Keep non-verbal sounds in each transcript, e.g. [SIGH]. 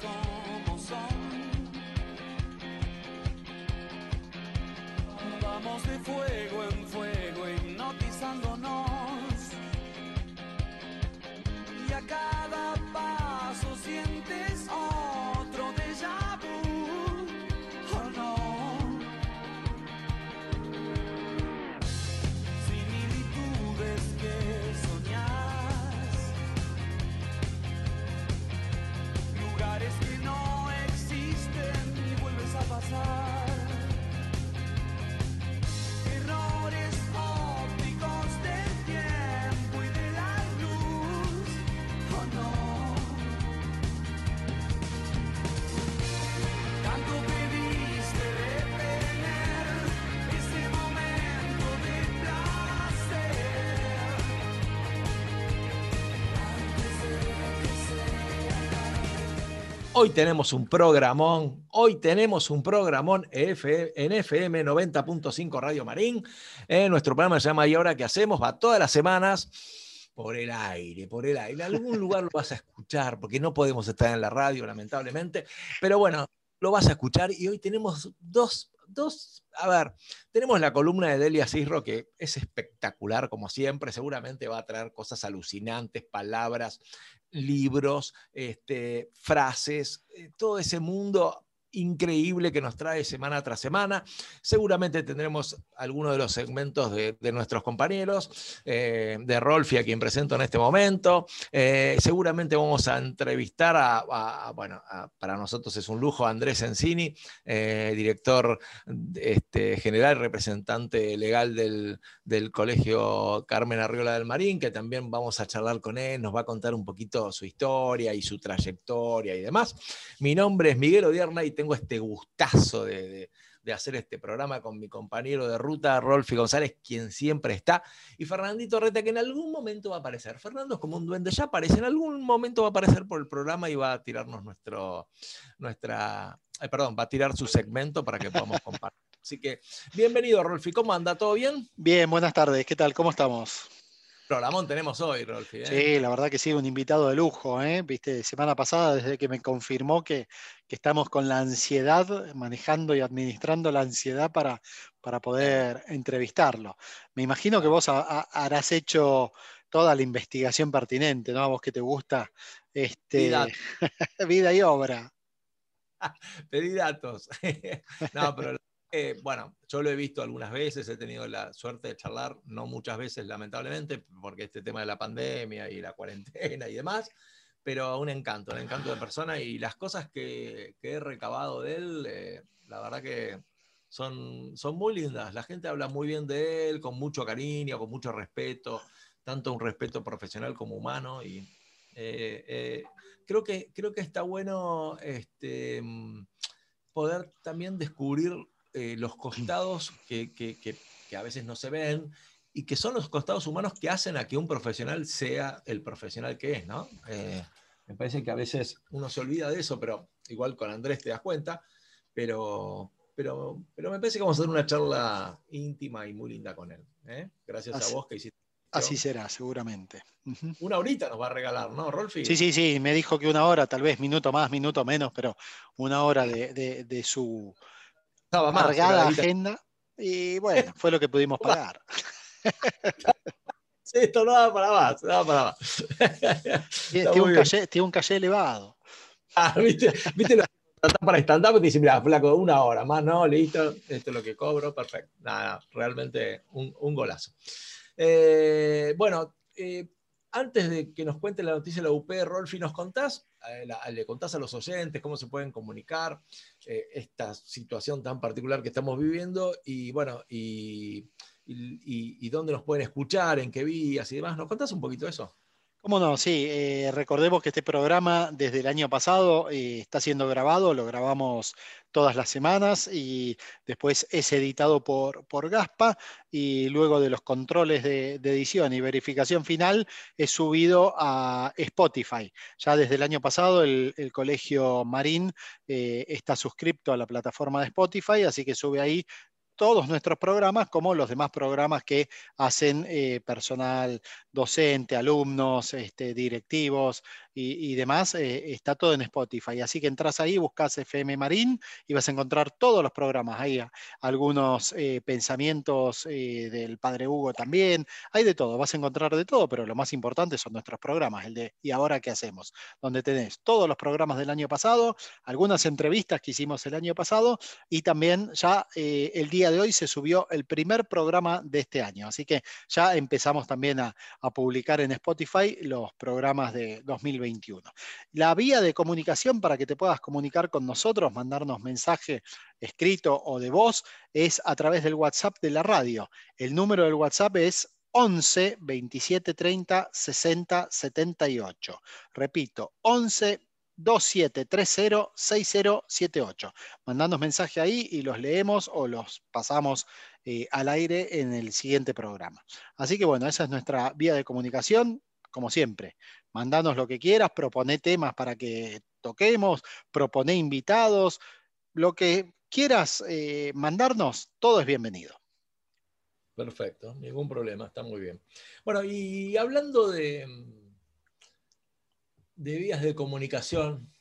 como son. Vamos de fuego en fuego Hoy tenemos un programón, hoy tenemos un programón en FM 90.5 Radio Marín. Nuestro programa se llama ¿Y ahora qué hacemos? Va todas las semanas por el aire, por el aire. En algún lugar lo vas a escuchar, porque no podemos estar en la radio, lamentablemente. Pero bueno, lo vas a escuchar y hoy tenemos dos, dos, a ver, tenemos la columna de Delia Cisro, que es espectacular, como siempre, seguramente va a traer cosas alucinantes, palabras, libros, este, frases, eh, todo ese mundo increíble que nos trae semana tras semana. Seguramente tendremos algunos de los segmentos de, nuestros compañeros, eh, de Rolfi, a quien presento en este momento. Eh, seguramente vamos a entrevistar a, bueno, para nosotros es un lujo, a Andrés Encini, eh, director este, general, representante legal del, del Colegio Carmen Arriola del Marín, que también vamos a charlar con él, nos va a contar un poquito su historia y su trayectoria y demás. Mi nombre es Miguel Odierna y tengo este gustazo de, de- hacer este programa con mi compañero de ruta, Rolfi González, quien siempre está, y Fernandito Reta, que en algún momento va a aparecer. Fernando es como un duende, ya aparece, en algún momento va a aparecer por el programa y va a tirarnos nuestro, nuestra, ay, perdón, va a tirar su segmento para que podamos compartir. Así que, bienvenido, Rolfi, ¿cómo anda? ¿Todo bien? Bien, buenas tardes. ¿Qué tal? ¿Cómo estamos? Programón tenemos hoy, Rolfi. ¿eh? Sí, la verdad que sí, un invitado de lujo, ¿eh? Viste, semana pasada, desde que me confirmó que, que estamos con la ansiedad, manejando y administrando la ansiedad para, para poder entrevistarlo. Me imagino que vos ha- ha- harás hecho toda la investigación pertinente, ¿no? A vos que te gusta este, Vida. [LAUGHS] vida y obra. [LAUGHS] Pedí datos. [LAUGHS] no, pero eh, bueno, yo lo he visto algunas veces, he tenido la suerte de charlar, no muchas veces, lamentablemente, porque este tema de la pandemia y la cuarentena y demás, pero un encanto, un encanto de persona y las cosas que, he recabado de él, eh, la verdad que son, son muy lindas. La gente habla muy bien de él, con mucho cariño, con mucho respeto, tanto un respeto profesional como humano y eh, creo, que, creo que está bueno este, poder también descubrir eh, los costados que, que- que- que a veces no se ven y que son los costados humanos que hacen a que un profesional sea el profesional que es, ¿no? Eh, me parece que a veces uno se olvida de eso, pero igual con Andrés te das cuenta, pero, pero, pero me parece que vamos a tener una charla íntima y muy linda con él. ¿eh? Gracias Así- a vos que hiciste. Así será, seguramente. Una horita nos va a regalar, ¿no, Rolfi? Sí, sí, sí, me dijo que una hora, tal vez minuto más, minuto menos, pero una hora de, de- de su más, cargada agenda. Y bueno, fue lo que pudimos pagar. Sí, esto no da para más, no da para más. Tiene, un calle, tiene un calle elevado. Ah, ¿viste? ¿Viste lo para stand-up? Te dice, mira, flaco, una hora más, no, listo, esto es lo que cobro, perfecto. Nada, realmente un, un golazo. Eh, bueno, eh, antes de que nos cuente la noticia de la UP, Rolfi, ¿nos contás? Le contás a los oyentes cómo se pueden comunicar eh, esta situación tan particular que estamos viviendo y bueno, y, y- dónde nos pueden escuchar, en qué vías y demás. ¿Nos contás un poquito eso? ¿Cómo no? Sí, eh, recordemos que este programa desde el año pasado eh, está siendo grabado, lo grabamos todas las semanas y después es editado por, por Gaspa y luego de los controles de, edición y verificación final es subido a Spotify. Ya desde el año pasado el, el Colegio Marín eh, está suscripto a la plataforma de Spotify, así que sube ahí todos nuestros programas como los demás programas que hacen eh, personal docente, alumnos, este, directivos y, demás, eh, está todo en Spotify. Así que entras ahí, buscas FM Marín y vas a encontrar todos los programas. Hay algunos eh, pensamientos del padre Hugo también, hay de todo, vas a encontrar de todo, pero lo más importante son nuestros programas, el de ¿Y ahora qué hacemos? Donde tenés todos los programas del año pasado, algunas entrevistas que hicimos el año pasado y también ya el día de hoy se subió el primer programa de este año. Así que ya empezamos también a, publicar en Spotify los programas de 2021. La vía de comunicación para que te puedas comunicar con nosotros, mandarnos mensaje escrito o de voz, es a través del WhatsApp de la radio. El número del WhatsApp es 11 27 30 60 78. Repito, 11 27306078. Mandando mensaje ahí y los leemos o los pasamos eh, al aire en el siguiente programa. Así que bueno, esa es nuestra vía de comunicación, como siempre. Mandanos lo que quieras, proponé temas para que toquemos, proponé invitados, lo que quieras eh, mandarnos, todo es bienvenido. Perfecto, ningún problema, está muy bien. Bueno, y hablando de, de vías de comunicación,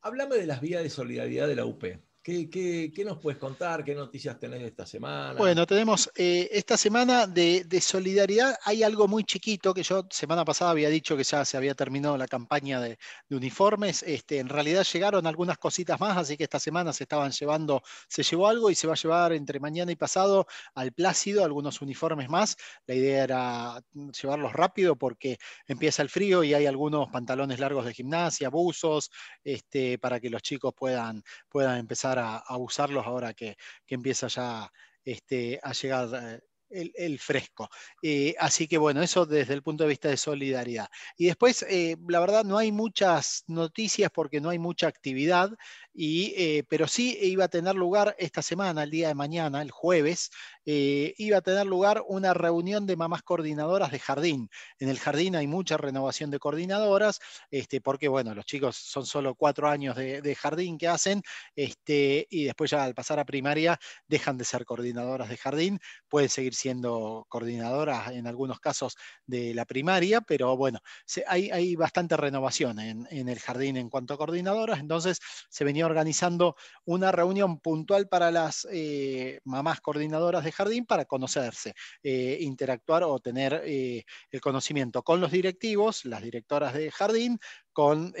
háblame de las vías de solidaridad de la UP. ¿Qué, nos puedes contar? ¿Qué noticias tenés esta semana? Bueno, tenemos eh, esta semana de, solidaridad. Hay algo muy chiquito que yo semana pasada había dicho que ya se había terminado la campaña de, uniformes. Este, en realidad llegaron algunas cositas más, así que esta semana se estaban llevando, se llevó algo y se va a llevar entre mañana y pasado al Plácido algunos uniformes más. La idea era llevarlos rápido porque empieza el frío y hay algunos pantalones largos de gimnasia, buzos, este, para que los chicos puedan, puedan empezar a, usarlos ahora que, empieza ya este, a llegar eh, el, fresco. Eh, así que bueno, eso desde el punto de vista de solidaridad. Y después, eh, la verdad, no hay muchas noticias porque no hay mucha actividad. Eh, pero sí iba a tener lugar esta semana, el día de mañana, el jueves, eh, iba a tener lugar una reunión de mamás coordinadoras de jardín. En el jardín hay mucha renovación de coordinadoras, este, porque bueno, los chicos son solo cuatro años de, jardín que hacen, este, y después ya al pasar a primaria dejan de ser coordinadoras de jardín, pueden seguir siendo coordinadoras en algunos casos de la primaria, pero bueno, hay, bastante renovación en, en el jardín en cuanto a coordinadoras, entonces se venía organizando una reunión puntual para las eh, mamás coordinadoras de jardín para conocerse, eh, interactuar o tener eh, el conocimiento con los directivos, las directoras de jardín, con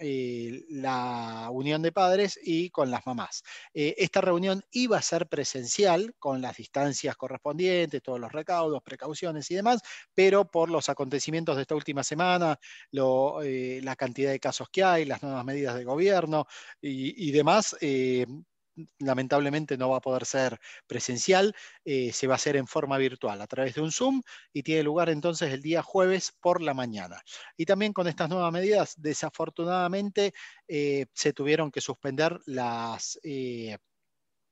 la unión de padres y con las mamás. esta reunión iba a ser presencial con las distancias correspondientes, todos los recaudos, precauciones y demás, pero por los acontecimientos de esta última semana, la cantidad de casos que hay, las nuevas medidas de gobierno, y, demás, eh, lamentablemente no va a poder ser presencial, eh, se va a hacer en forma virtual a través de un Zoom y tiene lugar entonces el día jueves por la mañana. Y también con estas nuevas medidas, desafortunadamente, eh, se tuvieron que suspender las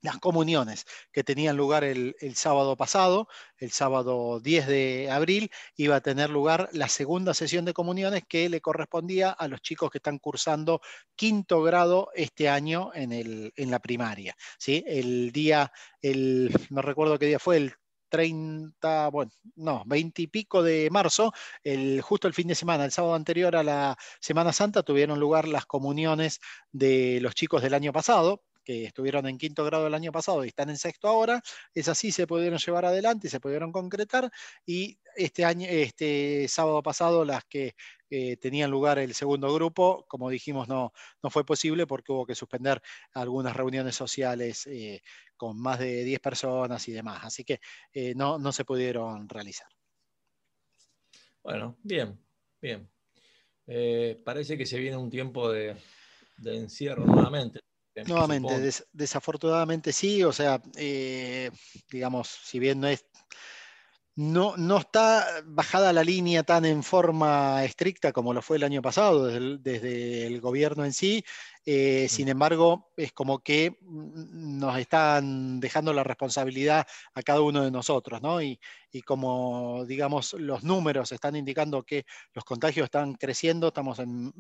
las comuniones que tenían lugar el, sábado pasado, el sábado 10 de abril, iba a tener lugar la segunda sesión de comuniones que le correspondía a los chicos que están cursando quinto grado este año en, el, en la primaria. ¿sí? El día, el, no recuerdo qué día fue, el 30, bueno, no, 20 y pico de marzo, el, justo el fin de semana, el sábado anterior a la Semana Santa, tuvieron lugar las comuniones de los chicos del año pasado, que estuvieron en quinto grado el año pasado y están en sexto ahora, es así se pudieron llevar adelante se pudieron concretar y este año, este sábado pasado las que eh, tenían lugar el segundo grupo, como dijimos, no, no fue posible porque hubo que suspender algunas reuniones sociales eh, con más de 10 personas y demás, así que eh, no, no se pudieron realizar. Bueno, bien, bien. parece que se viene un tiempo de encierro nuevamente. Nuevamente, desafortunadamente sí, o sea, eh, digamos, si bien no es no, no, está bajada la línea tan en forma estricta como lo fue el año pasado desde el, gobierno en sí. Eh, sin embargo, es como que nos están dejando la responsabilidad a cada uno de nosotros, ¿no? Y, y, como, digamos, los números están indicando que los contagios están creciendo, estamos en,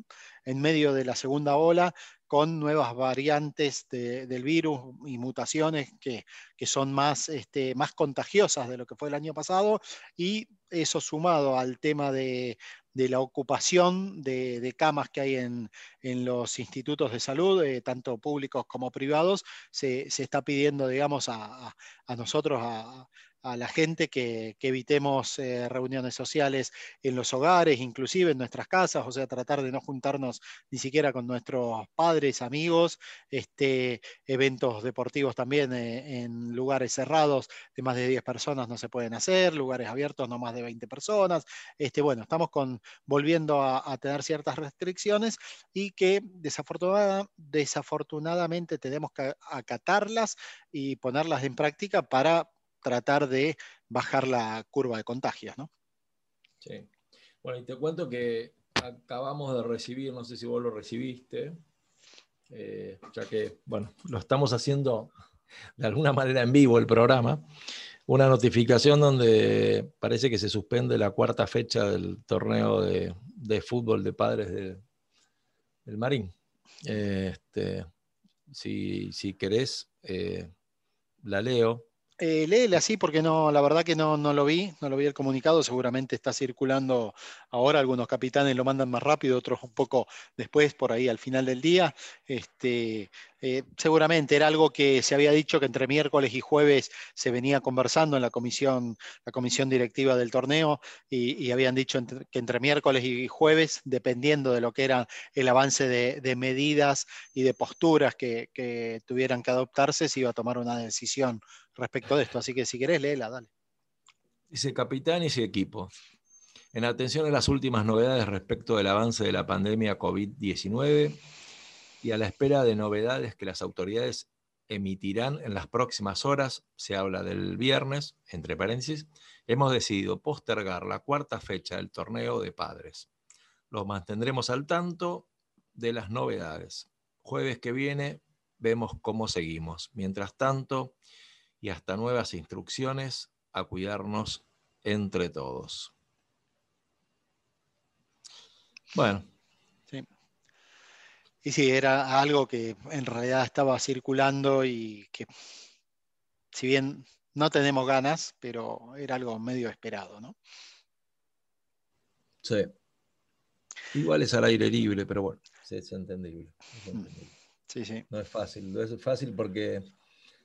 en medio de la segunda ola, con nuevas variantes del virus y mutaciones que, son más, este, más contagiosas de lo que fue el año pasado, y eso sumado al tema de, la ocupación de, camas que hay en, los institutos de salud, eh, tanto públicos como privados, se, está pidiendo, digamos, a, a nosotros, a, a la gente que, evitemos eh, reuniones sociales en los hogares, inclusive en nuestras casas, o sea, tratar de no juntarnos ni siquiera con nuestros padres, amigos, este, eventos deportivos también eh, en lugares cerrados de más de 10 personas no se pueden hacer, lugares abiertos no más de 20 personas. Este, bueno, estamos con, volviendo a, tener ciertas restricciones y que desafortunadamente tenemos que acatarlas y ponerlas en práctica para tratar de bajar la curva de contagios, ¿no? Sí. Bueno, y te cuento que acabamos de recibir, no sé si vos lo recibiste, eh, ya que, bueno, lo estamos haciendo [LAUGHS] de alguna manera en vivo el programa, una notificación donde parece que se suspende la cuarta fecha del torneo de, fútbol de padres del Marín. este, si, si, querés, eh, la leo. Eh, léele así porque no, la verdad que no, no lo vi, no lo vi el comunicado, seguramente está circulando ahora, algunos capitanes lo mandan más rápido, otros un poco después, por ahí al final del día. Este, eh, seguramente era algo que se había dicho que entre miércoles y jueves se venía conversando en la comisión, la comisión directiva del torneo y, habían dicho que entre miércoles y jueves, dependiendo de lo que era el avance de, medidas y de posturas que, que, tuvieran que adoptarse, se iba a tomar una decisión respecto de esto. Así que si querés, léela, dale. Dice capitán y equipo. En atención a las últimas novedades respecto del avance de la pandemia COVID-19, y a la espera de novedades que las autoridades emitirán en las próximas horas, se habla del viernes, entre paréntesis, hemos decidido postergar la cuarta fecha del torneo de padres. Los mantendremos al tanto de las novedades. Jueves que viene vemos cómo seguimos. Mientras tanto, y hasta nuevas instrucciones, a cuidarnos entre todos. Bueno, y sí, era algo que en realidad estaba circulando y que, si bien no tenemos ganas, pero era algo medio esperado, ¿no? Sí. Igual es al aire libre, pero bueno, es entendible. Mm. Sí, sí. No es fácil, no es fácil porque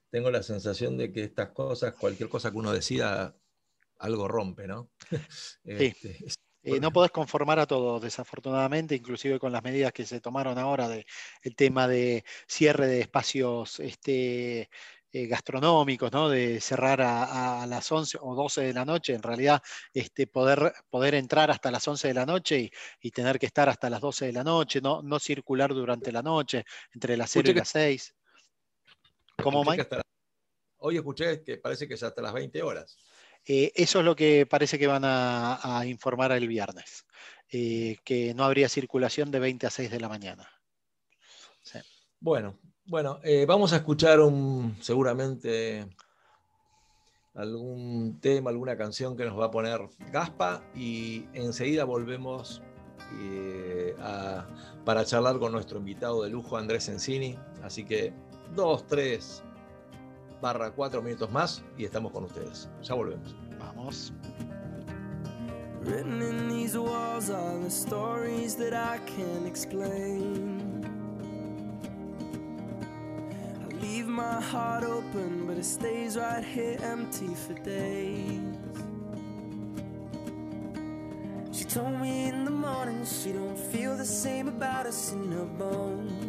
tengo la sensación de que estas cosas, cualquier cosa que uno decida, algo rompe, ¿no? [LAUGHS] Sí. Eh, no podés conformar a todos, desafortunadamente, inclusive con las medidas que se tomaron ahora de el tema de cierre de espacios este, eh, gastronómicos, ¿no? de cerrar a, las 11 o 12 de la noche, en realidad este, poder, poder entrar hasta las 11 de la noche y, tener que estar hasta las 12 de la noche, no, no circular durante la noche, entre las 0 y las 6. ¿Cómo, Mike? Hoy escuché que parece que es hasta las 20 horas. Eh, eso es lo que parece que van a, informar el viernes, eh, que no habría circulación de 20 a 6 de la mañana. Bueno, bueno, eh, vamos a escuchar un, seguramente algún tema, alguna canción que nos va a poner Gaspa y enseguida volvemos para charlar con nuestro invitado de lujo Andrés Encini. Así que dos, tres barra cuatro minutos más y estamos con ustedes. Ya volvemos. Vamos. Written in these walls are the stories that I can't explain. I leave my heart open, but it stays right here empty for days. She told me in the morning she don't feel the same about us in her bones.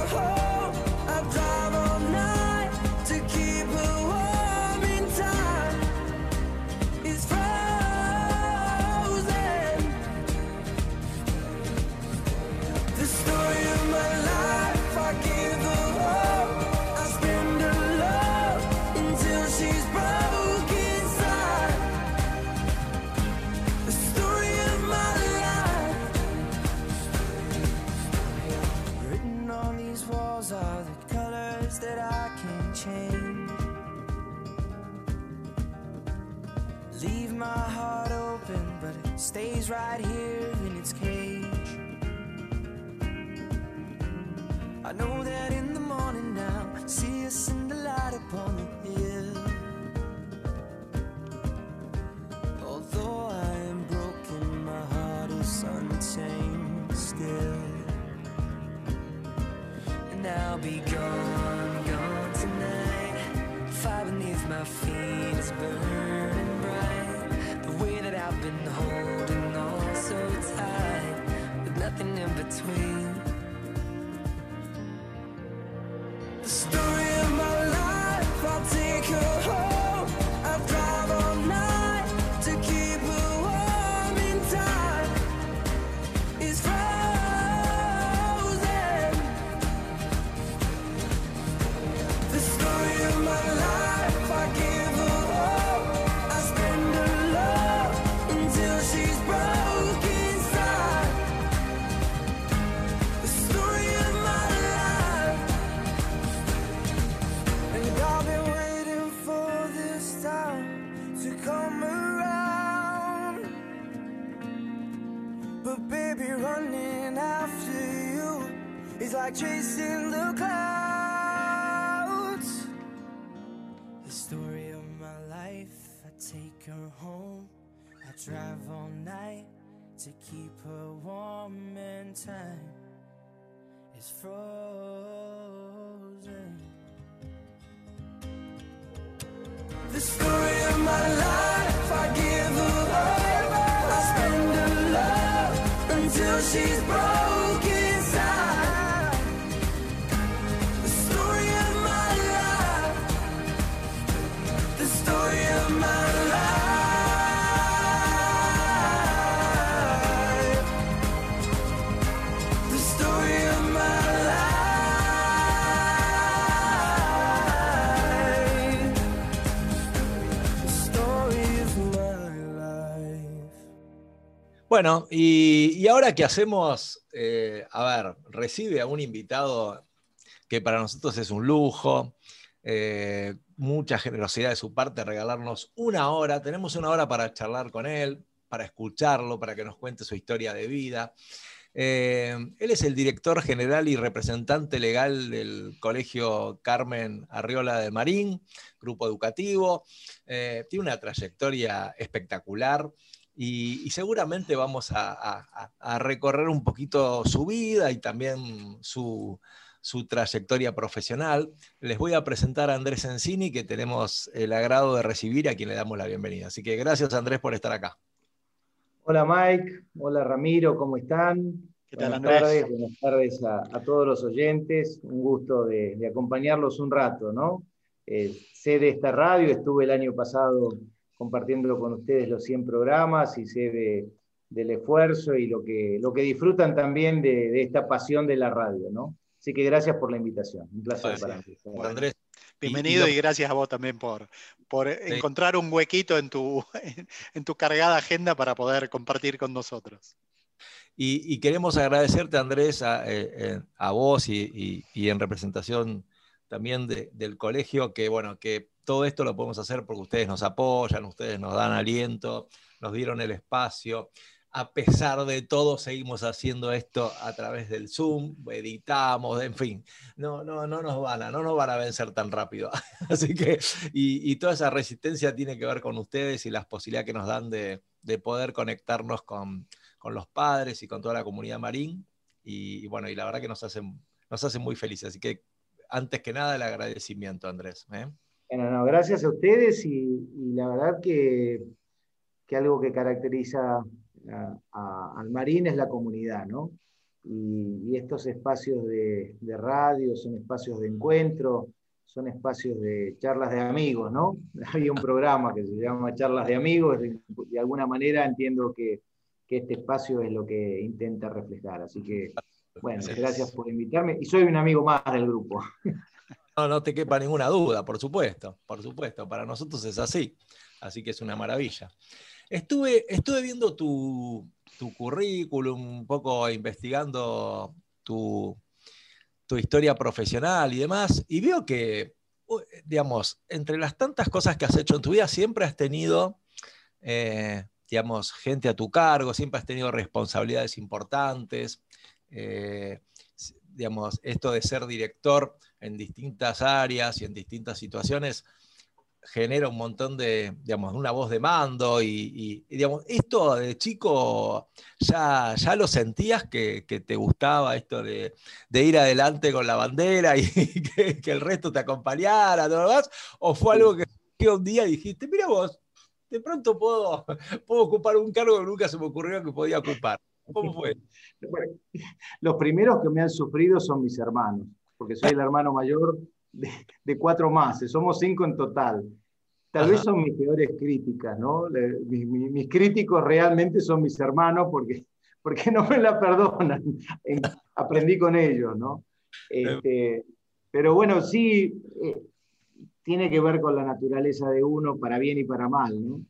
right here in its cage. I know that in the morning now, see us in the light upon the hill. Although I am broken, my heart is untamed still. And I'll be gone, gone tonight. Fire beneath my feet is burning bright. The way that I've been holding nothing in between. Night to keep her warm and time is frozen. The story of my life, I give her hope. I spend her love until she's broke Bueno, y, ahora que hacemos, eh, a ver, recibe a un invitado que para nosotros es un lujo, eh, mucha generosidad de su parte regalarnos una hora, tenemos una hora para charlar con él, para escucharlo, para que nos cuente su historia de vida. Eh, él es el director general y representante legal del Colegio Carmen Arriola de Marín, grupo educativo. Tiene una trayectoria espectacular y, y seguramente vamos a, a- a recorrer un poquito su vida y también su, su trayectoria profesional. Les voy a presentar a Andrés Encini, que tenemos el agrado de recibir, a quien le damos la bienvenida. Así que gracias Andrés por estar acá. Hola Mike, hola Ramiro, ¿cómo están? ¿Qué tal, buenas Andrés? tardes, buenas tardes a, a todos los oyentes. Un gusto de, de acompañarlos un rato, ¿no? Eh, sé de esta radio, estuve el año pasado compartiendo con ustedes los 100 programas y sé de- del esfuerzo y lo que, lo que disfrutan también de, de esta pasión de la radio, ¿no? Así que gracias por la invitación. Un placer Gracias. para mí. Bueno, Andrés, Bienvenido y y, lo- gracias a vos también por, por encontrar un huequito en tu, [LAUGHS] en, tu cargada agenda para poder compartir con nosotros. Y, y queremos agradecerte, Andrés, a, eh, eh, a vos y, y- y en representación también de- del colegio, que bueno, que todo esto lo podemos hacer porque ustedes nos apoyan, ustedes nos dan aliento, nos dieron el espacio. A pesar de todo, seguimos haciendo esto a través del Zoom, editamos, en fin, no, no, no nos van a, no nos van a vencer tan rápido. [LAUGHS] Así que, y, y toda esa resistencia tiene que ver con ustedes y las posibilidades que nos dan de, de poder conectarnos con, con los padres y con toda la comunidad marín. Y, y bueno, y la verdad que nos hacen, nos hacen muy felices. Así que antes que nada el agradecimiento, Andrés. ¿eh? Bueno, no, gracias a ustedes y, la verdad que, que algo que caracteriza al Marín es la comunidad, ¿no? Y, estos espacios de, de radio son espacios de encuentro, son espacios de charlas de amigos, ¿no? [LAUGHS] Había un programa que se llama Charlas de Amigos, de, de alguna manera entiendo que, que este espacio es lo que intenta reflejar. Así que, bueno, gracias por invitarme y soy un amigo más del grupo. [LAUGHS] No, no te quepa ninguna duda, por supuesto, por supuesto. Para nosotros es así. Así que es una maravilla. Estuve, estuve viendo tu, tu currículum, un poco investigando tu, tu historia profesional y demás, y veo que, digamos, entre las tantas cosas que has hecho en tu vida, siempre has tenido eh, digamos, gente a tu cargo, siempre has tenido responsabilidades importantes. Eh, digamos, esto de ser director en distintas áreas y en distintas situaciones genera un montón de, digamos, una voz de mando y, digamos, esto de chico ya, ya lo sentías que, te gustaba esto de, ir adelante con la bandera y [LAUGHS] que, el resto te acompañara, demás, o fue algo que un día dijiste, mira vos, de pronto puedo, puedo ocupar un cargo que nunca se me ocurrió que podía ocupar. ¿Cómo fue? [LAUGHS] los primeros que me han sufrido son mis hermanos, porque soy el hermano mayor de, cuatro más, somos cinco en total. Tal vez son mis peores críticas, ¿no? Mis, críticos realmente son mis hermanos porque, porque no me la perdonan. [LAUGHS] Aprendí con ellos, ¿no? Este, pero bueno, sí, eh, tiene que ver con la naturaleza de uno para bien y para mal, ¿no?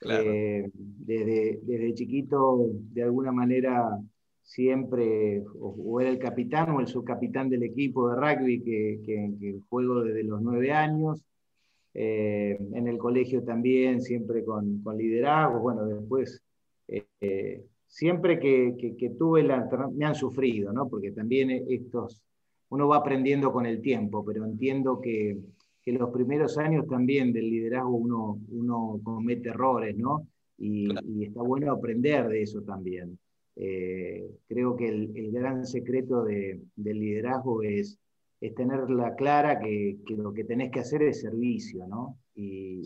Eh, desde, desde chiquito, de alguna manera, siempre o, era el capitán o el subcapitán del equipo de rugby que, que, juego desde los nueve años. Eh, en el colegio también, siempre con, con liderazgo. Bueno, después, eh, siempre que, que, tuve la... me han sufrido, ¿no? Porque también estos, uno va aprendiendo con el tiempo, pero entiendo que, que los primeros años también del liderazgo uno, uno comete errores, ¿no? Y, y está bueno aprender de eso también. Eh, creo que el, gran secreto del liderazgo es, es tenerla clara que, lo que tenés que hacer es servicio, ¿no? Y,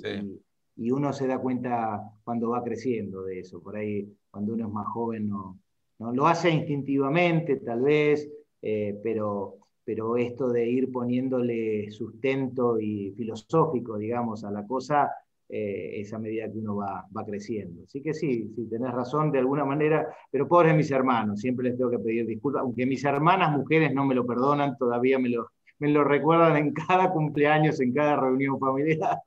uno se da cuenta cuando va creciendo de eso. Por ahí, cuando uno es más joven, no, no lo hace instintivamente, tal vez, eh, pero, pero esto de ir poniéndole sustento y filosófico, digamos, a la cosa, eh, esa medida que uno va, va, creciendo. Así que sí, sí, tenés razón de alguna manera, pero pobres mis hermanos, siempre les tengo que pedir disculpas, aunque mis hermanas mujeres no me lo perdonan, todavía me lo, me lo recuerdan en cada cumpleaños, en cada reunión familiar.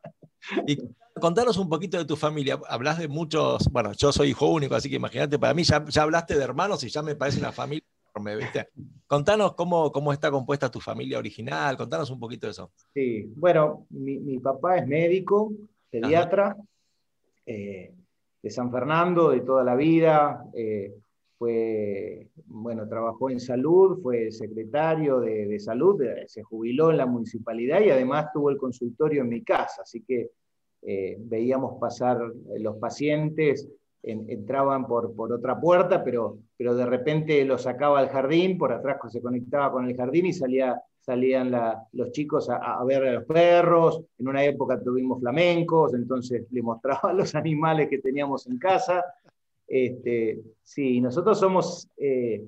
Y contanos un poquito de tu familia. Hablas de muchos, bueno, yo soy hijo único, así que imagínate, para mí ya, ya hablaste de hermanos y ya me parece una familia enorme, ¿viste? Contanos cómo, cómo está compuesta tu familia original, contanos un poquito de eso. Sí, bueno, mi, mi papá es médico, pediatra eh, de San Fernando de toda la vida. Eh, fue, bueno, trabajó en salud, fue secretario de, salud, se jubiló en la municipalidad y además tuvo el consultorio en mi casa, así que eh, veíamos pasar los pacientes, entraban por, por otra puerta, pero, pero de repente lo sacaba al jardín, por atrás se conectaba con el jardín y salía salían los chicos a, ver a los perros, en una época tuvimos flamencos, entonces le mostraba [LAUGHS] los animales que teníamos en casa. Este, sí, nosotros somos eh,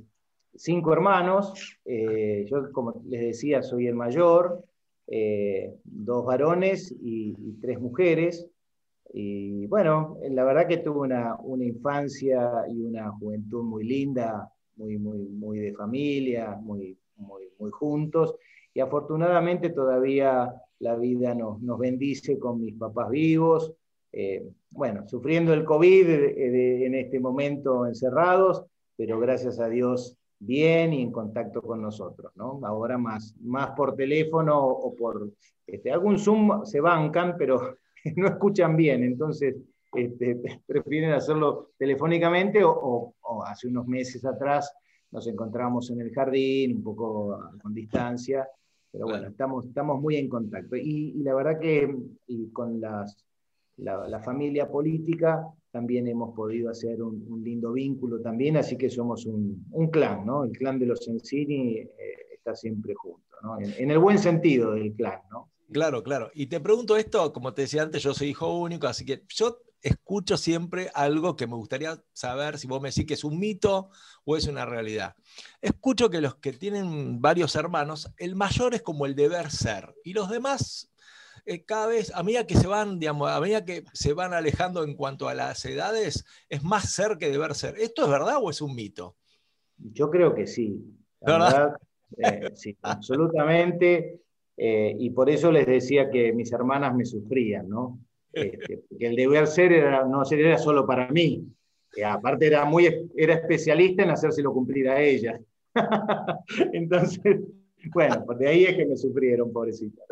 cinco hermanos, eh, yo como les decía soy el mayor, eh, dos varones y, tres mujeres. Y bueno, la verdad que tuve una, una, infancia y una juventud muy linda, muy, muy, muy de familia, muy, muy, muy juntos y afortunadamente todavía la vida nos, nos bendice con mis papás vivos, eh, bueno, sufriendo el COVID en este momento encerrados, pero gracias a Dios bien y en contacto con nosotros, ¿no? Ahora más, más por teléfono o por este, algún Zoom se bancan, pero [LAUGHS] no escuchan bien, entonces este, [LAUGHS] prefieren hacerlo telefónicamente o, o, hace unos meses atrás nos encontramos en el jardín, un poco con distancia, pero bueno, estamos, estamos muy en contacto. Y, la verdad que con las, la, familia política también hemos podido hacer un, lindo vínculo también, así que somos un, un clan, ¿no? El clan de los Encini eh, está siempre junto, ¿no? En, en, el buen sentido del clan, ¿no? Claro, claro. Y te pregunto esto, como te decía antes, yo soy hijo único, así que yo escucho siempre algo que me gustaría saber si vos me decís que es un mito o es una realidad. Escucho que los que tienen varios hermanos, el mayor es como el deber ser y los demás eh, cada vez, a medida que se van, digamos, a medida que se van alejando en cuanto a las edades, es más ser que deber ser. ¿Esto es verdad o es un mito? Yo creo que sí. verdad, eh, sí, absolutamente. Eh, y por eso les decía que mis hermanas me sufrían, ¿no? Este, que el deber ser era, no era solo para mí, aparte era, muy, era especialista en hacérselo cumplir a ella. [LAUGHS] Entonces, bueno, pues de ahí es que me sufrieron, pobrecitas.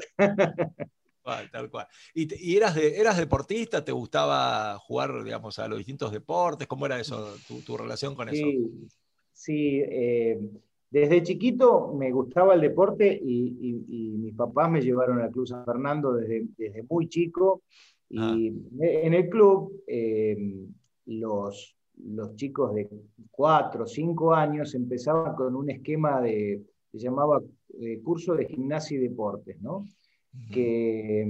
Tal cual, ¿Y, eras, de, eras deportista? ¿Te gustaba jugar, digamos, a los distintos deportes? ¿Cómo era eso, tu, relación con eso? Sí, eh, desde chiquito me gustaba el deporte y, mis papás me llevaron al Club San Fernando desde, desde muy chico. Y ah. en el club, eh, los, los chicos de 4 o 5 años empezaban con un esquema de, se llamaba eh, curso de gimnasia y deportes, ¿no? que,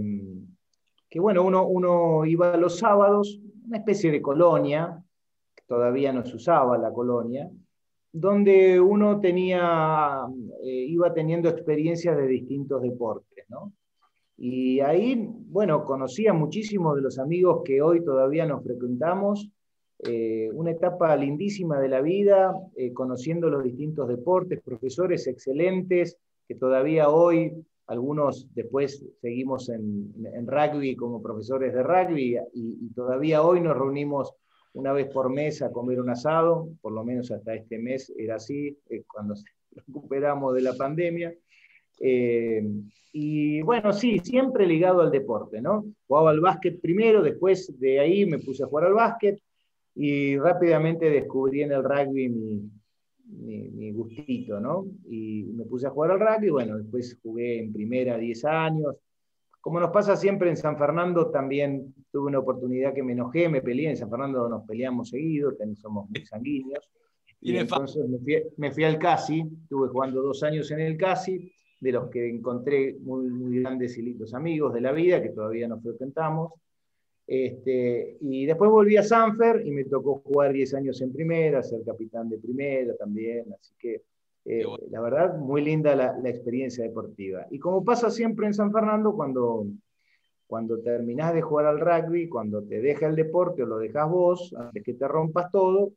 que, bueno, uno, uno iba los sábados, una especie de colonia, todavía no se usaba la colonia, donde uno tenía, eh, iba teniendo experiencias de distintos deportes, ¿no? Y ahí, bueno, conocía muchísimos de los amigos que hoy todavía nos frecuentamos, eh, una etapa lindísima de la vida, eh, conociendo los distintos deportes, profesores excelentes, que todavía hoy, algunos después seguimos en, rugby como profesores de rugby, y todavía hoy nos reunimos una vez por mes a comer un asado, por lo menos hasta este mes era así, cuando [LAUGHS] recuperamos de la pandemia. Eh, y bueno, sí, siempre ligado al deporte, ¿no? Jugaba al básquet primero, después de ahí me puse a jugar al básquet y rápidamente descubrí en el rugby mi, mi, gustito, ¿no? Y me puse a jugar al rugby, bueno, después jugué en primera 10 años, como nos pasa siempre en San Fernando, también tuve una oportunidad que me enojé, me peleé. En San Fernando nos peleamos seguido, somos muy sanguíneos. Y entonces me fui, al CASI, estuve jugando dos años en el CASI, de los que encontré muy, muy grandes hilitos amigos de la vida, que todavía nos frecuentamos. Este, y después volví a Sanfer y me tocó jugar 10 años en primera, ser capitán de primera también, así que eh, la verdad, muy linda la, experiencia deportiva. Y como pasa siempre en San Fernando, cuando, cuando terminás de jugar al rugby, cuando te deja el deporte o lo dejas vos, antes que te rompas todo,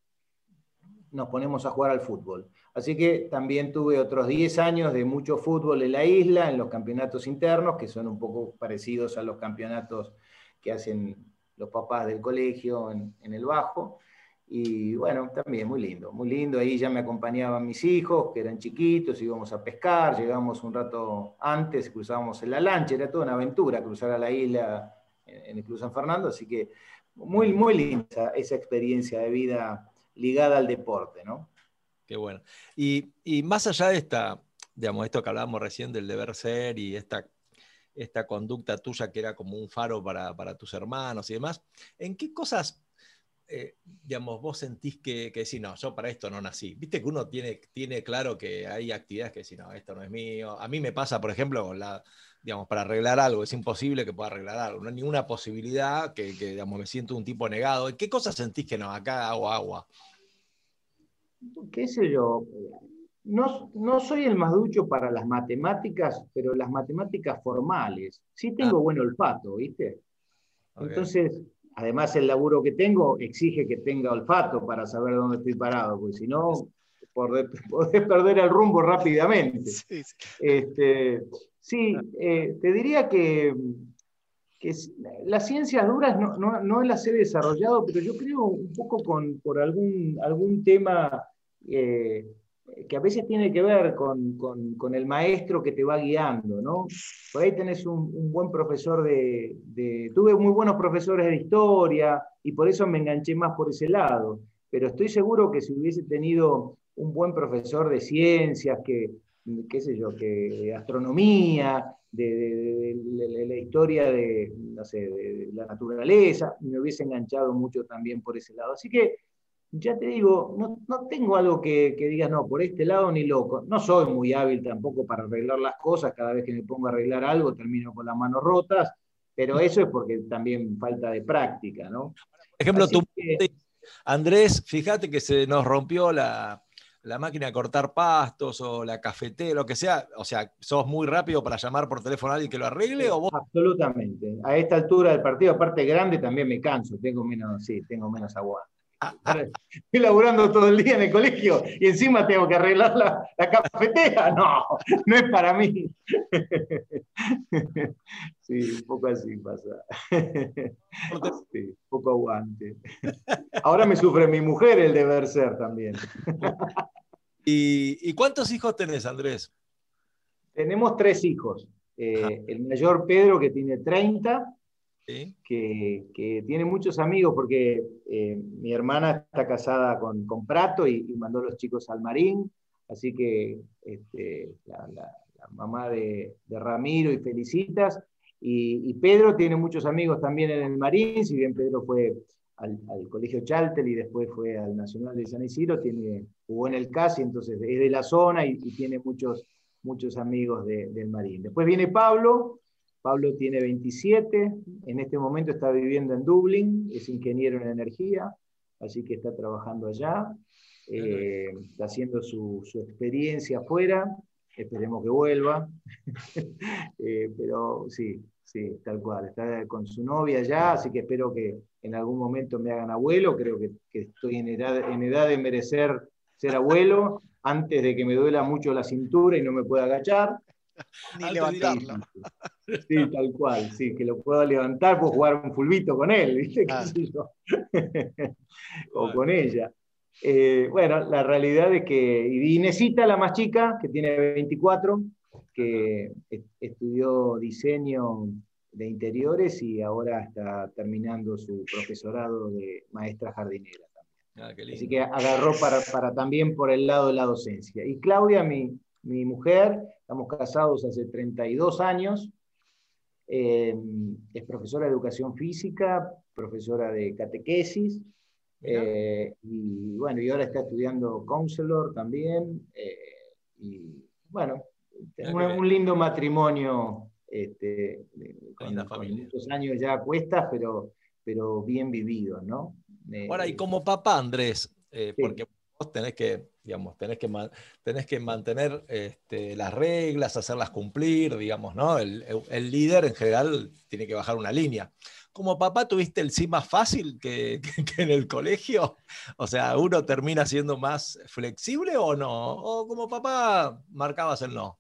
nos ponemos a jugar al fútbol. Así que también tuve otros 10 años de mucho fútbol en la isla, en los campeonatos internos, que son un poco parecidos a los campeonatos que hacen los papás del colegio en, en el Bajo. Y bueno, también muy lindo, muy lindo. Ahí ya me acompañaban mis hijos, que eran chiquitos, íbamos a pescar, llegamos un rato antes, cruzábamos en la lancha, era toda una aventura cruzar a la isla en el Club San Fernando, así que muy, muy linda esa experiencia de vida ligada al deporte, ¿no? Qué bueno. Y, y más allá de esta, digamos, esto que hablábamos recién del deber ser y esta esta conducta tuya que era como un faro para, para, tus hermanos y demás, ¿en qué cosas eh, digamos, vos sentís que, que si no, yo para esto no nací. Viste que uno tiene, tiene claro que hay actividades que si no, esto no es mío. A mí me pasa, por ejemplo, la, digamos, para arreglar algo, es imposible que pueda arreglar algo. No hay ninguna posibilidad que, que digamos, me siento un tipo negado. ¿Qué cosas sentís que no? Acá hago agua. ¿Qué sé yo? No, no, soy el más ducho para las matemáticas, pero las matemáticas formales. Sí tengo ah. buen olfato, ¿viste? Entonces, además el laburo que tengo exige que tenga olfato para saber dónde estoy parado, porque si no, podés, [LAUGHS] perder el rumbo rápidamente. Sí, este, eh, te diría que, las ciencias duras no, no, las he desarrollado, pero yo creo un poco con, por algún, algún tema eh, que a veces tiene que ver con, con, el maestro que te va guiando, ¿no? Por ahí tenés un, buen profesor de, Tuve muy buenos profesores de historia y por eso me enganché más por ese lado, pero estoy seguro que si hubiese tenido un buen profesor de ciencias, que, qué sé yo, que de astronomía, de, la historia de, no sé, de la naturaleza, me hubiese enganchado mucho también por ese lado. Así que ya te digo, no, no tengo algo que, que, digas, no, por este lado ni loco. No soy muy hábil tampoco para arreglar las cosas. Cada vez que me pongo a arreglar algo termino con las manos rotas, pero eso es porque también falta de práctica, ¿no? Por ejemplo, tú, Andrés, fíjate que se nos rompió la, la máquina de cortar pastos o la cafetera, lo que sea, o sea, ¿sos muy rápido para llamar por teléfono a alguien que lo arregle o vos? Absolutamente. A esta altura del partido, aparte grande, también me canso, tengo menos, sí, tengo menos agua. Estoy laburando todo el día en el colegio y encima tengo que arreglar la, cafetera. No, no es para mí. Sí, un poco así pasa. Sí, poco aguante. Ahora me sufre mi mujer el deber ser también. ¿Y, cuántos hijos tenés, Andrés? Tenemos tres hijos. Eh, el mayor Pedro, que tiene 30, que, tiene muchos amigos, porque eh, mi hermana está casada con, con Prato y, mandó los chicos al Marín, así que este, la, mamá de, Ramiro y Felicitas. Y, Pedro tiene muchos amigos también en el Marín, si bien Pedro fue al, Colegio Chaltel y después fue al Nacional de San Isidro, tiene, jugó en el CASI, entonces es de la zona y, tiene muchos, muchos amigos del Marín. Después viene Pablo, Pablo tiene 27, en este momento está viviendo en Dublín, es ingeniero en energía, así que está trabajando allá, eh, está haciendo su, experiencia afuera, esperemos que vuelva, [LAUGHS] eh, pero sí, sí, tal cual, está con su novia allá, así que espero que en algún momento me hagan abuelo, creo que, estoy en edad, en edad de merecer ser abuelo, antes de que me duela mucho la cintura y no me pueda agachar. Ni levantarlo. Sí, tal cual, sí, que lo puedo levantar, puedo jugar un fulbito con él, ¿viste? [LAUGHS] o con ella. Eh, bueno, la realidad es que y Inesita, la más chica, que tiene 24, que estudió diseño de interiores y ahora está terminando su profesorado de maestra jardinera. También. Ah, Así que agarró para, para, también por el lado de la docencia. Y Claudia, mi, mi mujer, estamos casados hace 32 años, eh, es profesora de educación física, profesora de catequesis, eh, y bueno, y ahora está estudiando counselor también, eh, y bueno, un, un, lindo matrimonio, este, con, muchos años ya cuestas, pero, pero bien vivido, ¿no? Ahora, y como papá, Andrés, porque tenés que digamos, tenés que, tenés que mantener este, las reglas, hacerlas cumplir, digamos, ¿no? El, líder en general tiene que bajar una línea. Como papá, ¿tuviste el sí más fácil que, en el colegio? O sea, ¿uno termina siendo más flexible o no? ¿O como papá marcabas el no?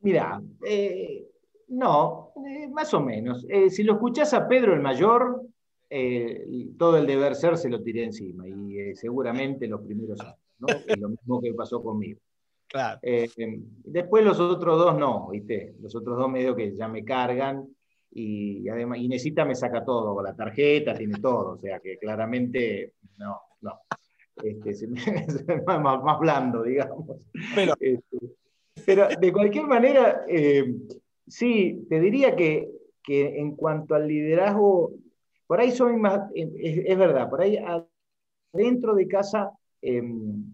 Mira, eh, no, eh, más o menos. Eh, si lo escuchás a Pedro el mayor, eh, todo el deber ser se lo tiré encima y eh, seguramente los primeros años, ¿no? es lo mismo que pasó conmigo. Claro. Eh, después los otros dos no, ¿viste? Los otros dos medio que ya me cargan y además Inesita me saca todo, la tarjeta, tiene todo, o sea que claramente no, no. Este, es [LAUGHS] más, más, blando, digamos. Pero, este, pero de cualquier manera, sí, te diría que, que en cuanto al liderazgo por ahí soy más, es, verdad, por ahí dentro de casa, em,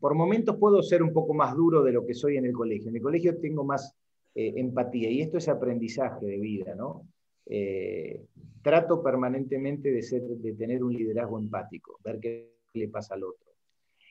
por momentos puedo ser un poco más duro de lo que soy en el colegio. En el colegio tengo más eh, empatía y esto es aprendizaje de vida, ¿no? Eh, trato permanentemente de, ser, de tener un liderazgo empático, ver qué le pasa al otro.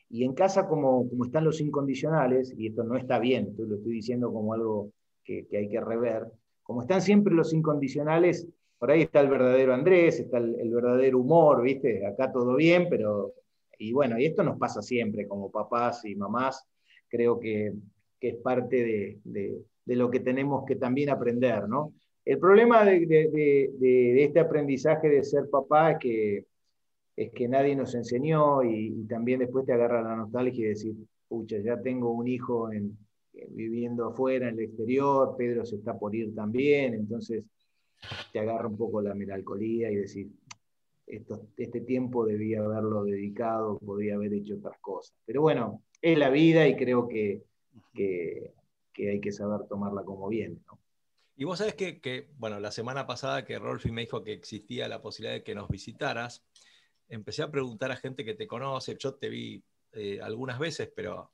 Y en casa, como, como están los incondicionales, y esto no está bien, lo estoy diciendo como algo que, que hay que rever, como están siempre los incondicionales, por ahí está el verdadero Andrés, está el, verdadero humor, ¿viste? Acá todo bien, pero... Y bueno, y esto nos pasa siempre como papás y mamás, creo que, es parte de, lo que tenemos que también aprender, ¿no? El problema de, este aprendizaje de ser papá es que, es que nadie nos enseñó y, también después te agarra la nostalgia y decir, pucha, ya tengo un hijo viviendo afuera, en el exterior, Pedro se está por ir también, entonces te agarra un poco la melancolía y decir, este tiempo debía haberlo dedicado, podía haber hecho otras cosas. Pero bueno, es la vida y creo que, que, hay que saber tomarla como viene. Y vos sabés que, bueno, la semana pasada que Rolfi me dijo que existía la posibilidad de que nos visitaras, empecé a preguntar a gente que te conoce, yo te vi eh, algunas veces, pero,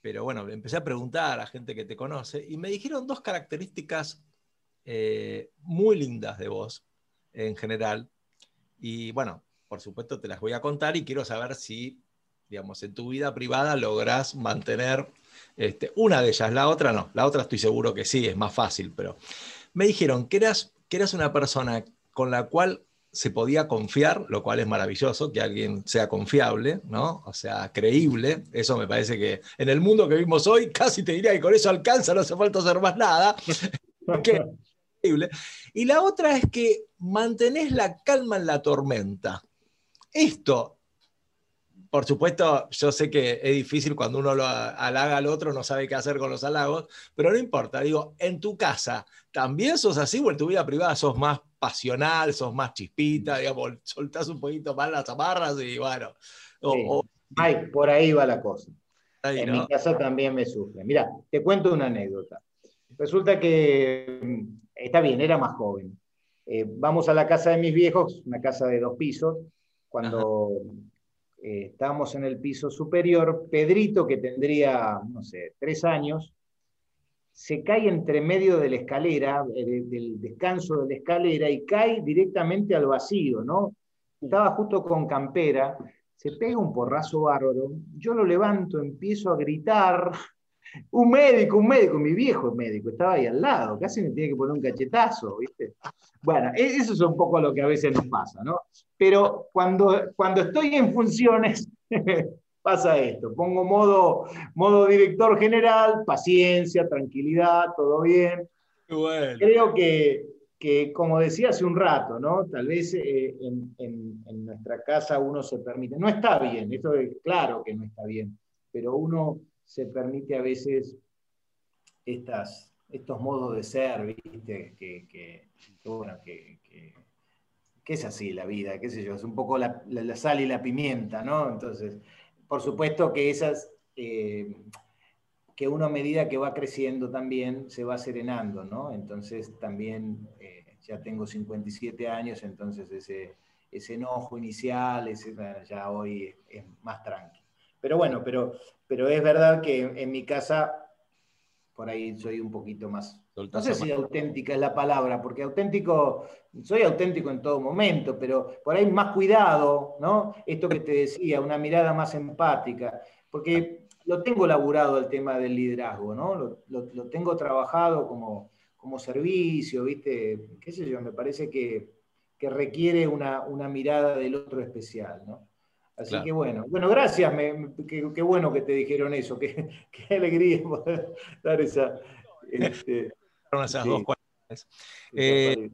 pero bueno, empecé a preguntar a gente que te conoce y me dijeron dos características eh, muy lindas de vos en general. Y bueno, por supuesto te las voy a contar y quiero saber si, digamos, en tu vida privada lográs mantener este, una de ellas, la otra no, la otra estoy seguro que sí, es más fácil, pero me dijeron que eras, que eras una persona con la cual se podía confiar, lo cual es maravilloso, que alguien sea confiable, ¿no? O sea, creíble. Eso me parece que en el mundo que vivimos hoy, casi te diría que con eso alcanza, no hace falta hacer más nada. [LAUGHS] Y la otra es que mantenés la calma en la tormenta. Esto, por supuesto, yo sé que es difícil cuando uno lo halaga al otro, no sabe qué hacer con los halagos, pero no importa. Digo, en tu casa, ¿también sos así o en tu vida privada sos más pasional, sos más chispita, digamos, soltás un poquito más las amarras y bueno. Ay, por ahí va la cosa. en mi casa también me sufre. Mira, te cuento una anécdota. Resulta que, está bien, era más joven. Eh, vamos a la casa de mis viejos, una casa de dos pisos. Cuando eh, estábamos en el piso superior, Pedrito, que tendría, no sé, tres años, se cae entre medio de la escalera, eh, del descanso de la escalera, y cae directamente al vacío, ¿no? Estaba justo con campera, se pega un porrazo bárbaro, yo lo levanto, empiezo a gritar, un médico, un médico, mi viejo médico, estaba ahí al lado, casi me tiene que poner un cachetazo, ¿viste? Bueno, e-, eso es un poco lo que a veces nos pasa, ¿no? Pero cuando, cuando estoy en funciones, [LAUGHS] pasa esto, pongo modo, modo director general, paciencia, tranquilidad, todo bien. Creo que, que, como decía hace un rato, ¿no? Tal vez eh, en, en, en nuestra casa uno se permite, no está bien, esto es claro que no está bien, pero uno se permite a veces estas, estos modos de ser, ¿viste? Que, que, bueno, que, es así la vida, qué sé yo, es un poco la, sal y la pimienta, ¿no? Entonces, por supuesto que esas, eh, que uno a medida que va creciendo también se va serenando, ¿no? Entonces también eh, ya tengo 57 años, entonces ese, ese enojo inicial, ese, ya hoy es más tranquilo. Pero bueno, pero, pero es verdad que en mi casa por ahí soy un poquito más. No sé si auténtica es la palabra, porque auténtico, soy auténtico en todo momento, pero por ahí más cuidado, ¿no? Esto que te decía, una mirada más empática, porque lo tengo laburado el tema del liderazgo, ¿no? Lo, tengo trabajado como, como servicio, ¿viste? ¿Qué sé yo? Me parece que, que requiere una, una mirada del otro especial, ¿no? Así que bueno, bueno, gracias, qué, bueno que te dijeron eso, qué, [LAUGHS] alegría poder dar esa... Este, esas dos eh,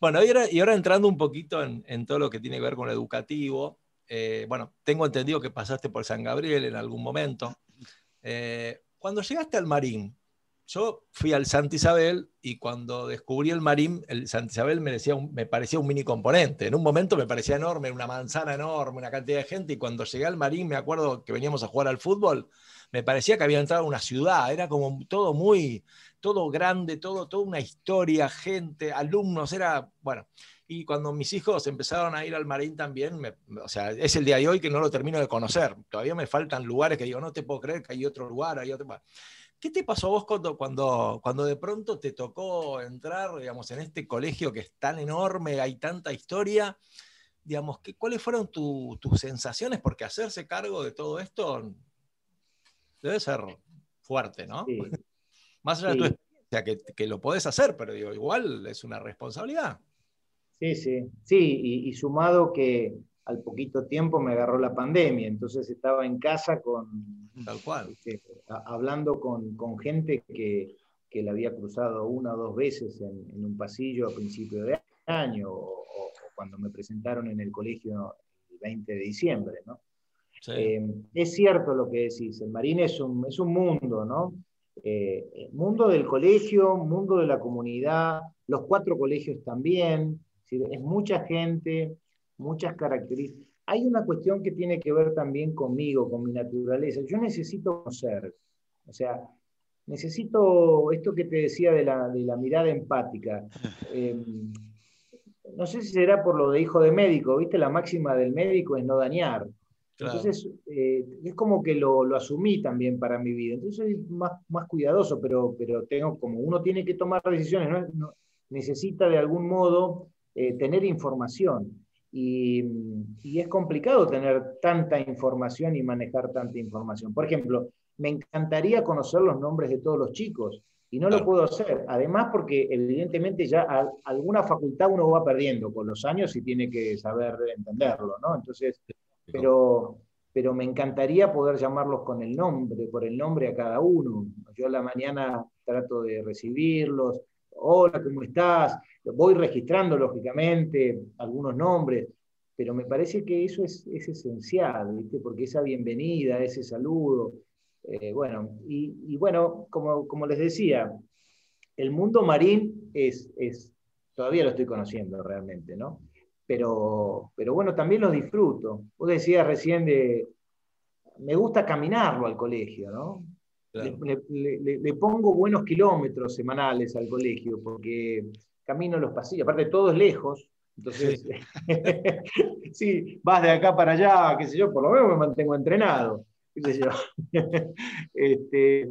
bueno, y ahora, y ahora, entrando un poquito en, todo lo que tiene que ver con lo educativo, eh, bueno, tengo entendido que pasaste por San Gabriel en algún momento. Eh, cuando llegaste al Marín, yo fui al Santa Isabel y cuando descubrí el Marín, el Santa Isabel me, decía me parecía un mini componente. En un momento me parecía enorme, una manzana enorme, una cantidad de gente. Y cuando llegué al Marín, me acuerdo que veníamos a jugar al fútbol, me parecía que había entrado una ciudad. Era como todo muy, todo grande, todo, toda una historia, gente, alumnos. Era, bueno. Y cuando mis hijos empezaron a ir al Marín también, o sea, es el día de hoy que no lo termino de conocer. Todavía me faltan lugares que digo, no te puedo creer que hay otro lugar, hay otro. ¿Qué te pasó a vos cuando, cuando, cuando de pronto te tocó entrar, digamos, en este colegio que es tan enorme, hay tanta historia? Digamos, ¿qué, ¿cuáles fueron tus sensaciones? Porque hacerse cargo de todo esto debe ser fuerte, ¿no? Más allá de tu experiencia, que, que, lo podés hacer, pero digo, igual es una responsabilidad. Sí, sí, sí, y sumado que al poquito tiempo me agarró la pandemia, entonces estaba en casa con, Tal cual. Este, hablando con, con gente que, que, la había cruzado una o dos veces en, un pasillo a principio de año o, cuando me presentaron en el colegio el 20 de diciembre, ¿no? Eh, es cierto lo que decís, el Marín es un, es un mundo, ¿no? Eh, mundo del colegio, mundo de la comunidad, los cuatro colegios también, es mucha gente, muchas características. Hay una cuestión que tiene que ver también conmigo, con mi naturaleza. Yo necesito conocer, o sea, necesito esto que te decía de la, de la mirada empática. [LAUGHS] Em, no sé si será por lo de hijo de médico, ¿viste? La máxima del médico es no dañar. Entonces, eh, es como que lo, lo, asumí también para mi vida. Entonces, soy más, más cuidadoso, pero, pero tengo, como uno tiene que tomar decisiones, ¿no? necesita de algún modo eh, tener información. Y, es complicado tener tanta información y manejar tanta información. Por ejemplo, me encantaría conocer los nombres de todos los chicos y no lo puedo hacer. Además, porque evidentemente ya alguna facultad uno va perdiendo con los años y tiene que saber entenderlo, ¿no? Entonces, pero, pero me encantaría poder llamarlos con el nombre, por el nombre a cada uno. Yo a la mañana trato de recibirlos, hola, ¿cómo estás? Voy registrando, lógicamente, algunos nombres, pero me parece que eso es, esencial, ¿viste? porque esa bienvenida, ese saludo, eh, bueno, y, bueno, como, como, les decía, el mundo marín es, es, todavía lo estoy conociendo realmente, ¿no? Pero, pero bueno, también lo disfruto. Vos decías recién de, me gusta caminarlo al colegio, ¿no? Le, pongo buenos kilómetros semanales al colegio porque camino los pasillos, aparte todo es lejos, entonces, [LAUGHS] sí. vas de acá para allá, qué sé yo, por lo menos me mantengo entrenado, qué sé yo. [LAUGHS] este,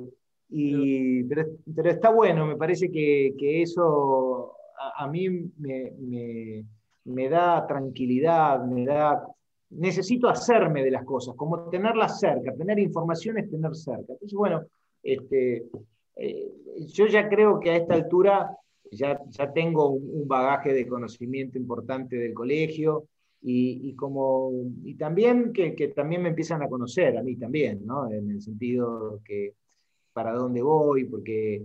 y, pero, está bueno, me parece que, eso a, mí me, me, da tranquilidad, me da... Necesito hacerme de las cosas, como tenerlas cerca, tener información es tener cerca. Entonces, bueno, este, eh, yo ya creo que a esta altura ya, ya tengo un bagaje de conocimiento importante del colegio y, como, y también que, que, también me empiezan a conocer, a mí también, ¿no? en el sentido que para dónde voy, porque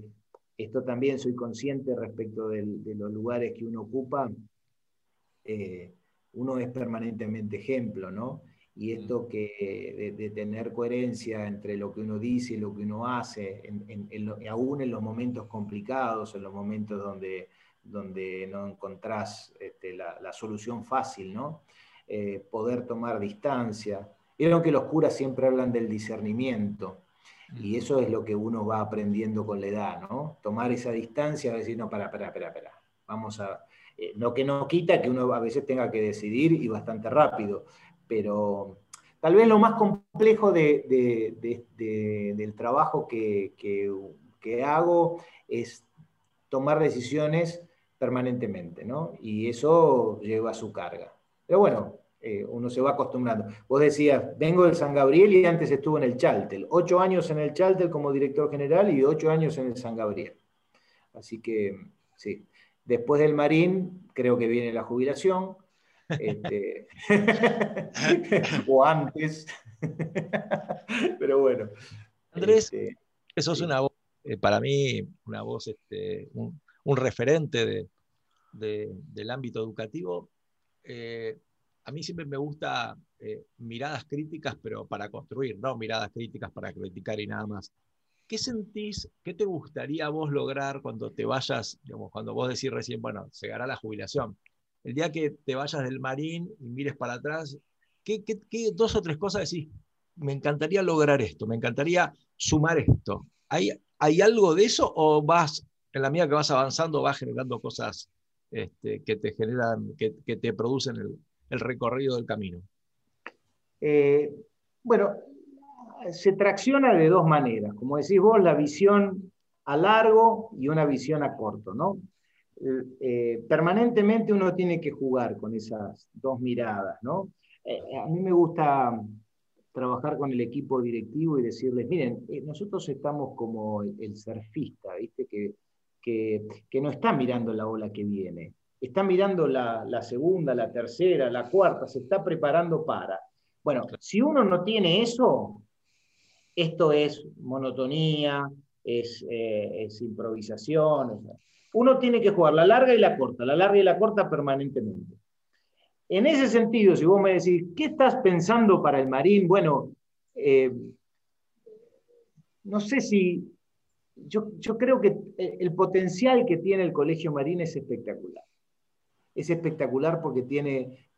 esto también soy consciente respecto de los lugares que uno ocupa, eh, uno es permanentemente ejemplo, ¿no? Y esto que de, tener coherencia entre lo que uno dice y lo que uno hace, aún en los momentos complicados, en los momentos donde, donde no encontrás este, la, solución fácil, ¿no? Eh, poder tomar distancia. Vieron que los curas siempre hablan del discernimiento, y eso es lo que uno va aprendiendo con la edad, ¿no? Tomar esa distancia, decir, no, para, para, para, para, vamos a... Eh, lo que no quita que uno a veces tenga que decidir y bastante rápido, pero tal vez lo más complejo del trabajo que, hago es tomar decisiones permanentemente, ¿no? Y eso lleva su carga. Pero bueno, eh, uno se va acostumbrando. Vos decías, vengo del San Gabriel y antes estuve en el Chaltel. Ocho años en el Chaltel como director general y ocho años en el San Gabriel. Así que, sí. Después del Marín, creo que viene la jubilación. Este, [LAUGHS] o antes. Pero bueno. Andrés, este, eso es una voz, eh, para mí, una voz, este, un, referente del ámbito educativo. Eh, a mí siempre me gusta eh, miradas críticas, pero para construir, no miradas críticas para criticar y nada más. ¿Qué sentís, qué te gustaría vos lograr cuando te vayas, digamos, cuando vos decís recién, bueno, llegará la jubilación? El día que te vayas del marín y mires para atrás, ¿qué, dos o tres cosas decís? Me encantaría lograr esto, me encantaría sumar esto. ¿Hay, ¿Hay algo de eso o vas, en la medida que vas avanzando, vas generando cosas este, que te generan, que, te producen el, recorrido del camino? Eh, bueno, se tracciona de dos maneras. Como decís vos, la visión a largo y una visión a corto, ¿no? Eh, permanentemente uno tiene que jugar con esas dos miradas, ¿no? Eh, a mí me gusta trabajar con el equipo directivo y decirles, miren, eh, nosotros estamos como el, surfista, ¿viste? Que, que, no está mirando la ola que viene, está mirando la, la, segunda, la tercera, la cuarta, se está preparando para. Bueno, si uno no tiene eso, esto es monotonía, es, es improvisación. Uno tiene que jugar la larga y la corta, la larga y la corta permanentemente. En ese sentido, si vos me decís, ¿qué estás pensando para el Marín? Bueno, eh, no sé si, yo, creo que el potencial que tiene el Colegio Marín es espectacular. Es espectacular porque tiene,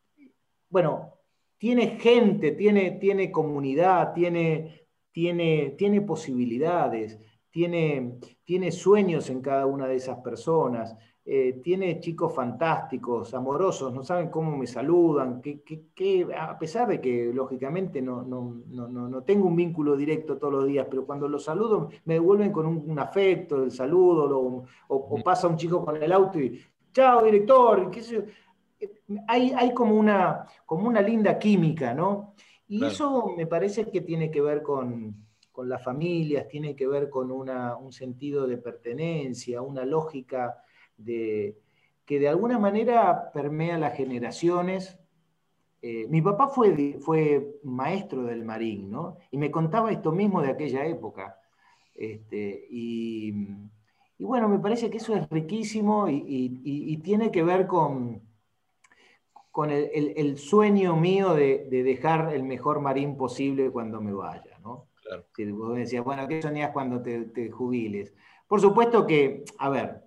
bueno, tiene gente, tiene, tiene comunidad, tiene, tiene, tiene posibilidades tiene, tiene sueños en cada una de esas personas, eh, tiene chicos fantásticos, amorosos, no saben cómo me saludan, que, a pesar de que lógicamente no, no, tengo un vínculo directo todos los días, pero cuando los saludo me devuelven con un, afecto del saludo, o, pasa un chico con el auto y, chao director, Hay, hay como, una, como una linda química, ¿no? Y eso me parece que tiene que ver con, con las familias, tiene que ver con un sentido de pertenencia, una lógica de, que de alguna manera permea las generaciones. Eh, mi papá fue, fue maestro del marín, ¿no? Y me contaba esto mismo de aquella época. Este, y, bueno, me parece que eso es riquísimo y, tiene que ver con, con el, sueño mío de, dejar el mejor marín posible cuando me vaya, Claro. vos decías, bueno, ¿qué soñás cuando te jubiles? Por supuesto que, a ver,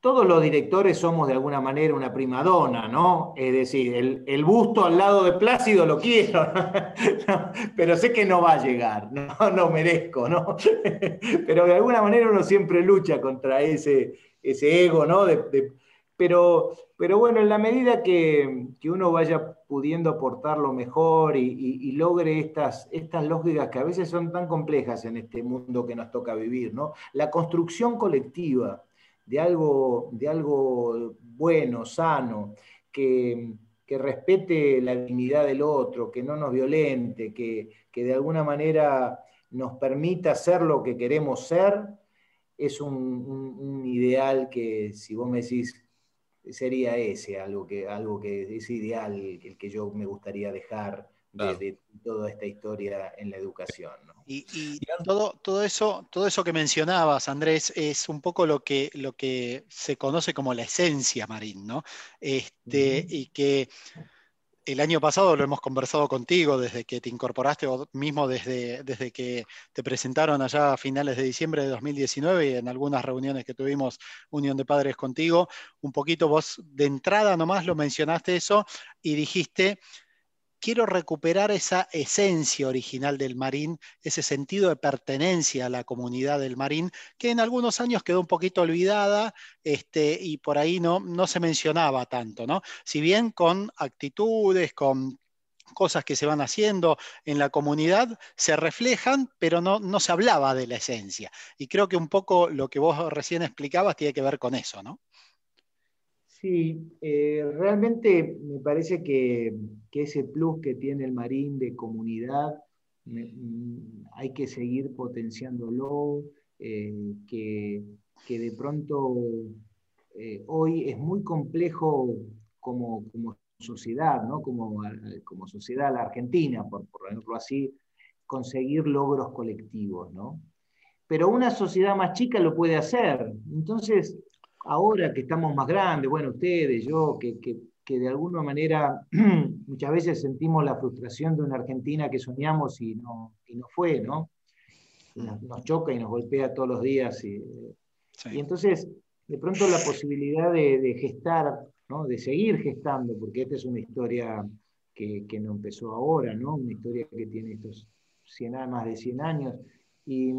todos los directores somos de alguna manera una primadona, ¿no? Es decir, el, busto al lado de Plácido lo quiero, [LAUGHS] pero sé que no va a llegar, no, [LAUGHS] no merezco, ¿no? [LAUGHS] pero de alguna manera uno siempre lucha contra ese, ese ego, ¿no? Pero, pero bueno, en la medida que, uno vaya pudiendo aportar lo mejor y, logre estas, estas lógicas que a veces son tan complejas en este mundo que nos toca vivir, ¿no? La construcción colectiva de algo, de algo bueno, sano, que, respete la dignidad del otro, que no nos violente, que, de alguna manera nos permita ser lo que queremos ser, es un, ideal que, si vos me decís, sería ese, algo que, algo que es ideal, el que yo me gustaría dejar de, toda esta historia en la educación. Y, todo, todo, eso, todo eso que mencionabas, Andrés, es un poco lo que, lo que se conoce como la esencia marín, ¿no? Este, Y que el año pasado lo hemos conversado contigo desde que te incorporaste o mismo desde, desde que te presentaron allá a finales de diciembre de 2019 y en algunas reuniones que tuvimos Unión de Padres contigo, un poquito vos de entrada nomás lo mencionaste eso y dijiste quiero recuperar esa esencia original del marín, ese sentido de pertenencia a la comunidad del marín, que en algunos años quedó un poquito olvidada este, y por ahí no, no se mencionaba tanto, ¿no? Si bien con actitudes, con cosas que se van haciendo en la comunidad se reflejan, pero no, no se hablaba de la esencia. Y creo que un poco lo que vos recién explicabas tiene que ver con eso, ¿no? Sí, eh, realmente me parece que, ese plus que tiene el marín de comunidad mm, hay que seguir potenciándolo, eh, que, de pronto eh, hoy es muy complejo como, sociedad, ¿no? como, como sociedad la Argentina, por, ejemplo así, conseguir logros colectivos. ¿no? Pero una sociedad más chica lo puede hacer. Entonces, ahora que estamos más grandes, bueno, ustedes, yo, que, de alguna manera [CLEARS THROAT] muchas veces sentimos la frustración de una Argentina que soñamos y no, no fue, ¿no? Nos, choca y nos golpea todos los días. Y, entonces, de pronto la posibilidad de, gestar, ¿no? de seguir gestando, porque esta es una historia que, no empezó ahora, ¿no? una historia que tiene estos 100, más de 100 años, y,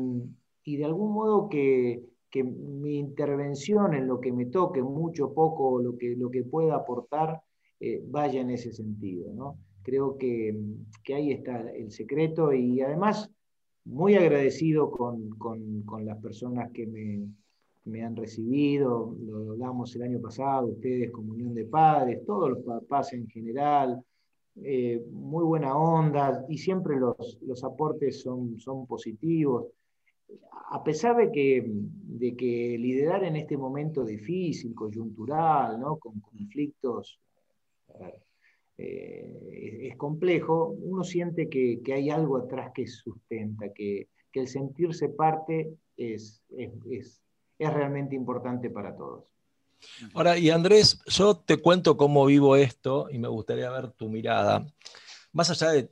y de algún modo que, que mi intervención en lo que me toque, mucho, poco, lo que, lo que pueda aportar, eh, vaya en ese sentido. ¿no? Creo que, ahí está el secreto y además muy agradecido con, las personas que me, han recibido, lo hablamos el año pasado, ustedes, Comunión de Padres, todos los papás en general, eh, muy buena onda y siempre los, los aportes son, son positivos a pesar de que, de que liderar en este momento difícil, coyuntural, ¿no? con conflictos, eh, es, complejo, uno siente que, hay algo atrás que sustenta, que, el sentirse parte es, es, realmente importante para todos. Ahora, y Andrés, yo te cuento cómo vivo esto y me gustaría ver tu mirada. Más allá de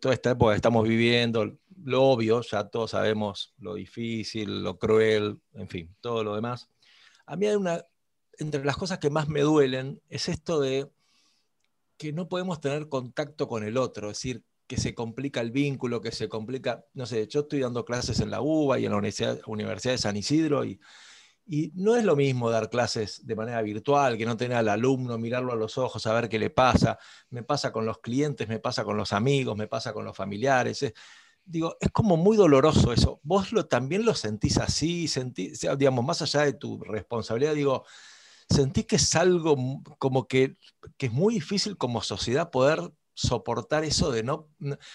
toda esta época que estamos viviendo, lo obvio, ya todos sabemos lo difícil, lo cruel, en fin, todo lo demás. A mí hay una, entre las cosas que más me duelen, es esto de que no podemos tener contacto con el otro, es decir, que se complica el vínculo, que se complica, no sé, yo estoy dando clases en la UBA y en la Universidad, Universidad de San Isidro y y no es lo mismo dar clases de manera virtual, que no tener al alumno, mirarlo a los ojos, saber qué le pasa. Me pasa con los clientes, me pasa con los amigos, me pasa con los familiares. digo, es como muy doloroso eso. ¿Vos lo, también lo sentís así? Sentís, digamos, más allá de tu responsabilidad, digo, ¿sentís que es algo como que, que es muy difícil como sociedad poder soportar eso de no,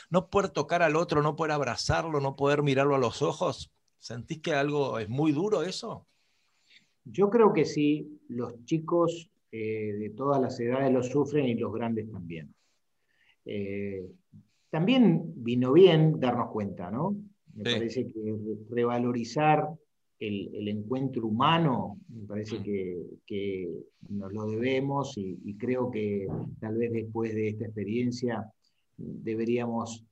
no poder tocar al otro, no poder abrazarlo, no poder mirarlo a los ojos? ¿Sentís que algo es muy duro eso? Yo creo que sí, los chicos eh, de todas las edades lo sufren y los grandes también. Eh, también vino bien darnos cuenta, ¿no? Me parece que revalorizar el, encuentro humano, me parece que, nos lo debemos y, creo que tal vez después de esta experiencia deberíamos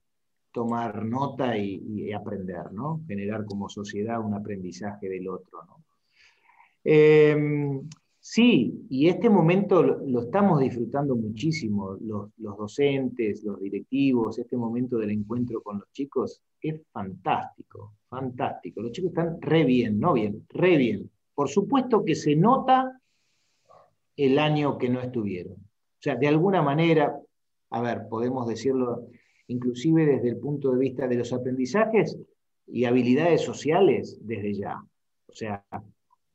tomar nota y, aprender, ¿no? Generar como sociedad un aprendizaje del otro, em, sí, y este momento lo, estamos disfrutando muchísimo, los, los, docentes, los directivos, este momento del encuentro con los chicos es fantástico, fantástico. Los chicos están re bien, no bien, re bien. Por supuesto que se nota el año que no estuvieron. O sea, de alguna manera, a ver, podemos decirlo inclusive desde el punto de vista de los aprendizajes y habilidades sociales desde ya. O sea,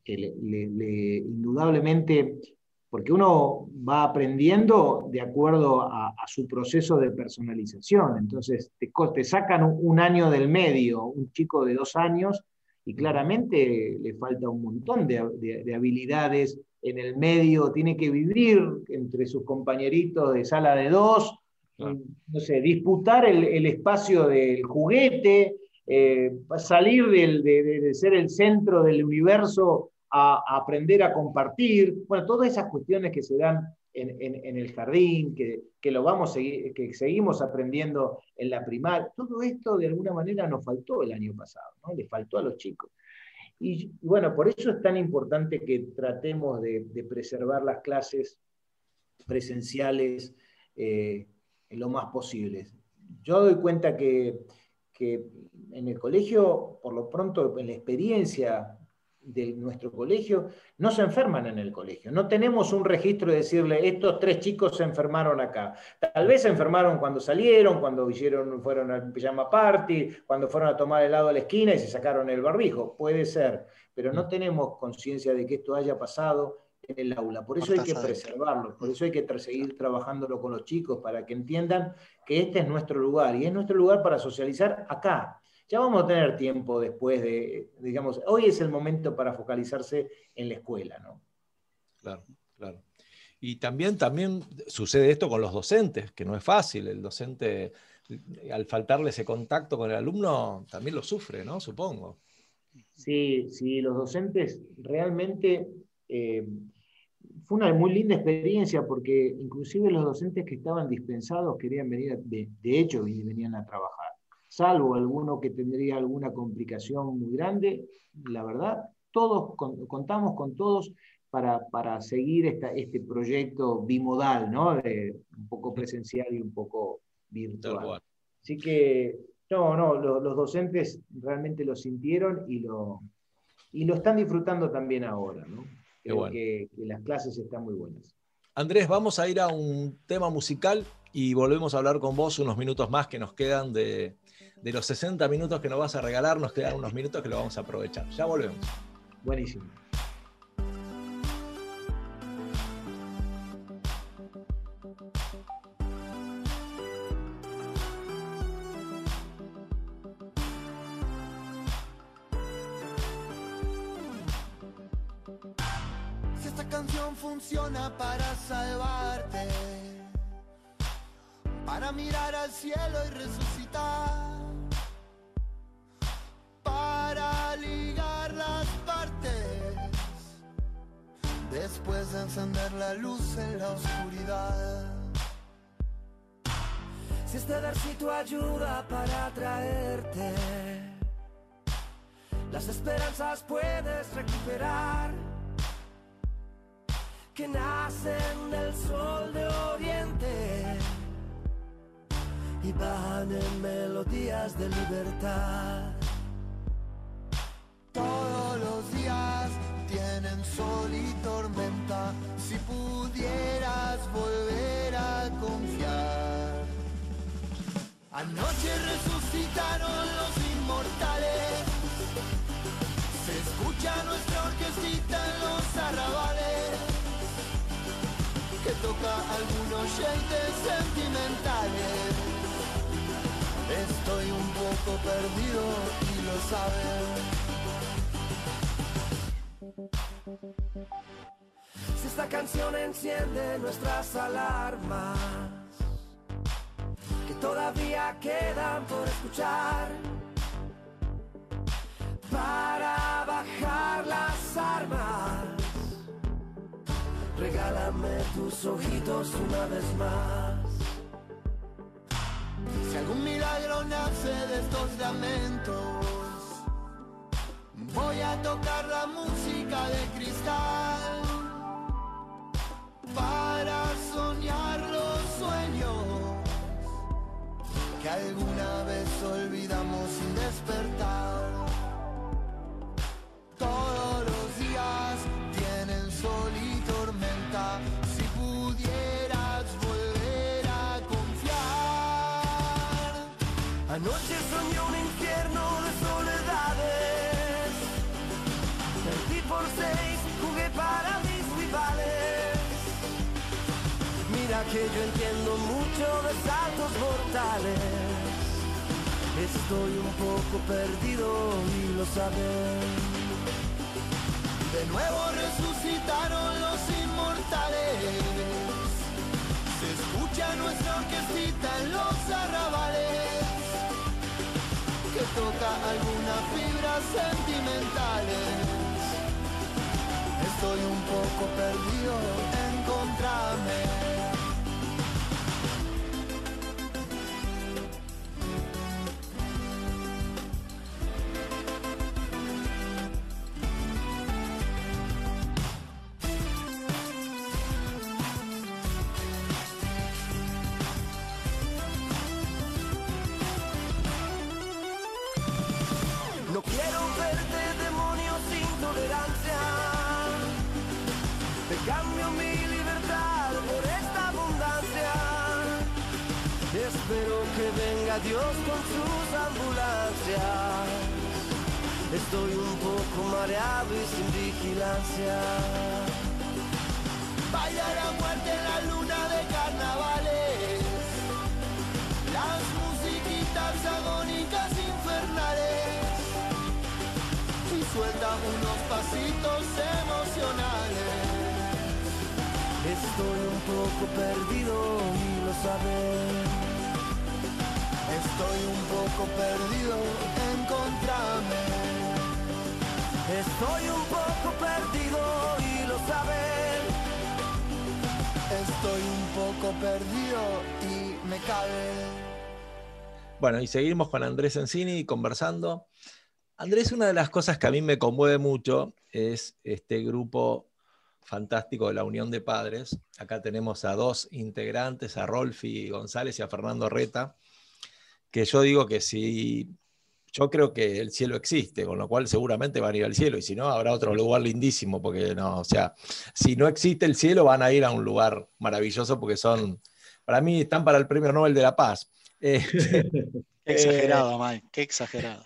indudablemente, porque uno va aprendiendo de acuerdo a, su proceso de personalización. Entonces, te, te sacan un, año del medio, un chico de dos años, y claramente le falta un montón de, habilidades en el medio, tiene que vivir entre sus compañeritos de sala de dos, no sé, disputar el, espacio del juguete, eh, salir de, ser el centro del universo a, aprender a compartir, bueno, todas esas cuestiones que se dan en, el jardín, que, lo vamos que seguimos aprendiendo en la primaria, todo esto de alguna manera nos faltó el año pasado, le faltó a los chicos. Y bueno, por eso es tan importante que tratemos de, preservar las clases presenciales, eh, lo más posible. Yo doy cuenta que, en el colegio, por lo pronto, en la experiencia de nuestro colegio, no se enferman en el colegio. No tenemos un registro de decirle, estos tres chicos se enfermaron acá. Tal vez se enfermaron cuando salieron, cuando hicieron, fueron al pijama party, cuando fueron a tomar helado a la esquina y se sacaron el barbijo. Puede ser, pero no tenemos conciencia de que esto haya pasado en el aula. Por eso hay que preservarlo, por eso hay que seguir trabajándolo con los chicos para que entiendan que este es nuestro lugar y es nuestro lugar para socializar acá. Ya vamos a tener tiempo después de, digamos, hoy es el momento para focalizarse en la escuela, ¿no? Claro, claro. Y también, también sucede esto con los docentes, que no es fácil. El docente, al faltarle ese contacto con el alumno, también lo sufre, ¿no? Supongo. Sí, sí, los docentes realmente eh, fue una muy linda experiencia porque inclusive los docentes que estaban dispensados querían venir, de, hecho venían a trabajar, salvo alguno que tendría alguna complicación muy grande, la verdad, todos contamos con todos para, para seguir esta, este proyecto bimodal, ¿no? un poco presencial y un poco virtual. Así que, no, no, los docentes realmente lo sintieron y lo, y lo están disfrutando también ahora, ¿no? que, las clases están muy buenas. Andrés, vamos a ir a un tema musical y volvemos a hablar con vos unos minutos más que nos quedan de, de los 60 minutos que nos vas a regalar, nos quedan unos minutos que lo vamos a aprovechar. Ya volvemos. Buenísimo. Ayuda para atraerte, las esperanzas puedes recuperar que nacen del sol de oriente y van en melodías de libertad. Anoche resucitaron los inmortales, se escucha nuestra orquestita en los arrabales que toca algunos shades sentimentales. Estoy un poco perdido y lo sabes. Si esta canción enciende nuestras alarmas, que todavía quedan por escuchar. Para bajar las armas, regálame tus ojitos una vez más. Si algún milagro nace de estos lamentos, voy a tocar la música de cristal para soñar los sueños que alguna vez olvidamos sin despertar. Todos los días tienen sol y tormenta. Si pudieras volver a confiar. Anoche que yo entiendo mucho de saltos mortales. Estoy un poco perdido y lo sabes. De nuevo resucitaron los inmortales. Se escucha nuestra orquestita en los arrabales. Que toca algunas fibras sentimentales. Estoy un poco perdido, encontrame. Espero que venga Dios con sus ambulancias. Estoy un poco mareado y sin vigilancia. Bailar a muerte en la luna de carnavales. Las musiquitas agónicas infernales. Y suelta unos pasitos emocionales. Estoy un poco perdido y lo sabes. Estoy un poco perdido, encontrame. Estoy un poco perdido y lo sabes. Estoy un poco perdido y me cabe. Bueno, y seguimos con Andrés Encini conversando. Andrés, una de las cosas que a mí me conmueve mucho es este grupo fantástico de la Unión de Padres. Acá tenemos a dos integrantes, a Rolfi González y a Fernando Reta, que yo digo que si yo creo que el cielo existe, con lo cual seguramente van a ir al cielo, y si no, habrá otro lugar lindísimo, porque no, o sea, si no existe el cielo, van a ir a un lugar maravilloso, porque son, para mí, están para el Premio Nobel de la Paz. Eh, [LAUGHS] Qué exagerado, Mike, qué exagerado.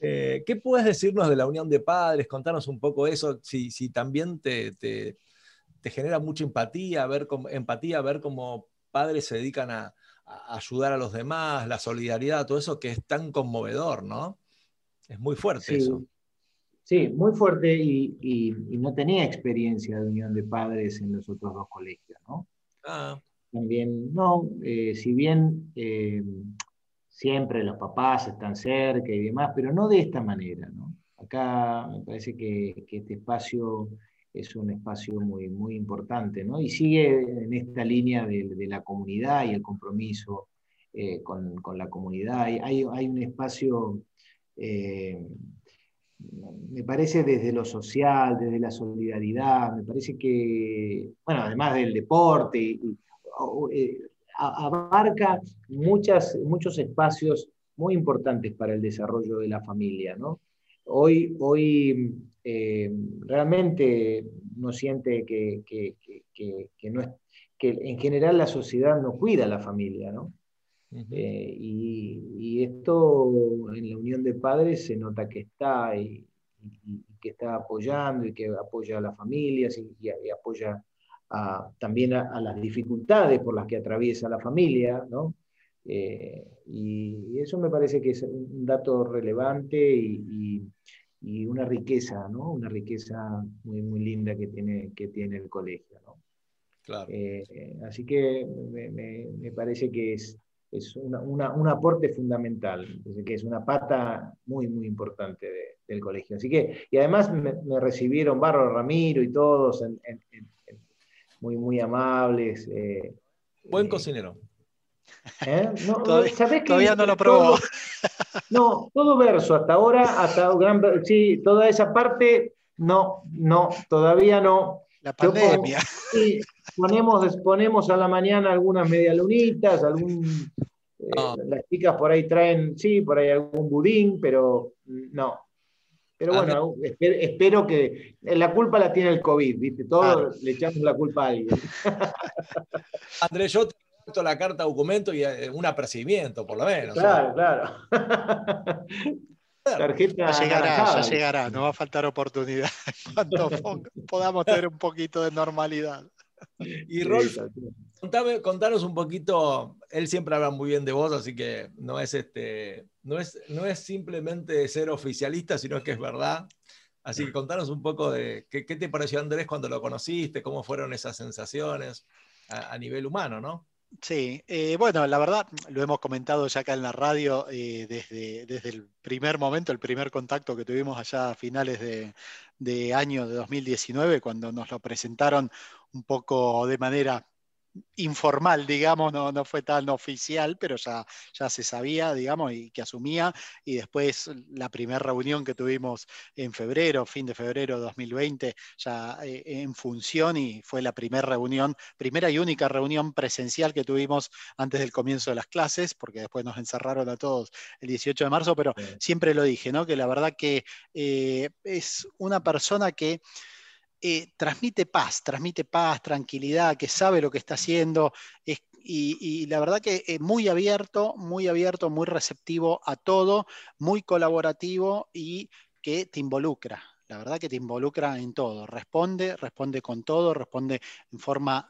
eh, ¿Qué puedes decirnos de la Unión de Padres? Contanos un poco eso, si, si también te, te- te genera mucha empatía, ver cómo, empatía, ver cómo padres se dedican a, a ayudar a los demás, la solidaridad, todo eso que es tan conmovedor, ¿no? Es muy fuerte Sí, eso. sí, muy fuerte y, y- y no tenía experiencia de unión de padres en los otros dos colegios, ¿no? Ah, También, no, eh, si bien eh, siempre los papás están cerca y demás, pero no de esta manera, ¿no? Acá me parece que, que este espacio es un espacio muy, muy importante, ¿no? Y sigue en esta línea de, la comunidad y el compromiso eh, con, con la comunidad. Hay, hay, un espacio, eh, me parece desde lo social, desde la solidaridad, me parece que, bueno, además del deporte, eh, abarca muchas, muchos espacios muy importantes para el desarrollo de la familia, ¿no? Hoy, hoy eh, realmente uno siente que, que- que- no es, que en general la sociedad no cuida a la familia, ¿no? Eh, y, y esto en la unión de padres se nota que está y, y- y que está apoyando y que apoya a las familias y, apoya a- también a, a las dificultades por las que atraviesa la familia, ¿no? Eh, y eso me parece que es un dato relevante y, y- una riqueza, ¿no? Una riqueza muy, muy linda que tiene, que tiene el colegio, ¿no? Claro. Eh, eh, así que me, me- me parece que es, es una- una- un aporte fundamental, que es una pata muy, muy importante de- del colegio. Así que, y además me, me recibieron Barro Ramiro y todos en, en- en- en- muy, muy amables. eh, Buen cocinero. No, Todavía- ¿sabés qué? todavía no lo probó. No, todo verso hasta ahora, hasta gran, sí, toda esa parte, no, no, todavía no. La Yo pandemia. sí, ponemos, ponemos a la mañana algunas medialunitas, algún, eh, No. las chicas por ahí traen, sí, por ahí algún budín, pero no. Pero A bueno, espero, espero que la culpa la tiene el COVID, ¿viste? Todos Claro. le echamos la culpa a alguien. Andrés, yo te he la carta documento y eh, un apercibimiento, por lo menos. Claro, claro. Tarjeta Ya llegará, ya llegará, no va a faltar oportunidad [LAUGHS] cuando [LAUGHS] podamos tener un poquito de normalidad. Y Rolf, contame- contanos un poquito, él siempre habla muy bien de vos, así que no es, este, no es, no es simplemente ser oficialista, sino que es verdad. Así que contanos un poco de qué, qué te pareció Andrés cuando lo conociste, cómo fueron esas sensaciones a, a nivel humano, ¿no? Sí, eh, bueno, la verdad, lo hemos comentado ya acá en la radio eh, desde, desde el primer momento, el primer contacto que tuvimos allá a finales de, de año de 2019, cuando nos lo presentaron un poco de manera informal, digamos, no, no fue tan oficial, pero ya, ya se sabía, digamos, y que asumía. Y después la primera reunión que tuvimos en febrero, fin de febrero de 2020, ya eh, en función y fue la primera reunión, primera y única reunión presencial que tuvimos antes del comienzo de las clases, porque después nos encerraron a todos el 18 de marzo, pero Sí. siempre lo dije, ¿no? Que la verdad que eh, es una persona que eh, transmite paz, transmite paz, tranquilidad, que sabe lo que está haciendo, y, la verdad que eh, muy abierto, muy abierto, muy receptivo a todo, muy colaborativo y que te involucra. La verdad que te involucra en todo, responde, responde con todo, responde en forma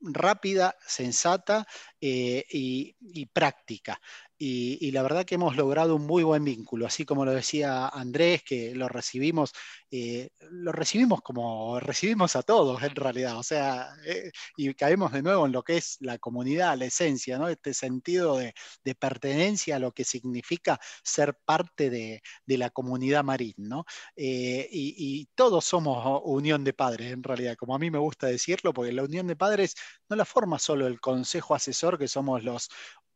rápida, sensata eh, y práctica. Y, la verdad que hemos logrado un muy buen vínculo, así como lo decía Andrés, que lo recibimos, eh, lo recibimos como recibimos a todos en realidad, o sea, eh, y caemos de nuevo en lo que es la comunidad, la esencia, ¿no? Este sentido de, pertenencia a lo que significa ser parte de, la comunidad marín. Eh, y, y todos somos unión de padres, en realidad, como a mí me gusta decirlo, porque la unión de padres no la forma solo el consejo asesor, que somos los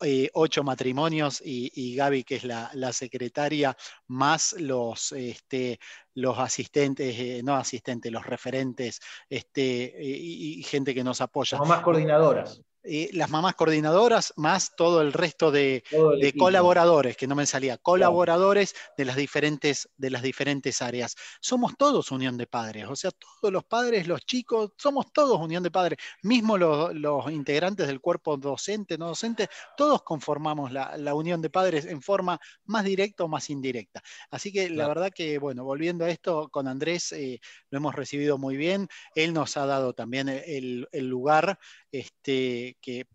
eh, ocho matrimonios y, Gaby, que es la, secretaria, más los, este, los asistentes, eh, no asistentes, los referentes este, y, y gente que nos apoya. Más coordinadoras. Eh, las mamás coordinadoras, más todo el resto de, el colaboradores, que no me salía, colaboradores de las diferentes, de las diferentes áreas. Somos todos unión de padres, o sea, todos los padres, los chicos, somos todos unión de padres, mismo los, los integrantes del cuerpo docente, no docente, todos conformamos la, la unión de padres en forma más directa o más indirecta. Así que la verdad que, bueno, volviendo a esto, con Andrés eh, lo hemos recibido muy bien, él nos ha dado también el, el lugar este, que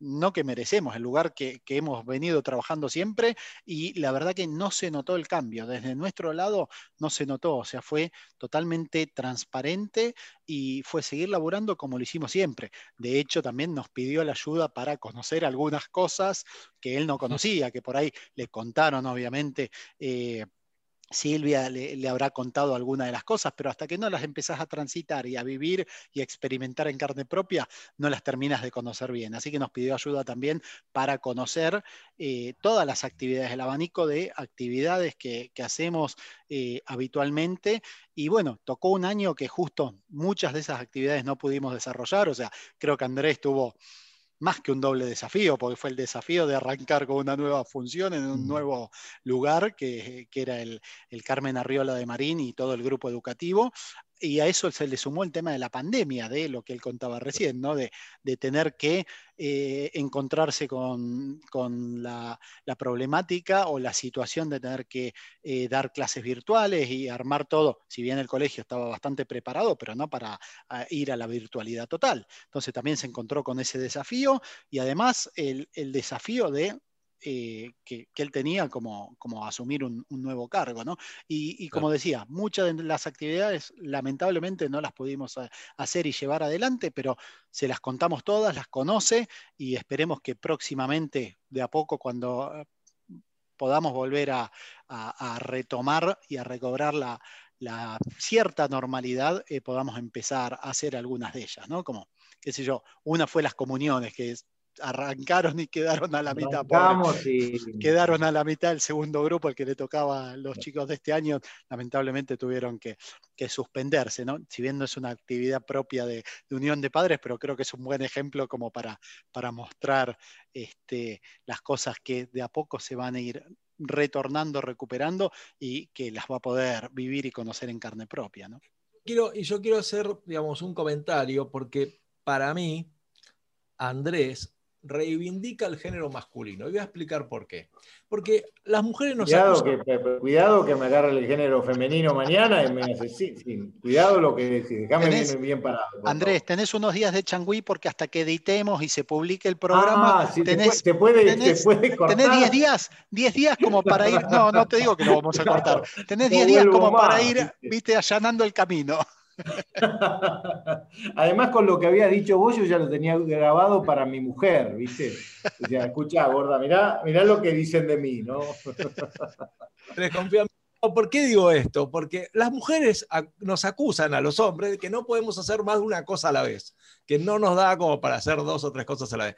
no que merecemos, el lugar que, que, hemos venido trabajando siempre y la verdad que no se notó el cambio. Desde nuestro lado no se notó, o sea, fue totalmente transparente y fue seguir laburando como lo hicimos siempre. De hecho, también nos pidió la ayuda para conocer algunas cosas que él no conocía, que por ahí le contaron, obviamente. Eh, Silvia le, habrá contado alguna de las cosas, pero hasta que no las empezás a transitar y a vivir y a experimentar en carne propia, no las terminas de conocer bien. Así que nos pidió ayuda también para conocer eh, todas las actividades, el abanico de actividades que, que hacemos eh, habitualmente. Y bueno, tocó un año que justo muchas de esas actividades no pudimos desarrollar, o sea, creo que Andrés tuvo más que un doble desafío, porque fue el desafío de arrancar con una nueva función en un nuevo lugar, que, que era el, el, Carmen Arriola de Marín y todo el grupo educativo. Y a eso se le sumó el tema de la pandemia, de lo que él contaba recién, ¿no? de, de tener que eh, encontrarse con, con la, la, problemática o la situación de tener que eh, dar clases virtuales y armar todo, si bien el colegio estaba bastante preparado, pero no para a ir a la virtualidad total. Entonces también se encontró con ese desafío y además el, el desafío de eh, que, que, él tenía como, como asumir un, un, nuevo cargo. ¿no? Y, y como claro. decía, muchas de las actividades lamentablemente no las pudimos hacer y llevar adelante, pero se las contamos todas, las conoce y esperemos que próximamente, de a poco, cuando eh, podamos volver a, a, a retomar y a recobrar la, la cierta normalidad, eh, podamos empezar a hacer algunas de ellas, ¿no? Como qué sé yo, una fue las comuniones, que arrancaron y quedaron a la mitad. Y... Quedaron a la mitad el segundo grupo, el que le tocaba a los chicos de este año, lamentablemente tuvieron que, suspenderse, ¿no? Si bien no es una actividad propia de, unión de padres, pero creo que es un buen ejemplo como para, para mostrar este, las cosas que de a poco se van a ir retornando, recuperando y que las va a poder vivir y conocer en carne propia, ¿no? Quiero, y yo quiero hacer, digamos, un comentario porque para mí, Andrés reivindica el género masculino. Y voy a explicar por qué. Porque las mujeres nos cuidado que, cuidado que me agarre el género femenino mañana y me asesine. Cuidado lo que decís. Déjame bien, bien, parado. Andrés, tenés unos días de changüí porque hasta que editemos y se publique el programa. Ah, tenés, te puede, tenés, cortar. Tenés 10 días, 10 días como para ir. No, no te digo que lo vamos a cortar. [LAUGHS] Tenés 10 días como para ir, viste, allanando el camino. [LAUGHS] Además, con lo que había dicho vos, yo ya lo tenía grabado para mi mujer, ¿viste? O sea, escuchá, gorda, mirá, mirá lo que dicen de mí, ¿no? [LAUGHS] ¿Por qué digo esto? Porque las mujeres nos acusan a los hombres de que no podemos hacer más de una cosa a la vez, que no nos da como para hacer dos o tres cosas a la vez.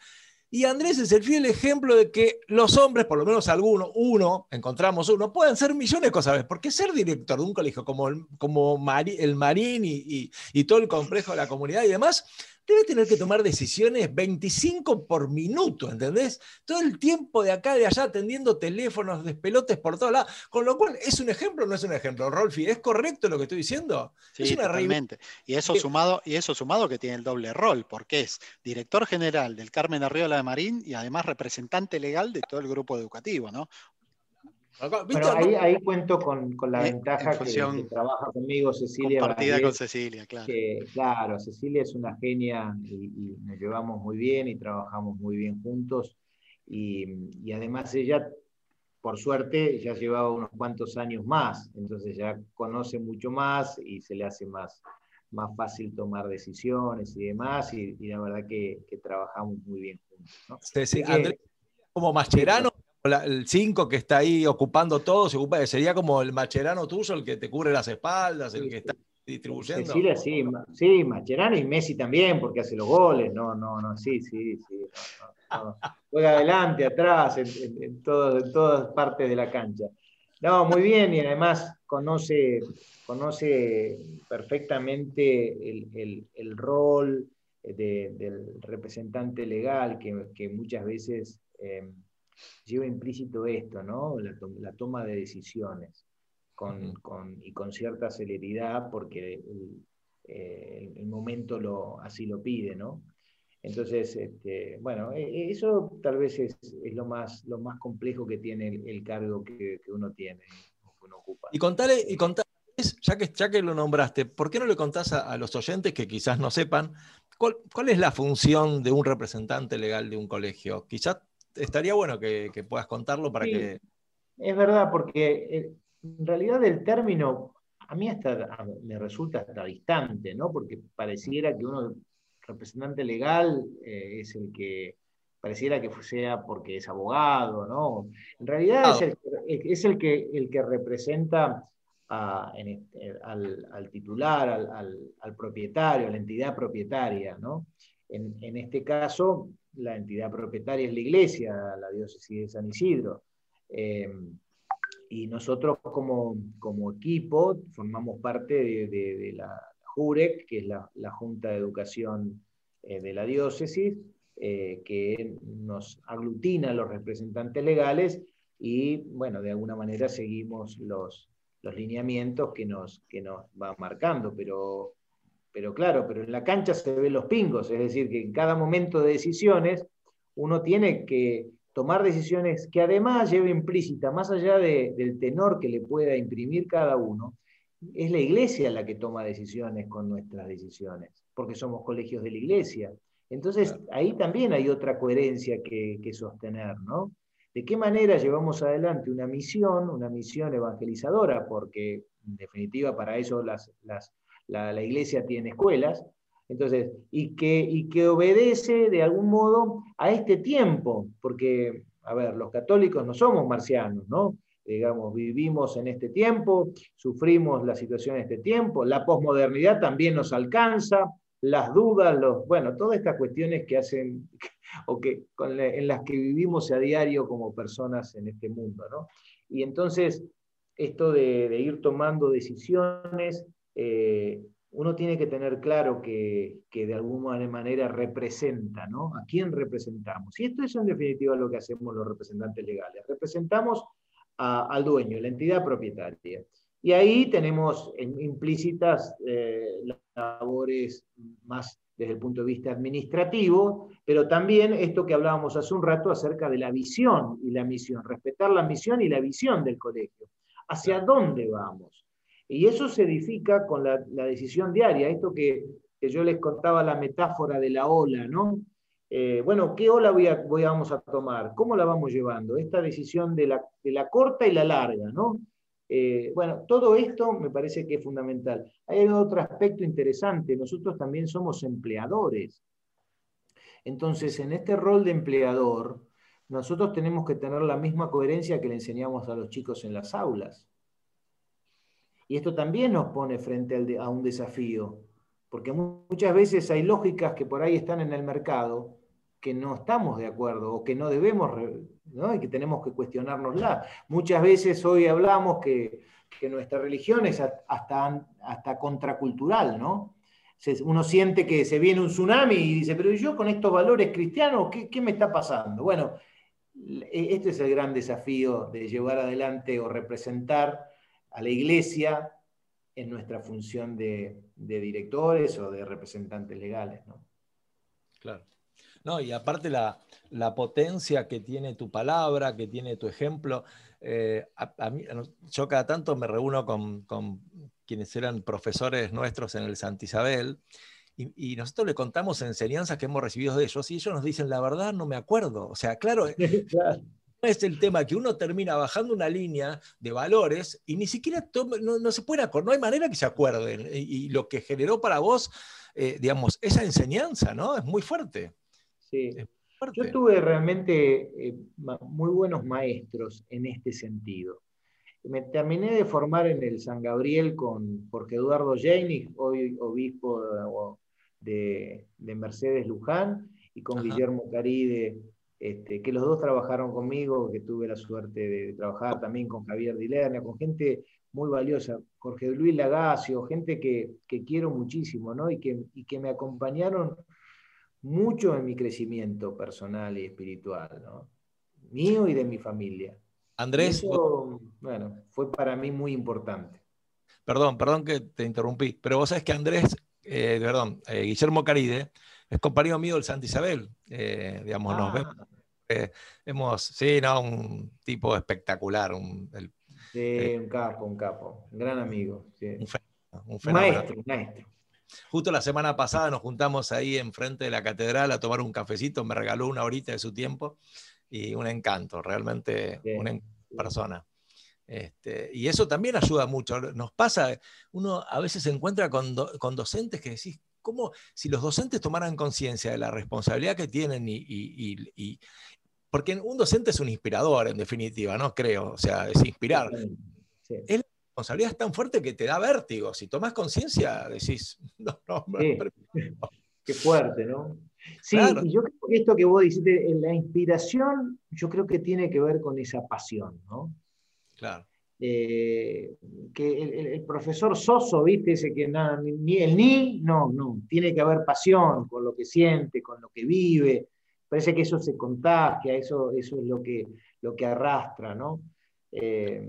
Y Andrés es el fiel ejemplo de que los hombres, por lo menos algunos, uno, encontramos uno, pueden ser millones de cosas. Porque ser director de un colegio como el, como el Marín y, y, todo el complejo de la comunidad y demás, debe tener que tomar decisiones 25 por minuto, ¿entendés? Todo el tiempo de acá, de allá, atendiendo teléfonos, despelotes por todos lados. Con lo cual, ¿es un ejemplo o no es un ejemplo? Rolfi, ¿es correcto lo que estoy diciendo? Sí, es totalmente. Y eso, sumado, y eso sumado que tiene el doble rol, porque es director general del Carmen Arriola de Marín y además representante legal de todo el grupo educativo, ¿no? Bueno, ahí, cuento con, la eh, ventaja que, trabaja conmigo Cecilia. Compartida con Cecilia, claro. claro, Cecilia es una genia y, nos llevamos muy bien y trabajamos muy bien juntos. Y, además ella, por suerte, ya llevaba unos cuantos años más, entonces ya conoce mucho más y se le hace más, más fácil tomar decisiones y demás. Y, la verdad que, trabajamos muy bien juntos. ¿no? Sí, Andrés, como Mascherano el 5 que está ahí ocupando todo, se ocupa, sería como el macherano tuyo, el que te cubre las espaldas, el que está distribuyendo. Cecilia, sí, sí, Macherano y Messi también, porque hace los goles, no, no, no, sí, sí, sí. Juega adelante, atrás, en, en, todas partes de la cancha. No, muy bien, y además conoce, conoce perfectamente el, rol del representante legal que, muchas veces eh, lleva implícito esto, ¿no? La, toma de decisiones con, y con cierta celeridad porque el, el, momento lo, así lo pide, ¿no? Entonces, este, bueno, e, e, eso tal vez es, es, lo, más, lo más complejo que tiene el, cargo que, que, uno tiene, que uno ocupa. Y contale, y contale ya que, ya que lo nombraste, ¿por qué no le contás a, los oyentes que quizás no sepan cuál, cuál, es la función de un representante legal de un colegio? Quizás estaría bueno que, puedas contarlo para que... Es verdad, porque eh, en realidad el término a mí hasta me resulta hasta distante, ¿no? Porque pareciera que uno, representante legal, eh, es el que, pareciera que sea porque es abogado, ¿no? En realidad es, el, que, el que representa este, al, titular, al, propietario, a la entidad propietaria, ¿no? En, en este caso, la entidad propietaria es la iglesia, la diócesis de San Isidro. Eh, y nosotros como, equipo formamos parte de, la JUREC, que es la, Junta de Educación eh, de la diócesis, eh, que nos aglutina los representantes legales y, bueno, de alguna manera seguimos los, los lineamientos que nos, que nos van marcando, pero pero claro, pero en la cancha se ven los pingos, es decir, que en cada momento de decisiones uno tiene que tomar decisiones que además lleve implícita, más allá del tenor que le pueda imprimir cada uno, es la iglesia la que toma decisiones con nuestras decisiones, porque somos colegios de la iglesia. Entonces, ahí también hay otra coherencia que, sostener, ¿no? ¿De qué manera llevamos adelante una misión, una misión evangelizadora? Porque, en definitiva, para eso las, las, la, iglesia tiene escuelas, entonces, y que, y que obedece de algún modo a este tiempo, porque, a ver, los católicos no somos marcianos, ¿no? Digamos, vivimos en este tiempo, sufrimos la situación en este tiempo, la posmodernidad también nos alcanza, las dudas, los, bueno, todas estas cuestiones que hacen, [LAUGHS] o que, en las que vivimos a diario como personas en este mundo. ¿no? Y entonces, esto de, ir tomando decisiones, eh, uno tiene que tener claro que, de alguna manera representa, ¿no? ¿A quién representamos? Y esto es en definitiva lo que hacemos los representantes legales. Representamos al dueño, la entidad propietaria. Y ahí tenemos implícitas eh, labores más desde el punto de vista administrativo, pero también esto que hablábamos hace un rato acerca de la visión y la misión, respetar la misión y la visión del colegio. ¿Hacia dónde vamos? Y eso se edifica con la, decisión diaria, esto que, yo les contaba la metáfora de la ola, ¿no? Eh, bueno, ¿qué ola voy a, vamos a tomar? ¿Cómo la vamos llevando? Esta decisión de la, de la corta y la larga, ¿no? Eh, bueno, todo esto me parece que es fundamental. Hay otro aspecto interesante, nosotros también somos empleadores. Entonces, en este rol de empleador, nosotros tenemos que tener la misma coherencia que le enseñamos a los chicos en las aulas. Y esto también nos pone frente a un desafío, porque muchas veces hay lógicas que por ahí están en el mercado que no estamos de acuerdo o que no debemos, ¿no? y que tenemos que cuestionárnosla. Muchas veces hoy hablamos que, que nuestra religión es hasta, hasta contracultural, ¿no? Uno siente que se viene un tsunami y dice, pero yo con estos valores cristianos, ¿qué, qué me está pasando? Bueno, e, este es el gran desafío de llevar adelante o representar a la iglesia en nuestra función de, de directores o de representantes legales. ¿no? Claro. No, y aparte la, potencia que tiene tu palabra, que tiene tu ejemplo. Eh, a, mí, yo cada tanto me reúno con, quienes eran profesores nuestros en el Santa Isabel y, nosotros le contamos enseñanzas que hemos recibido de ellos y ellos nos dicen, la verdad no me acuerdo. O sea, claro, [LAUGHS] no es el tema que uno termina bajando una línea de valores y ni siquiera no, se puede acordar, no hay manera que se acuerden. Y, lo que generó para vos, eh, digamos, esa enseñanza, ¿no? Es muy fuerte. Sí. Yo tuve realmente eh, muy buenos maestros en este sentido. Me terminé de formar en el San Gabriel con Jorge Eduardo Jainig, hoy obispo de, Mercedes Luján, y con Guillermo Caride, este, que los dos trabajaron conmigo, que tuve la suerte de trabajar también con Javier Dilerna, con gente muy valiosa, Jorge Luis Lagacio, gente que, quiero muchísimo, ¿no? Y que, y que me acompañaron mucho en mi crecimiento personal y espiritual, ¿no? mío y de mi familia. Andrés. bueno, fue para mí muy importante. Perdón, perdón que te interrumpí, pero vos sabés que Andrés, eh, perdón, eh, Guillermo Caride, es compañero mío del Santa Isabel. Eh, digamos, nos vemos. Ah. hemos, sí, no, un tipo espectacular. Un, sí, un capo, un capo, un gran amigo. Un, un maestro, maestro. Justo la semana pasada nos juntamos ahí enfrente de la catedral a tomar un cafecito, me regaló una horita de su tiempo y un encanto, realmente una persona. Este, y eso también ayuda mucho. Nos pasa, uno a veces se encuentra con, docentes que decís, ¿cómo si los docentes tomaran conciencia de la responsabilidad que tienen y, porque un docente es un inspirador, en definitiva, ¿no? Creo, o sea, es inspirar responsabilidad es tan fuerte que te da vértigo. Si tomas conciencia, decís, [LAUGHS] no, no, [LAUGHS] Qué fuerte, ¿no? Sí, y yo creo que esto que vos dijiste, la inspiración, yo creo que tiene que ver con esa pasión, ¿no? Claro. Eh, que el, profesor Soso, ¿viste? Ese que nada, ni el ni, no, no, tiene que haber pasión con lo que siente, con lo que vive. Parece que eso se contagia, eso, eso es lo que, lo que arrastra, ¿no? Eh,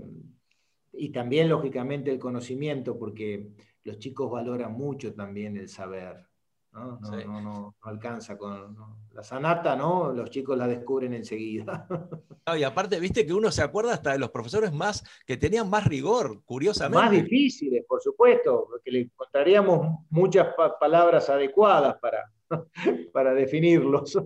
y también, lógicamente, el conocimiento, porque los chicos valoran mucho también el saber. No, no, no, alcanza con la sanata, ¿no? Los chicos la descubren enseguida. [LAUGHS] y aparte, viste que uno se acuerda hasta de los profesores más que tenían más rigor, curiosamente. Más difíciles, por supuesto, porque le encontraríamos muchas palabras adecuadas para, [LAUGHS] para definirlos.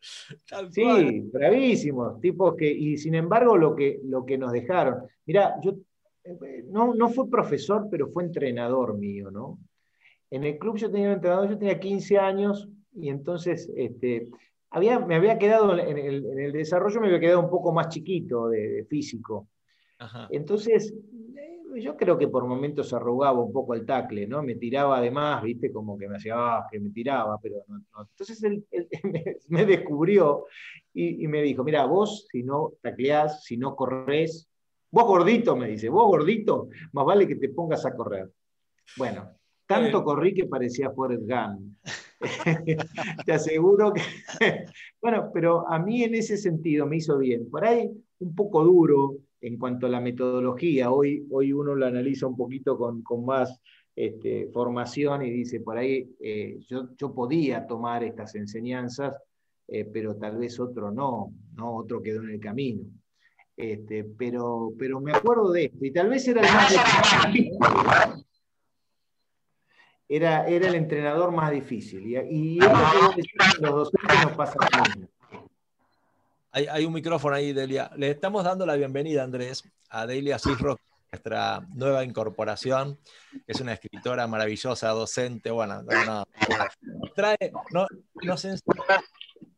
[LAUGHS] sí, bravísimos, tipos que, y sin embargo lo que, lo que nos dejaron. Mira, yo eh, no, no fue profesor, pero fue entrenador mío, ¿no? En el club yo tenía un entrenador, yo tenía 15 años y entonces este, había, me había quedado en el, desarrollo, me había quedado un poco más chiquito de, físico. Entonces, yo creo que por momentos arrugaba un poco el tacle, ¿no? Me tiraba además, viste, como que me hacía, ah, que me tiraba, pero no. no. Entonces él, él [LAUGHS] me, me, descubrió y, y, me dijo, mira, vos si no tacleás, si no corres, vos gordito, me dice, vos gordito, más vale que te pongas a correr. Bueno, tanto corrí que parecía Forrest Gump. [LAUGHS] te aseguro que... [LAUGHS] bueno, pero a mí en ese sentido me hizo bien. Por ahí un poco duro, en cuanto a la metodología. Hoy, hoy uno lo analiza un poquito con, con más este, formación y dice, por ahí eh, yo, yo, podía tomar estas enseñanzas, eh, pero tal vez otro no, no, otro quedó en el camino. Este, pero, pero me acuerdo de esto, y tal vez era el más. Era, era el entrenador más difícil. Y, y los docentes nos pasa lo hay, hay, un micrófono ahí, Delia. Le estamos dando la bienvenida, Andrés, a Delia Cisrock, nuestra nueva incorporación. Es una escritora maravillosa, docente. Bueno, no, no, trae, no, nos enseña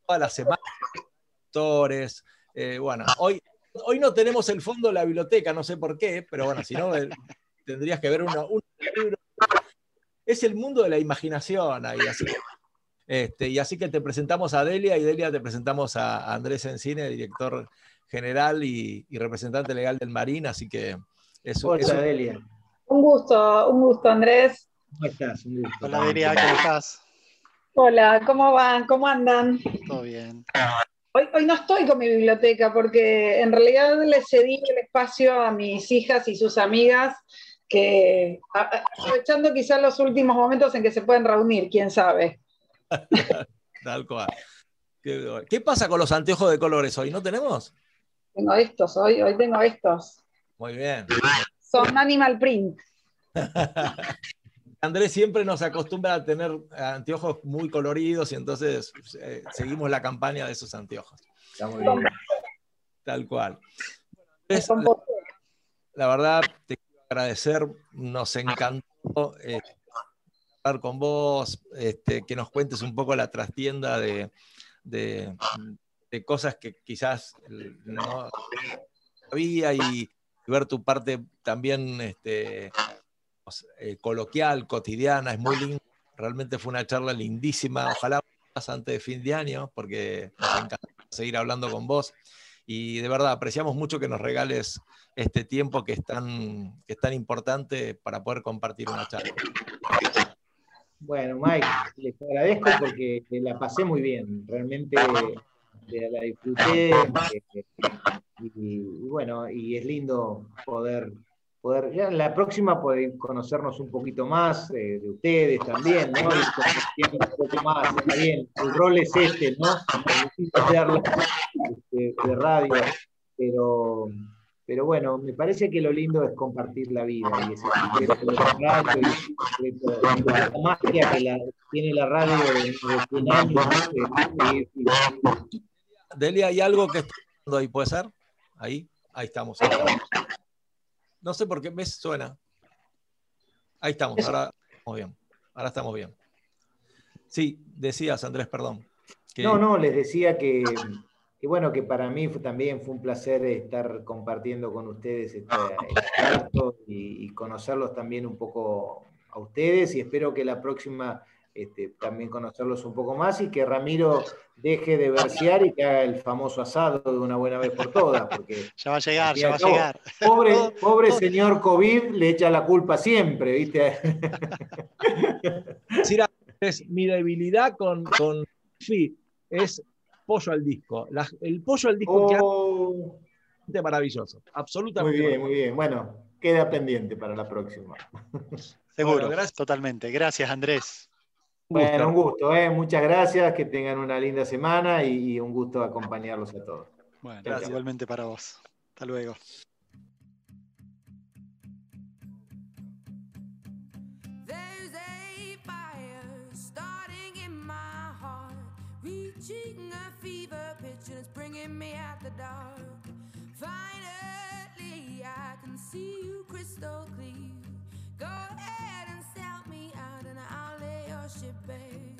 toda la semana, autores. Eh, bueno, hoy, hoy no tenemos el fondo de la biblioteca, no sé por qué, pero bueno, si no, tendrías que ver uno, un libro. Es el mundo de la imaginación ahí, así este, y así que te presentamos a Delia y Delia te presentamos a Andrés Encine, director general y, y representante legal del Marín, así que eso. Hola, eso... Delia. Un gusto, un gusto, Andrés. ¿Cómo estás? Un gusto. Hola, Delia, ¿cómo estás? Hola, ¿cómo van? ¿Cómo andan? Todo bien. Hoy, hoy, no estoy con mi biblioteca porque en realidad le cedí el espacio a mis hijas y sus amigas que, aprovechando quizás los últimos momentos en que se pueden reunir, quién sabe. [LAUGHS] Tal cual. ¿Qué, ¿Qué, pasa con los anteojos de colores hoy? ¿No tenemos? Tengo estos, hoy, hoy tengo estos. Muy bien. Son animal print. [LAUGHS] Andrés siempre nos acostumbra a tener anteojos muy coloridos y entonces eh, seguimos la campaña de esos anteojos. Tal cual. Entonces, la, la, verdad, te quiero agradecer, nos encantó. Eh, con vos, este, que nos cuentes un poco la trastienda de, de, cosas que quizás no había y ver tu parte también este, eh, coloquial, cotidiana, es muy lindo. Realmente fue una charla lindísima. Ojalá más antes de fin de año, porque nos encanta seguir hablando con vos. Y de verdad, apreciamos mucho que nos regales este tiempo que es tan, que es tan importante para poder compartir una charla. Bueno, Mike, les agradezco porque la pasé muy bien, realmente la disfruté eh, y, bueno, y es lindo poder, poder ya en la próxima poder conocernos un poquito más eh, de ustedes también, ¿no? Y un poco más, está bien, el rol es este, ¿no? De, de radio, pero pero bueno, me parece que lo lindo es compartir la vida y ese secreto del rato y la magia que la, tiene la radio de, de 100 años. Delia, ¿hay algo que está ahí? ¿Puede ser? Ahí, ahí estamos, ahí estamos. No sé por qué me suena. Ahí estamos, ahora estamos bien. Ahora estamos bien. Sí, decías, Andrés, perdón. Que... No, no, les decía que y bueno, que para mí fue, también fue un placer estar compartiendo con ustedes este, este y, y, conocerlos también un poco a ustedes y espero que la próxima este, también conocerlos un poco más y que Ramiro deje de versear y que haga el famoso asado de una buena vez por todas. Porque [LAUGHS] ya va a llegar, ya va a llegar. Pobre, [LAUGHS] pobre señor COVID le echa la culpa siempre, ¿viste? [LAUGHS] es mi debilidad con, con sí, es pollo al disco. La, el pollo al disco oh. que hace maravilloso. Absolutamente. Muy bien, muy bien. Bueno, queda pendiente para la próxima. [LAUGHS] Seguro, bueno, gracias. totalmente. Gracias, Andrés. Bueno, un gusto, ¿eh? muchas gracias, que tengan una linda semana y, y un gusto acompañarlos a todos. Bueno, gracias. igualmente para vos. Hasta luego. reaching bringing me out the dark. Finally, I can see you crystal clear. Go ahead and sell me out, and I'll lay your ship bare.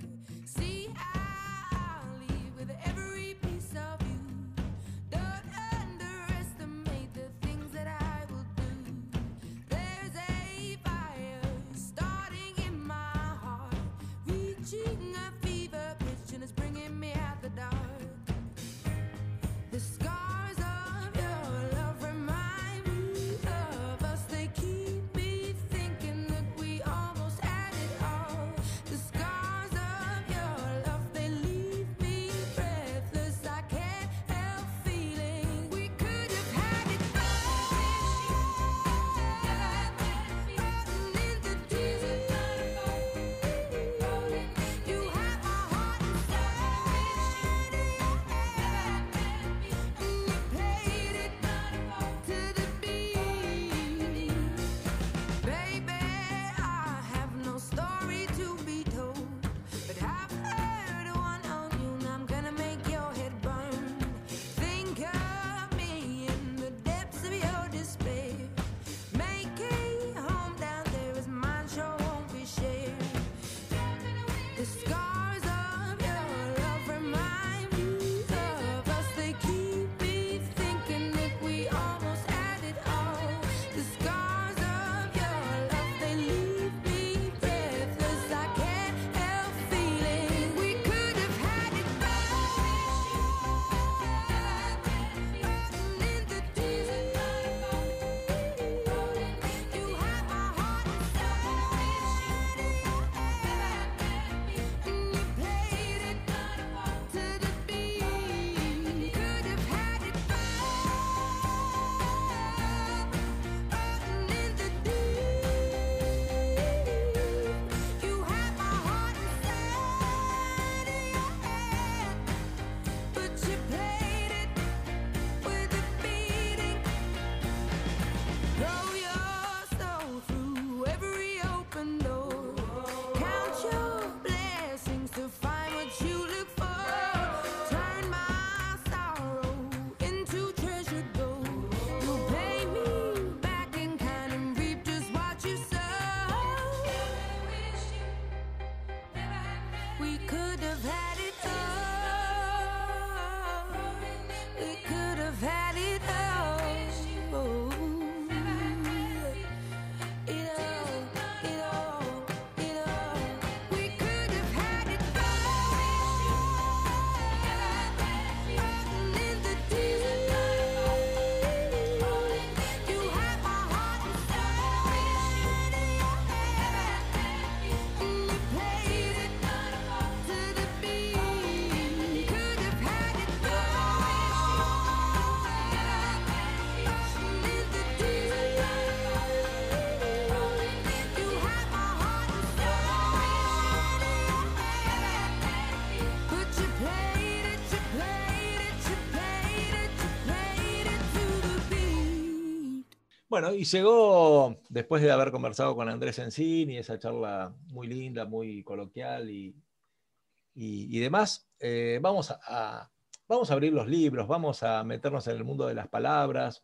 Bueno, y llegó, después de haber conversado con Andrés Encini, esa charla muy linda, muy coloquial y, y, demás, eh, vamos, a, vamos a abrir los libros, vamos a meternos en el mundo de las palabras,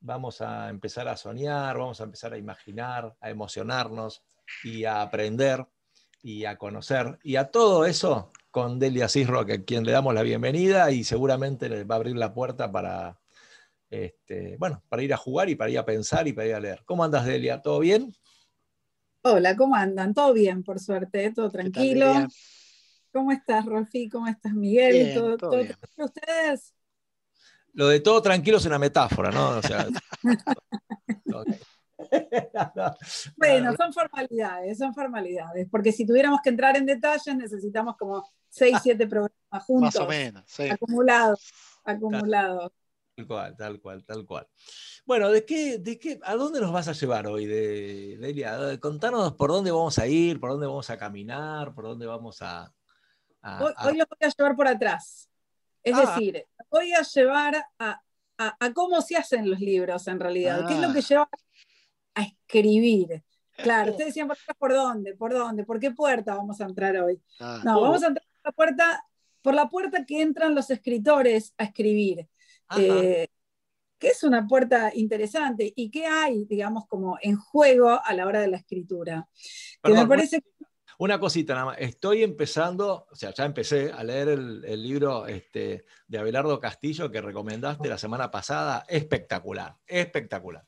vamos a empezar a soñar, vamos a empezar a imaginar, a emocionarnos y a aprender y a conocer. Y a todo eso con Delia Cisro, a quien le damos la bienvenida y seguramente le va a abrir la puerta para, este, bueno, para ir a jugar y para ir a pensar y para ir a leer. ¿Cómo andas, Delia? ¿Todo bien? Hola, ¿cómo andan? Todo bien, por suerte, todo tranquilo. ¿Cómo estás, Rolfi? ¿Cómo estás, Miguel? ¿Todo, todo, tranquilo ustedes? Lo de todo tranquilo es una metáfora, ¿no? O sea, [LAUGHS] [LAUGHS] bueno, son formalidades, son formalidades, porque si tuviéramos que entrar en detalles necesitamos como 6, 7 programas juntos. Más o menos, sí. Acumulados, acumulados. Tal cual, tal cual, tal cual. Bueno, ¿de qué, de qué, ¿a dónde nos vas a llevar hoy, de, Delia? Contanos por dónde vamos a ir, por dónde vamos a caminar, por dónde vamos a... hoy, hoy los voy a llevar por atrás. Es ah. decir, voy a llevar a, cómo se hacen los libros en realidad. ¿Qué es lo Ah. que lleva a escribir? Claro, [LAUGHS] ustedes decían, ¿por dónde? ¿Por dónde? ¿Por qué puerta vamos a entrar hoy? Ah, No, vamos a entrar por la puerta, por la puerta que entran los escritores a escribir. Eh, que es una puerta interesante y qué hay, digamos, como en juego a la hora de la escritura. Que me parece Una cosita nada más. Estoy empezando, o sea, ya empecé a leer el, el libro este, de Abelardo Castillo que recomendaste la semana pasada. Espectacular, espectacular,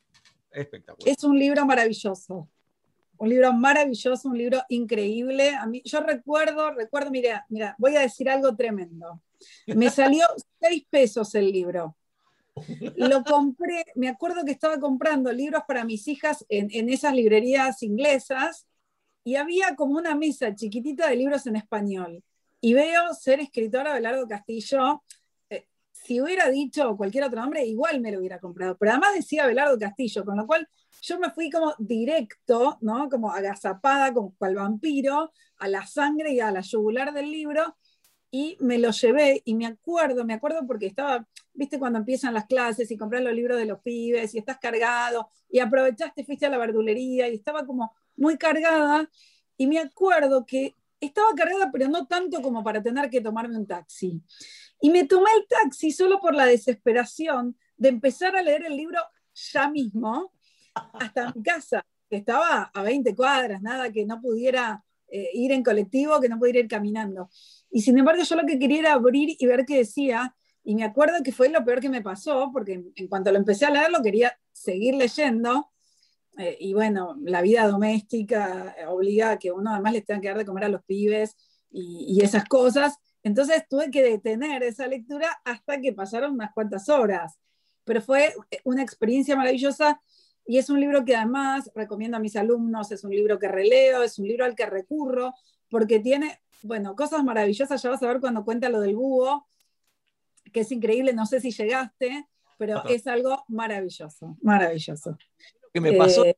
espectacular. es un libro maravilloso. Un libro maravilloso, un libro increíble. A mí, yo recuerdo, recuerdo, mira, mira, voy a decir algo tremendo. Me salió [LAUGHS] seis pesos el libro. Lo compré, me acuerdo que estaba comprando libros para mis hijas en, en esas librerías inglesas y había como una mesa chiquitita de libros en español. Y veo ser escritora Belardo Castillo. Si hubiera dicho cualquier otro nombre, igual me lo hubiera comprado. Pero además decía Belardo Castillo, con lo cual yo me fui como directo, ¿no? Como agazapada, como cual vampiro, a la sangre y a la yugular del libro. Y me lo llevé y me acuerdo, me acuerdo porque estaba, viste, cuando empiezan las clases y compras los libros de los pibes y estás cargado y aprovechaste, fuiste a la verdulería y estaba como muy cargada. Y me acuerdo que estaba cargada, pero no tanto como para tener que tomarme un taxi. Y me tomé el taxi solo por la desesperación de empezar a leer el libro ya mismo hasta mi casa, que estaba a 20 cuadras, nada que no pudiera eh, ir en colectivo, que no pudiera ir caminando. Y sin embargo, yo lo que quería era abrir y ver qué decía. Y me acuerdo que fue lo peor que me pasó, porque en, cuanto lo empecé a leer, lo quería seguir leyendo. Eh, y bueno, la vida doméstica obliga a que uno además le tenga que dar de comer a los pibes y esas cosas. Entonces tuve que detener esa lectura hasta que pasaron unas cuantas horas. Pero fue una experiencia maravillosa y es un libro que además recomiendo a mis alumnos, es un libro que releo, es un libro al que recurro, porque tiene, bueno, cosas maravillosas, ya vas a ver cuando cuenta lo del búho, que es increíble, no sé si llegaste, pero Ajá. es algo maravilloso, maravilloso. que me pasó, Eh,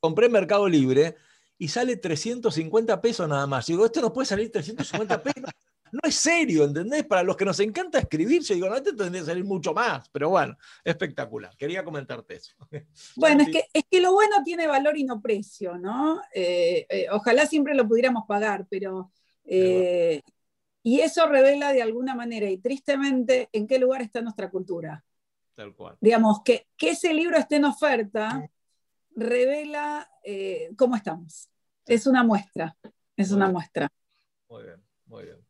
compré en Mercado Libre y sale 350 pesos nada más. Y digo, esto no puede salir 350 pesos. No, es serio, ¿entendés? Para los que nos encanta escribir, yo digo, no, esto tendría que salir mucho más. Pero bueno, espectacular. Quería comentarte eso. [LAUGHS] Bueno, es que, es que lo bueno tiene valor y no precio, ¿no? Eh, eh, ojalá siempre lo pudiéramos pagar, pero... eh, y eso revela de alguna manera y tristemente en qué lugar está nuestra cultura. Tal cual. Digamos, que, que ese libro esté en oferta revela eh, cómo estamos. Es una muestra, es una muestra. Muy bien, muy bien.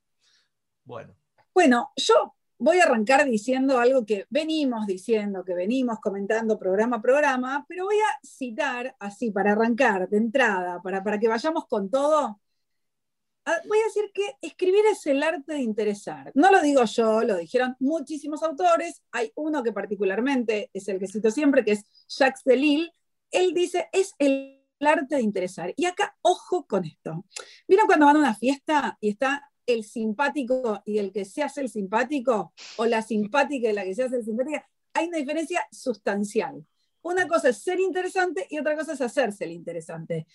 Bueno, Bueno, yo voy a arrancar diciendo algo que venimos diciendo, que venimos comentando programa a programa, pero voy a citar así para arrancar de entrada, para, para que vayamos con todo. Ah, Voy a decir que escribir es el arte de interesar. No lo digo yo, lo dijeron muchísimos autores. Hay uno que particularmente es el que cito siempre, que es Jacques Delisle. Él dice, es el arte de interesar. Y acá, ojo con esto. ¿Vieron cuando van a una fiesta y está el simpático y el que se hace el simpático, o la simpática y la que se hace el simpática? Hay una diferencia sustancial. Una cosa es ser interesante y otra cosa es hacerse el interesante.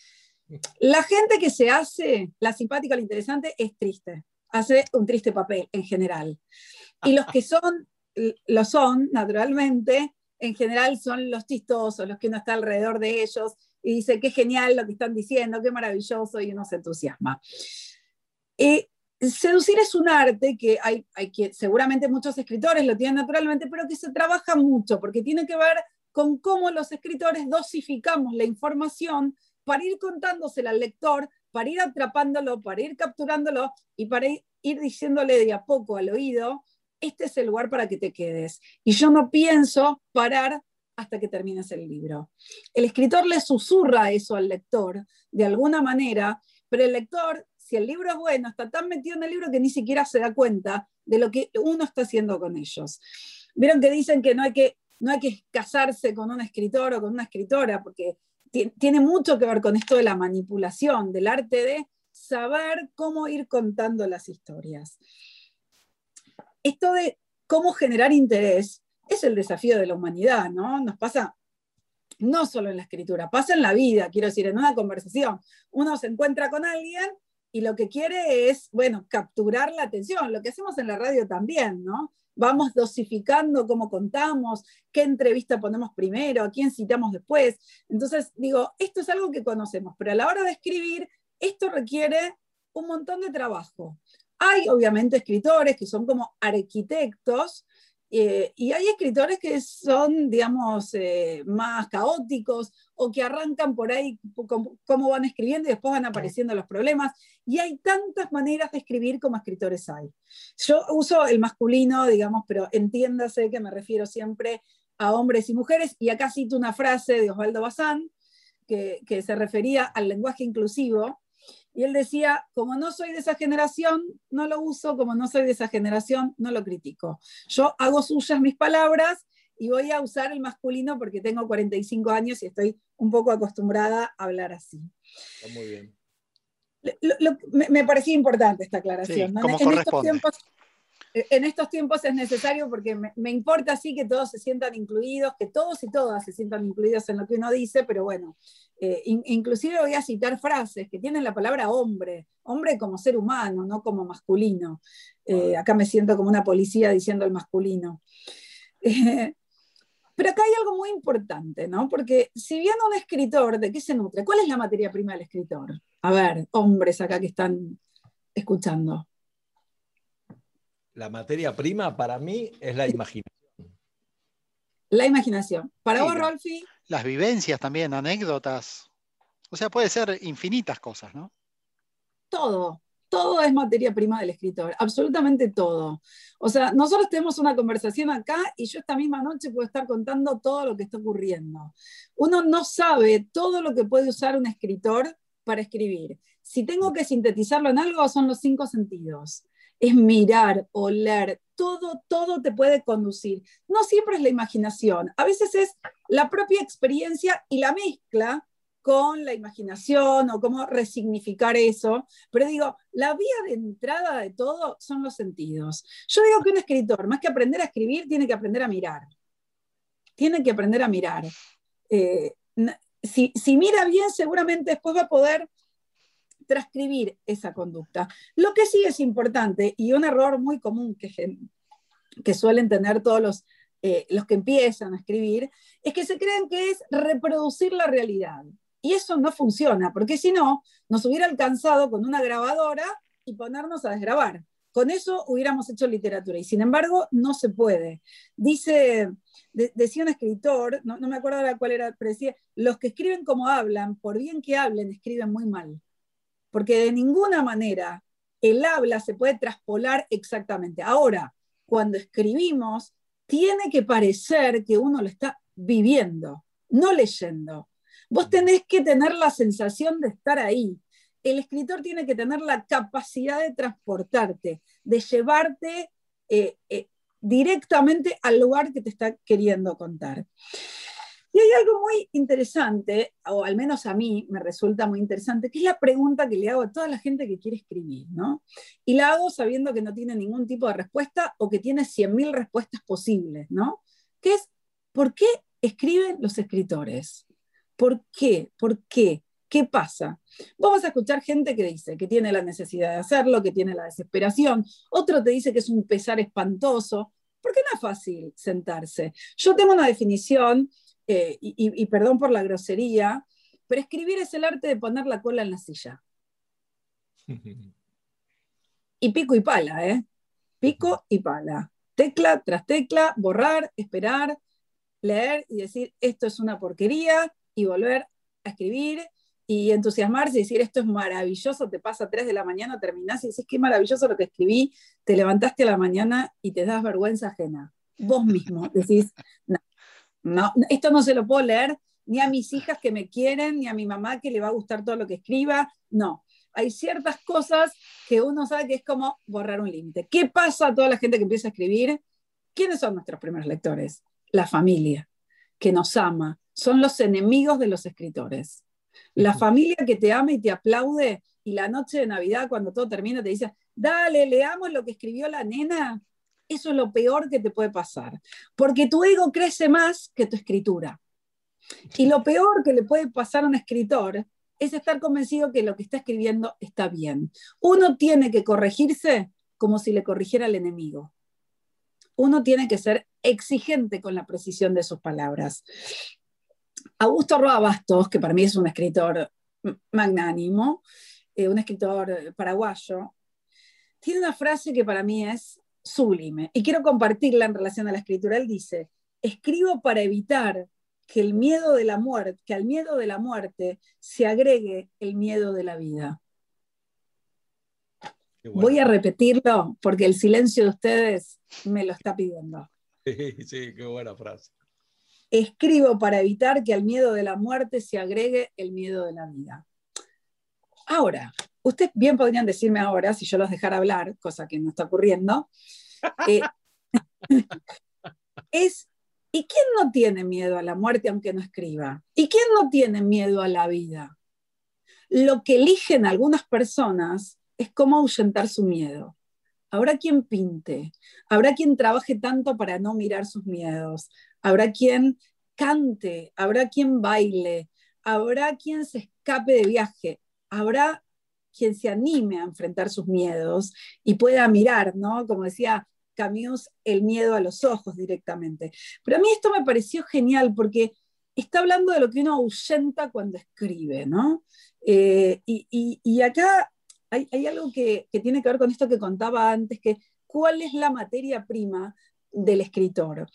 La gente que se hace la simpática o la interesante es triste, hace un triste papel en general. Y los que son, lo son, naturalmente, en general son los chistosos, los que uno está alrededor de ellos y dice, qué genial lo que están diciendo, qué maravilloso, y uno se entusiasma. Eh, seducir es un arte que hay, hay que, seguramente muchos escritores lo tienen naturalmente, pero que se trabaja mucho, porque tiene que ver con cómo los escritores dosificamos la información para ir contándosela al lector, para ir atrapándolo, para ir capturándolo y para ir, diciéndole de a poco al oído, este es el lugar para que te quedes. Y yo no pienso parar hasta que termines el libro. El escritor le susurra eso al lector de alguna manera, pero el lector, si el libro es bueno, está tan metido en el libro que ni siquiera se da cuenta de lo que uno está haciendo con ellos. Vieron que dicen que no hay que, no hay que casarse con un escritor o con una escritora, porque tiene mucho que ver con esto de la manipulación, del arte de saber cómo ir contando las historias. Esto de cómo generar interés es el desafío de la humanidad, ¿no? Nos pasa no solo en la escritura, pasa en la vida, quiero decir, en una conversación. Uno se encuentra con alguien y lo que quiere es, bueno, capturar la atención, lo que hacemos en la radio también, ¿no? Vamos dosificando cómo contamos, qué entrevista ponemos primero, a quién citamos después. Entonces, digo, esto es algo que conocemos, pero a la hora de escribir, esto requiere un montón de trabajo. Hay obviamente escritores que son como arquitectos eh, y hay escritores que son, digamos, eh, más caóticos o que arrancan por ahí cómo van escribiendo y después van apareciendo los problemas. Y hay tantas maneras de escribir como escritores hay. Yo uso el masculino, digamos, pero entiéndase que me refiero siempre a hombres y mujeres. Y acá cito una frase de Osvaldo Bazán que, que se refería al lenguaje inclusivo y él decía, como no soy de esa generación, no lo uso, como no soy de esa generación, no lo critico. Yo hago suyas mis palabras y voy a usar el masculino porque tengo 45 años y estoy un poco acostumbrada a hablar así. Está muy bien. me, parecía importante esta aclaración. como en, estos tiempos, en estos tiempos es necesario porque me, importa sí que todos se sientan incluidos, que todos y todas se sientan incluidos en lo que uno dice, pero bueno, eh, inclusive voy a citar frases que tienen la palabra hombre, hombre como ser humano, no como masculino. Eh, acá me siento como una policía diciendo el masculino. [LAUGHS] pero acá hay algo muy importante, ¿no? Porque si bien un escritor, ¿de qué se nutre? ¿Cuál es la materia prima del escritor? A ver, hombres acá que están escuchando. La materia prima para mí es la imaginación. La imaginación. Para vos, Rolfi. Las vivencias también, anécdotas. O sea, puede ser infinitas cosas, ¿no? Todo, todo es materia prima del escritor, absolutamente todo. O sea, nosotros tenemos una conversación acá y yo esta misma noche puedo estar contando todo lo que está ocurriendo. Uno no sabe todo lo que puede usar un escritor para escribir. Si tengo que sintetizarlo en algo, son los cinco sentidos es mirar, oler, todo, todo te puede conducir. No siempre es la imaginación, a veces es la propia experiencia y la mezcla con la imaginación o cómo resignificar eso. Pero digo, la vía de entrada de todo son los sentidos. Yo digo que un escritor, más que aprender a escribir, tiene que aprender a mirar. Tiene que aprender a mirar. Eh, si, si mira bien, seguramente después va a poder transcribir esa conducta. Lo que sí es importante, y un error muy común que, suelen tener todos los, eh, los que empiezan a escribir, es que se creen que es reproducir la realidad. Y eso no funciona, porque si no, nos hubiera alcanzado con una grabadora y ponernos a desgrabar. Con eso hubiéramos hecho literatura y sin embargo no se puede. Dice, decía un escritor, no, no me acuerdo ahora cuál era, pero decía, los que escriben como hablan, por bien que hablen, escriben muy mal porque de ninguna manera el habla se puede traspolar exactamente. Ahora, cuando escribimos, tiene que parecer que uno lo está viviendo, no leyendo. Vos tenés que tener la sensación de estar ahí. El escritor tiene que tener la capacidad de transportarte, de llevarte eh, eh, directamente al lugar que te está queriendo contar. Y hay algo muy interesante, o al menos a mí me resulta muy interesante, que es la pregunta que le hago a toda la gente que quiere escribir, ¿no? Y la hago sabiendo que no tiene ningún tipo de respuesta o que tiene 100.000 respuestas posibles, ¿no? Que es, ¿por qué escriben los escritores? ¿Por qué? ¿Por qué? ¿Qué pasa? Vamos a escuchar gente que dice que tiene la necesidad de hacerlo, que tiene la desesperación, otro te dice que es un pesar espantoso, porque no es fácil sentarse. Yo tengo una definición, eh, y, y perdón por la grosería, pero escribir es el arte de poner la cola en la silla. [LAUGHS] Y pico y pala, ¿eh? Pico y pala. Tecla tras tecla, borrar, esperar, leer y decir, esto es una porquería, y volver a escribir y entusiasmarse y decir, esto es maravilloso, te pasa a 3 de la mañana, terminás y decís, qué maravilloso lo que escribí, te levantaste a la mañana y te das vergüenza ajena. Vos mismo decís, no, no, esto no se lo puedo leer ni a mis hijas que me quieren, ni a mi mamá que le va a gustar todo lo que escriba, no. Hay ciertas cosas que uno sabe que es como borrar un límite. ¿Qué pasa a toda la gente que empieza a escribir? ¿Quiénes son nuestros primeros lectores? La familia, que nos ama, son los enemigos de los escritores. La familia que te ama y te aplaude y la noche de Navidad cuando todo termina te dice, dale, leamos lo que escribió la nena, eso es lo peor que te puede pasar, porque tu ego crece más que tu escritura. Y lo peor que le puede pasar a un escritor es estar convencido que lo que está escribiendo está bien. Uno tiene que corregirse como si le corrigiera al enemigo. Uno tiene que ser exigente con la precisión de sus palabras. Augusto Roa Bastos, que para mí es un escritor magnánimo, eh, un escritor paraguayo, tiene una frase que para mí es sublime y quiero compartirla en relación a la escritura. Él dice, escribo para evitar que el miedo de la muerte, que al miedo de la muerte se agregue el miedo de la vida. Voy a repetirlo porque el silencio de ustedes me lo está pidiendo. Sí, sí, qué buena frase. Escribo para evitar que al miedo de la muerte se agregue el miedo de la vida. Ahora, ustedes bien podrían decirme ahora, si yo los dejara hablar, cosa que no está ocurriendo, eh, [LAUGHS] es, ¿y quién no tiene miedo a la muerte aunque no escriba? ¿Y quién no tiene miedo a la vida? Lo que eligen algunas personas es cómo ahuyentar su miedo. Habrá quien pinte, habrá quien trabaje tanto para no mirar sus miedos, habrá quien cante, habrá quien baile, habrá quien se escape de viaje, habrá quien se anime a enfrentar sus miedos y pueda mirar, ¿no? Como decía Camus, el miedo a los ojos directamente. Pero a mí esto me pareció genial porque está hablando de lo que uno ahuyenta cuando escribe, ¿no? Eh, y, acá hay, hay algo que, que, tiene que ver con esto que contaba antes, que cuál es la materia prima del escritor.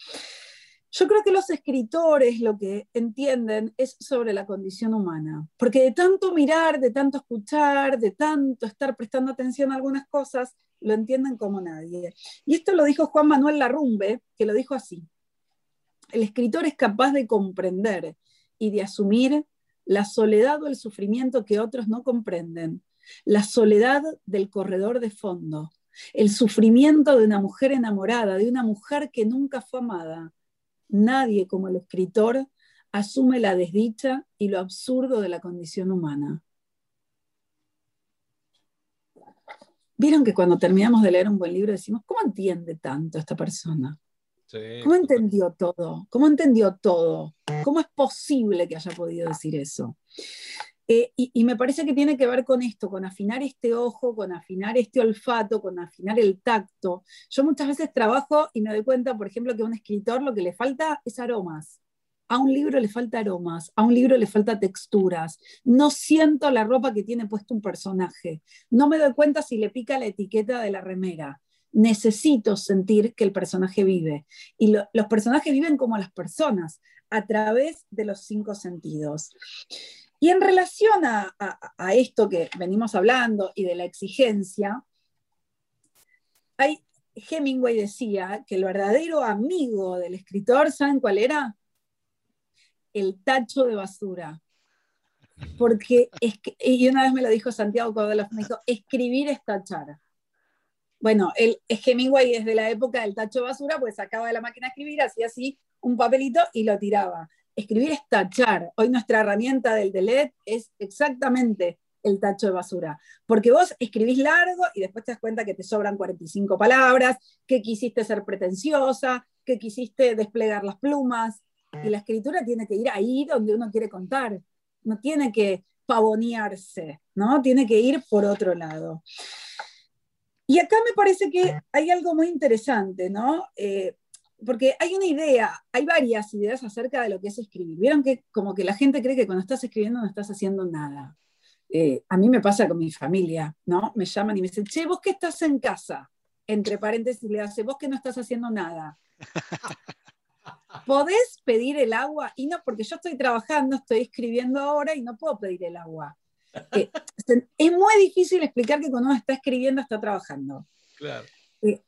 Yo creo que los escritores lo que entienden es sobre la condición humana, porque de tanto mirar, de tanto escuchar, de tanto estar prestando atención a algunas cosas, lo entienden como nadie. Y esto lo dijo Juan Manuel Larrumbe, que lo dijo así. El escritor es capaz de comprender y de asumir la soledad o el sufrimiento que otros no comprenden, la soledad del corredor de fondo, el sufrimiento de una mujer enamorada, de una mujer que nunca fue amada, Nadie como el escritor asume la desdicha y lo absurdo de la condición humana. Vieron que cuando terminamos de leer un buen libro decimos, ¿cómo entiende tanto esta persona? ¿Cómo entendió todo? ¿Cómo entendió todo? ¿Cómo es posible que haya podido decir eso? Eh, y, me parece que tiene que ver con esto, con afinar este ojo, con afinar este olfato, con afinar el tacto. Yo muchas veces trabajo y me doy cuenta, por ejemplo, que a un escritor lo que le falta es aromas. A un libro le falta aromas, a un libro le falta texturas. No siento la ropa que tiene puesto un personaje. No me doy cuenta si le pica la etiqueta de la remera. Necesito sentir que el personaje vive. Y los personajes viven como las personas, a través de los cinco sentidos. Y en relación a, esto que venimos hablando y de la exigencia, hay, Hemingway decía que el verdadero amigo del escritor, ¿saben cuál era? El tacho de basura. Porque, es que, y una vez me lo dijo Santiago Cordero, me dijo, escribir es tachar. Bueno, el, Hemingway desde la época del tacho de basura, pues sacaba de la máquina de escribir, hacía así un papelito y lo tiraba escribir es tachar. Hoy nuestra herramienta del delete es exactamente el tacho de basura. Porque vos escribís largo y después te das cuenta que te sobran 45 palabras, que quisiste ser pretenciosa, que quisiste desplegar las plumas. Y la escritura tiene que ir ahí donde uno quiere contar. No tiene que pavonearse, ¿no? Tiene que ir por otro lado. Y acá me parece que hay algo muy interesante, ¿no? Eh, porque hay una idea, hay varias ideas acerca de lo que es escribir. Vieron que como que la gente cree que cuando estás escribiendo no estás haciendo nada. Eh, a mí me pasa con mi familia, ¿no? Me llaman y me dicen, che, vos que estás en casa, entre paréntesis le hace, vos que no estás haciendo nada. [LAUGHS] ¿Podés pedir el agua? Y no, porque yo estoy trabajando, estoy escribiendo ahora y no puedo pedir el agua. Eh, [LAUGHS] es muy difícil explicar que cuando uno está escribiendo está trabajando. Claro. Eh,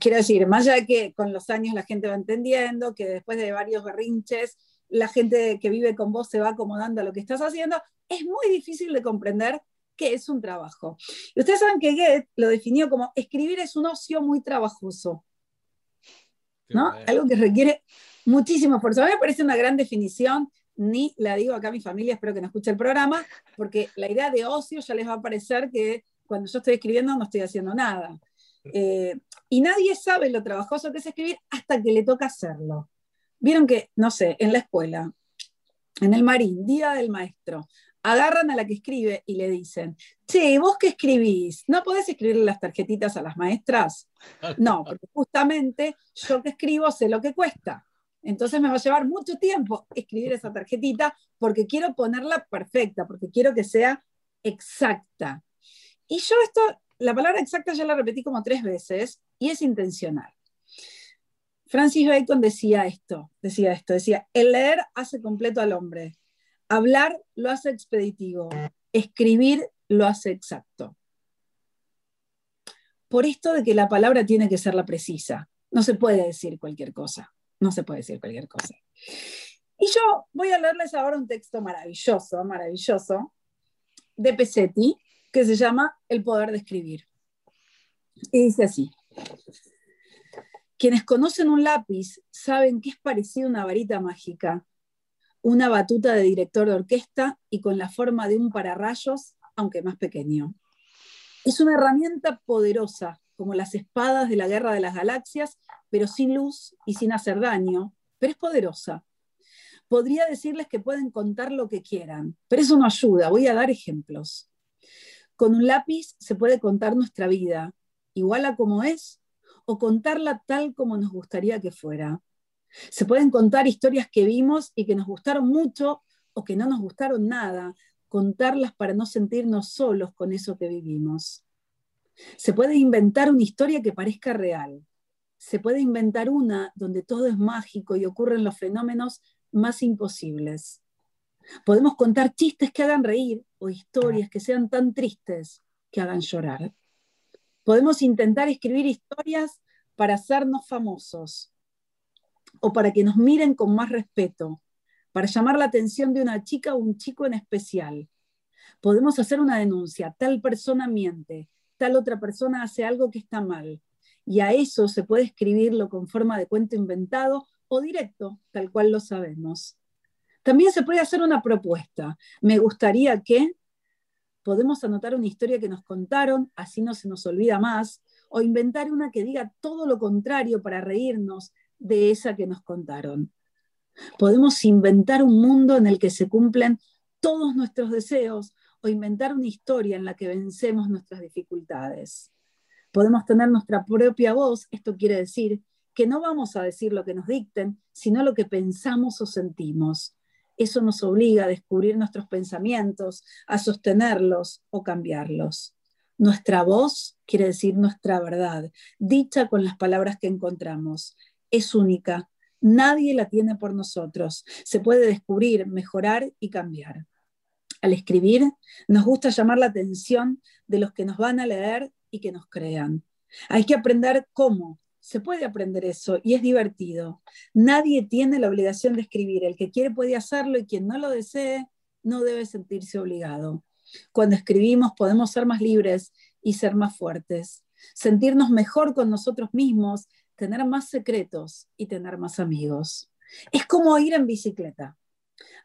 quiero decir, más allá de que con los años la gente va entendiendo, que después de varios berrinches, la gente que vive con vos se va acomodando a lo que estás haciendo, es muy difícil de comprender que es un trabajo. Y ustedes saben que Goethe lo definió como escribir es un ocio muy trabajoso. ¿no? Algo que requiere muchísimo esfuerzo. A mí me parece una gran definición, ni la digo acá a mi familia, espero que no escuche el programa, porque la idea de ocio ya les va a parecer que cuando yo estoy escribiendo no estoy haciendo nada. Eh, y nadie sabe lo trabajoso que es escribir hasta que le toca hacerlo. Vieron que, no sé, en la escuela, en el marín, día del maestro, agarran a la que escribe y le dicen, che, vos qué escribís, ¿no podés escribirle las tarjetitas a las maestras? No, porque justamente yo que escribo sé lo que cuesta. Entonces me va a llevar mucho tiempo escribir esa tarjetita porque quiero ponerla perfecta, porque quiero que sea exacta. Y yo esto, la palabra exacta ya la repetí como tres veces y es intencional. Francis Bacon decía esto, decía esto, decía, el leer hace completo al hombre, Hablar lo hace expeditivo, escribir lo hace exacto. Por esto de que la palabra tiene que ser la precisa, no se puede decir cualquier cosa, no se puede decir cualquier cosa. Y yo voy a leerles ahora un texto maravilloso, maravilloso, de Pesetti, que se llama El poder de escribir. Y dice así. Quienes conocen un lápiz saben que es parecido a una varita mágica una batuta de director de orquesta y con la forma de un pararrayos, aunque más pequeño. Es una herramienta poderosa, como las espadas de la Guerra de las Galaxias, pero sin luz y sin hacer daño, pero es poderosa. Podría decirles que pueden contar lo que quieran, pero eso no ayuda, voy a dar ejemplos. Con un lápiz se puede contar nuestra vida, igual a como es, o contarla tal como nos gustaría que fuera. Se pueden contar historias que vimos y que nos gustaron mucho o que no nos gustaron nada, contarlas para no sentirnos solos con eso que vivimos. Se puede inventar una historia que parezca real. Se puede inventar una donde todo es mágico y ocurren los fenómenos más imposibles. Podemos contar chistes que hagan reír o historias que sean tan tristes que hagan llorar. Podemos intentar escribir historias para hacernos famosos o para que nos miren con más respeto, para llamar la atención de una chica o un chico en especial. Podemos hacer una denuncia, tal persona miente, tal otra persona hace algo que está mal. Y a eso se puede escribirlo con forma de cuento inventado o directo, tal cual lo sabemos. También se puede hacer una propuesta. Me gustaría que podemos anotar una historia que nos contaron, así no se nos olvida más, o inventar una que diga todo lo contrario para reírnos, de esa que nos contaron. Podemos inventar un mundo en el que se cumplen todos nuestros deseos o inventar una historia en la que vencemos nuestras dificultades. Podemos tener nuestra propia voz, esto quiere decir que no vamos a decir lo que nos dicten, sino lo que pensamos o sentimos. Eso nos obliga a descubrir nuestros pensamientos, a sostenerlos o cambiarlos. Nuestra voz quiere decir nuestra verdad, dicha con las palabras que encontramos es única. Nadie la tiene por nosotros. Se puede descubrir, mejorar y cambiar. Al escribir, nos gusta llamar la atención de los que nos van a leer y que nos crean. Hay que aprender cómo. Se puede aprender eso y es divertido. Nadie tiene la obligación de escribir. El que quiere puede hacerlo y quien no lo desee no debe sentirse obligado. Cuando escribimos podemos ser más libres y ser más fuertes, sentirnos mejor con nosotros mismos tener más secretos y tener más amigos. Es como ir en bicicleta.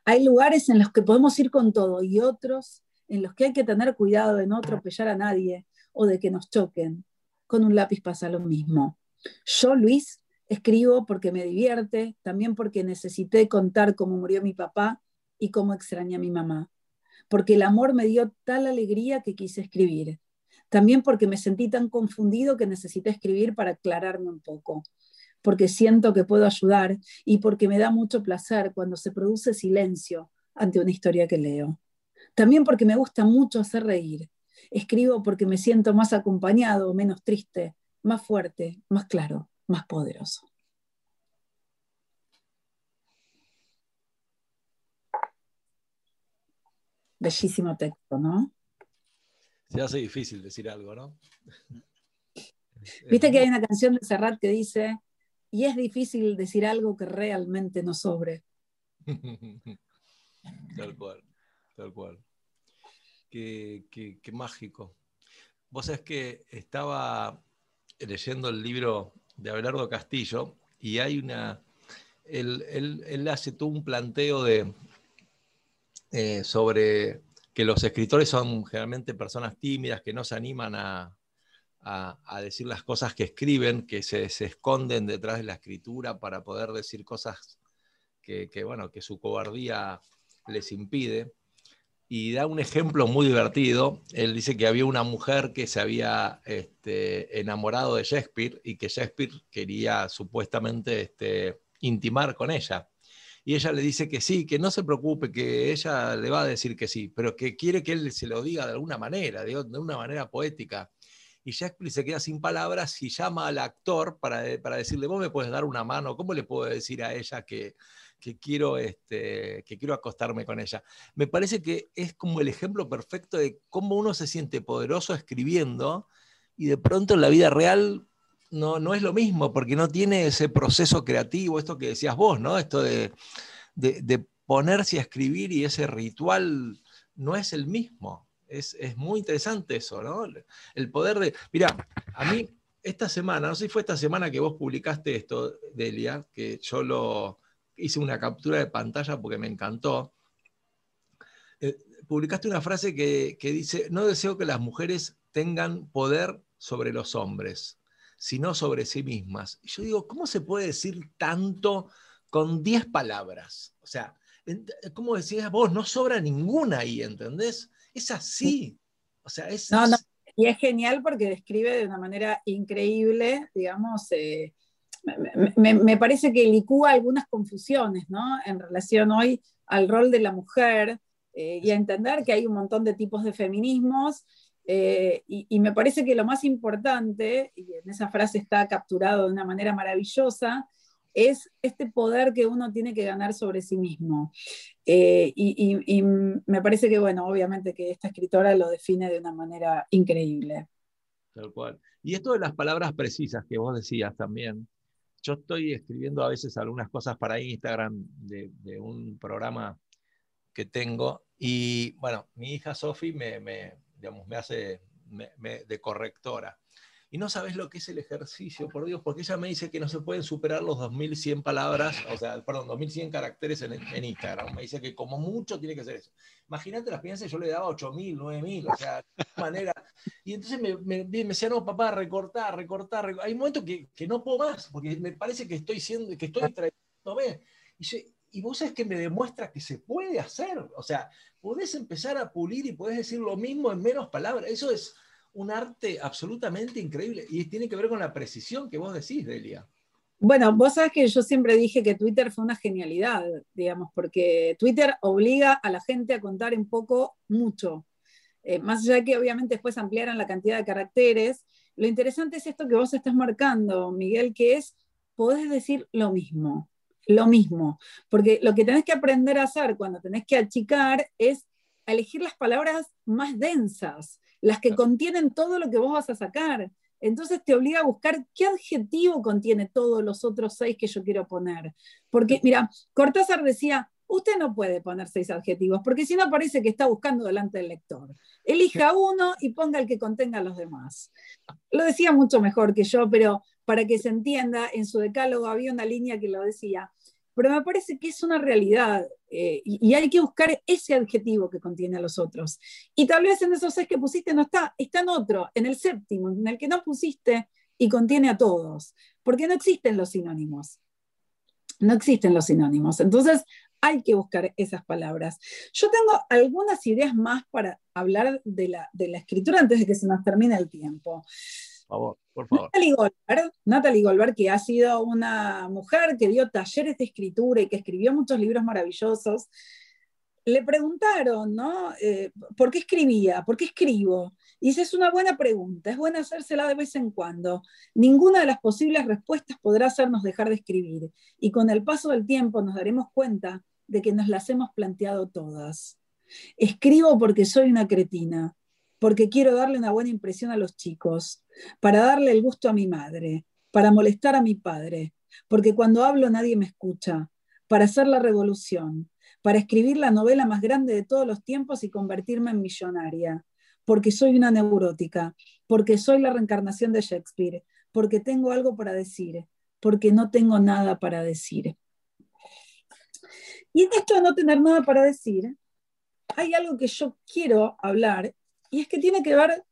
Hay lugares en los que podemos ir con todo y otros en los que hay que tener cuidado de no atropellar a nadie o de que nos choquen. Con un lápiz pasa lo mismo. Yo, Luis, escribo porque me divierte, también porque necesité contar cómo murió mi papá y cómo extrañé a mi mamá. Porque el amor me dio tal alegría que quise escribir. también porque me sentí tan confundido que necesité escribir para aclararme un poco, porque siento que puedo ayudar y porque me da mucho placer cuando se produce silencio ante una historia que leo. También porque me gusta mucho hacer reír. Escribo porque me siento más acompañado, menos triste, más fuerte, más claro, más poderoso. Bellísimo texto, ¿no? Se hace difícil decir algo, ¿no? Viste que hay una canción de Serrat que dice, y es difícil decir algo que realmente no sobre. [LAUGHS] tal cual, tal cual. Qué, qué, mágico. Vos sabés que estaba leyendo el libro de Abelardo Castillo y hay una. Él, él hace todo un planteo de, eh, sobre que los escritores son generalmente personas tímidas, que no se animan a, decir las cosas que escriben, que se, esconden detrás de la escritura para poder decir cosas que, bueno, que su cobardía les impide. Y da un ejemplo muy divertido. Él dice que había una mujer que se había este, enamorado de Shakespeare y que Shakespeare quería supuestamente este, intimar con ella y ella le dice que sí, que no se preocupe, que ella le va a decir que sí, pero que quiere que él se lo diga de alguna manera, de, una manera poética. Y Shakespeare se queda sin palabras y llama al actor para, para decirle, vos me puedes dar una mano, ¿cómo le puedo decir a ella que, que quiero, este, que quiero acostarme con ella. Me parece que es como el ejemplo perfecto de cómo uno se siente poderoso escribiendo y de pronto en la vida real no, no es lo mismo, porque no tiene ese proceso creativo, esto que decías vos, ¿no? Esto de, ponerse a escribir y ese ritual no es el mismo. Es, muy interesante eso, ¿no? El poder de. Mira, a mí esta semana, no sé si fue esta semana que vos publicaste esto, Delia, que yo lo hice una captura de pantalla porque me encantó. Eh, publicaste una frase que, que dice: No deseo que las mujeres tengan poder sobre los hombres sino sobre sí mismas. Y yo digo, ¿cómo se puede decir tanto con 10 palabras? O sea, como decías vos, no sobra ninguna ahí, ¿entendés? Es así. O sea, es... No, no. Y es genial porque describe de una manera increíble, digamos, eh, me, parece que licúa algunas confusiones, ¿no? En relación hoy al rol de la mujer eh, y a entender que hay un montón de tipos de feminismos eh, y, me parece que lo más importante, y en esa frase está capturado de una manera maravillosa, es este poder que uno tiene que ganar sobre sí mismo. Eh, y, me parece que, bueno, obviamente que esta escritora lo define de una manera increíble. Tal cual. Y esto de las palabras precisas que vos decías también. Yo estoy escribiendo a veces algunas cosas para Instagram de, un programa que tengo. Y bueno, mi hija Sofi me digamos, me hace de correctora. Y no sabes lo que es el ejercicio, por Dios, porque ella me dice que no se pueden superar los 2100 palabras, o sea, perdón, 2100 caracteres en, Instagram. Me dice que como mucho tiene que ser eso. Imagínate las piensas, yo le daba 8000, 9000, o sea, de manera. Y entonces me, me, decía, no, papá, recortar, recortar, Hay momentos que, que, no puedo más, porque me parece que estoy siendo, que estoy trayendo. Y yo, y vos es que me demuestra que se puede hacer. O sea, podés empezar a pulir y podés decir lo mismo en menos palabras. Eso es un arte absolutamente increíble y tiene que ver con la precisión que vos decís, Delia. Bueno, vos sabés que yo siempre dije que Twitter fue una genialidad, digamos, porque Twitter obliga a la gente a contar en poco mucho. Eh, más allá que obviamente después ampliaran la cantidad de caracteres, lo interesante es esto que vos estás marcando, Miguel, que es, podés decir lo mismo lo mismo, porque lo que tenés que aprender a hacer cuando tenés que achicar es elegir las palabras más densas, las que contienen todo lo que vos vas a sacar. Entonces te obliga a buscar qué adjetivo contiene todos los otros seis que yo quiero poner. Porque, mira, Cortázar decía, usted no puede poner seis adjetivos, porque si no parece que está buscando delante del lector. Elija uno y ponga el que contenga a los demás. Lo decía mucho mejor que yo, pero para que se entienda, en su decálogo había una línea que lo decía, pero me parece que es una realidad eh, y, hay que buscar ese adjetivo que contiene a los otros. Y tal vez en esos seis que pusiste no está, está en otro, en el séptimo, en el que no pusiste y contiene a todos, porque no existen los sinónimos. No existen los sinónimos. Entonces, hay que buscar esas palabras. Yo tengo algunas ideas más para hablar de la, de la escritura antes de que se nos termine el tiempo. Favor, por favor. Natalie Goldberg, que ha sido una mujer que dio talleres de escritura y que escribió muchos libros maravillosos, le preguntaron, ¿no? Eh, ¿Por qué escribía? ¿Por qué escribo? Y dice, es una buena pregunta, es buena hacérsela de vez en cuando. Ninguna de las posibles respuestas podrá hacernos dejar de escribir. Y con el paso del tiempo nos daremos cuenta de que nos las hemos planteado todas. Escribo porque soy una cretina, porque quiero darle una buena impresión a los chicos, para darle el gusto a mi madre, para molestar a mi padre, porque cuando hablo nadie me escucha, para hacer la revolución, para escribir la novela más grande de todos los tiempos y convertirme en millonaria, porque soy una neurótica, porque soy la reencarnación de Shakespeare, porque tengo algo para decir, porque no tengo nada para decir. Y en esto de no tener nada para decir, hay algo que yo quiero hablar, y es que tiene que ver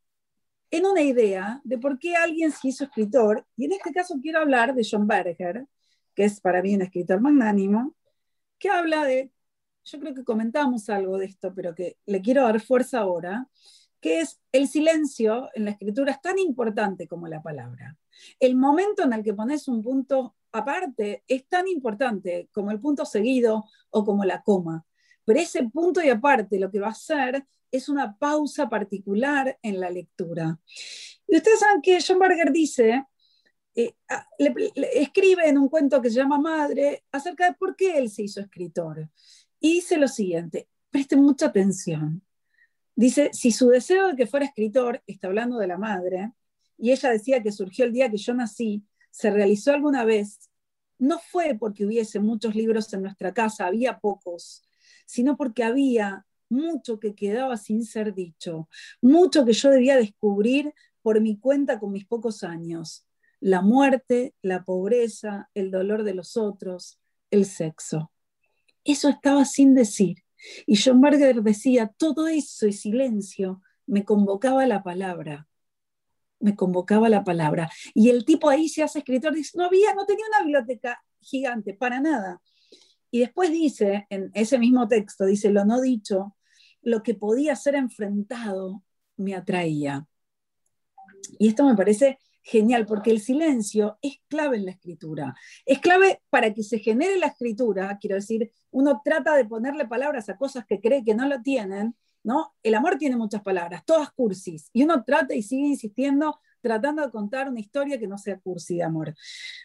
en una idea de por qué alguien se hizo escritor, y en este caso quiero hablar de John Berger, que es para mí un escritor magnánimo, que habla de, yo creo que comentamos algo de esto, pero que le quiero dar fuerza ahora, que es el silencio en la escritura es tan importante como la palabra. El momento en el que pones un punto aparte es tan importante como el punto seguido o como la coma. Pero ese punto y aparte lo que va a hacer es una pausa particular en la lectura. Y ustedes saben que John Berger dice, eh, escribe en un cuento que se llama Madre acerca de por qué él se hizo escritor. Y dice lo siguiente, presten mucha atención. Dice, si su deseo de que fuera escritor, está hablando de la madre, y ella decía que surgió el día que yo nací, se realizó alguna vez, no fue porque hubiese muchos libros en nuestra casa, había pocos, sino porque había mucho que quedaba sin ser dicho, mucho que yo debía descubrir por mi cuenta con mis pocos años. La muerte, la pobreza, el dolor de los otros, el sexo. Eso estaba sin decir. Y John Berger decía, todo eso y silencio me convocaba la palabra, me convocaba la palabra. Y el tipo ahí se hace escritor, dice, no había, no tenía una biblioteca gigante, para nada. Y después dice, en ese mismo texto, dice, lo no dicho, lo que podía ser enfrentado me atraía. Y esto me parece genial, porque el silencio es clave en la escritura. Es clave para que se genere la escritura, quiero decir, uno trata de ponerle palabras a cosas que cree que no lo tienen, ¿no? El amor tiene muchas palabras, todas cursis, y uno trata y sigue insistiendo tratando de contar una historia que no sea cursi de amor.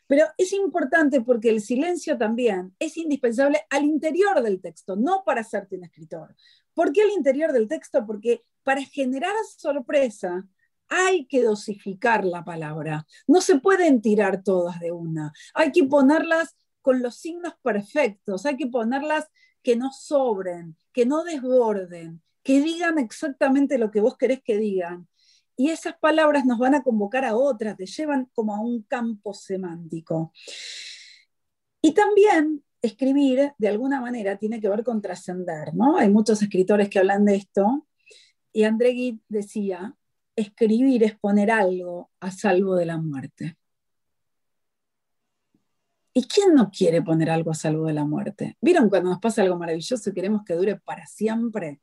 Pero es importante porque el silencio también es indispensable al interior del texto, no para hacerte un escritor. ¿Por qué al interior del texto? Porque para generar sorpresa, hay que dosificar la palabra. No se pueden tirar todas de una. Hay que ponerlas con los signos perfectos. Hay que ponerlas que no sobren, que no desborden, que digan exactamente lo que vos querés que digan. Y esas palabras nos van a convocar a otras, te llevan como a un campo semántico. Y también escribir, de alguna manera, tiene que ver con trascender, ¿no? Hay muchos escritores que hablan de esto. Y André Gide decía, escribir es poner algo a salvo de la muerte. ¿Y quién no quiere poner algo a salvo de la muerte? ¿Vieron cuando nos pasa algo maravilloso y queremos que dure para siempre?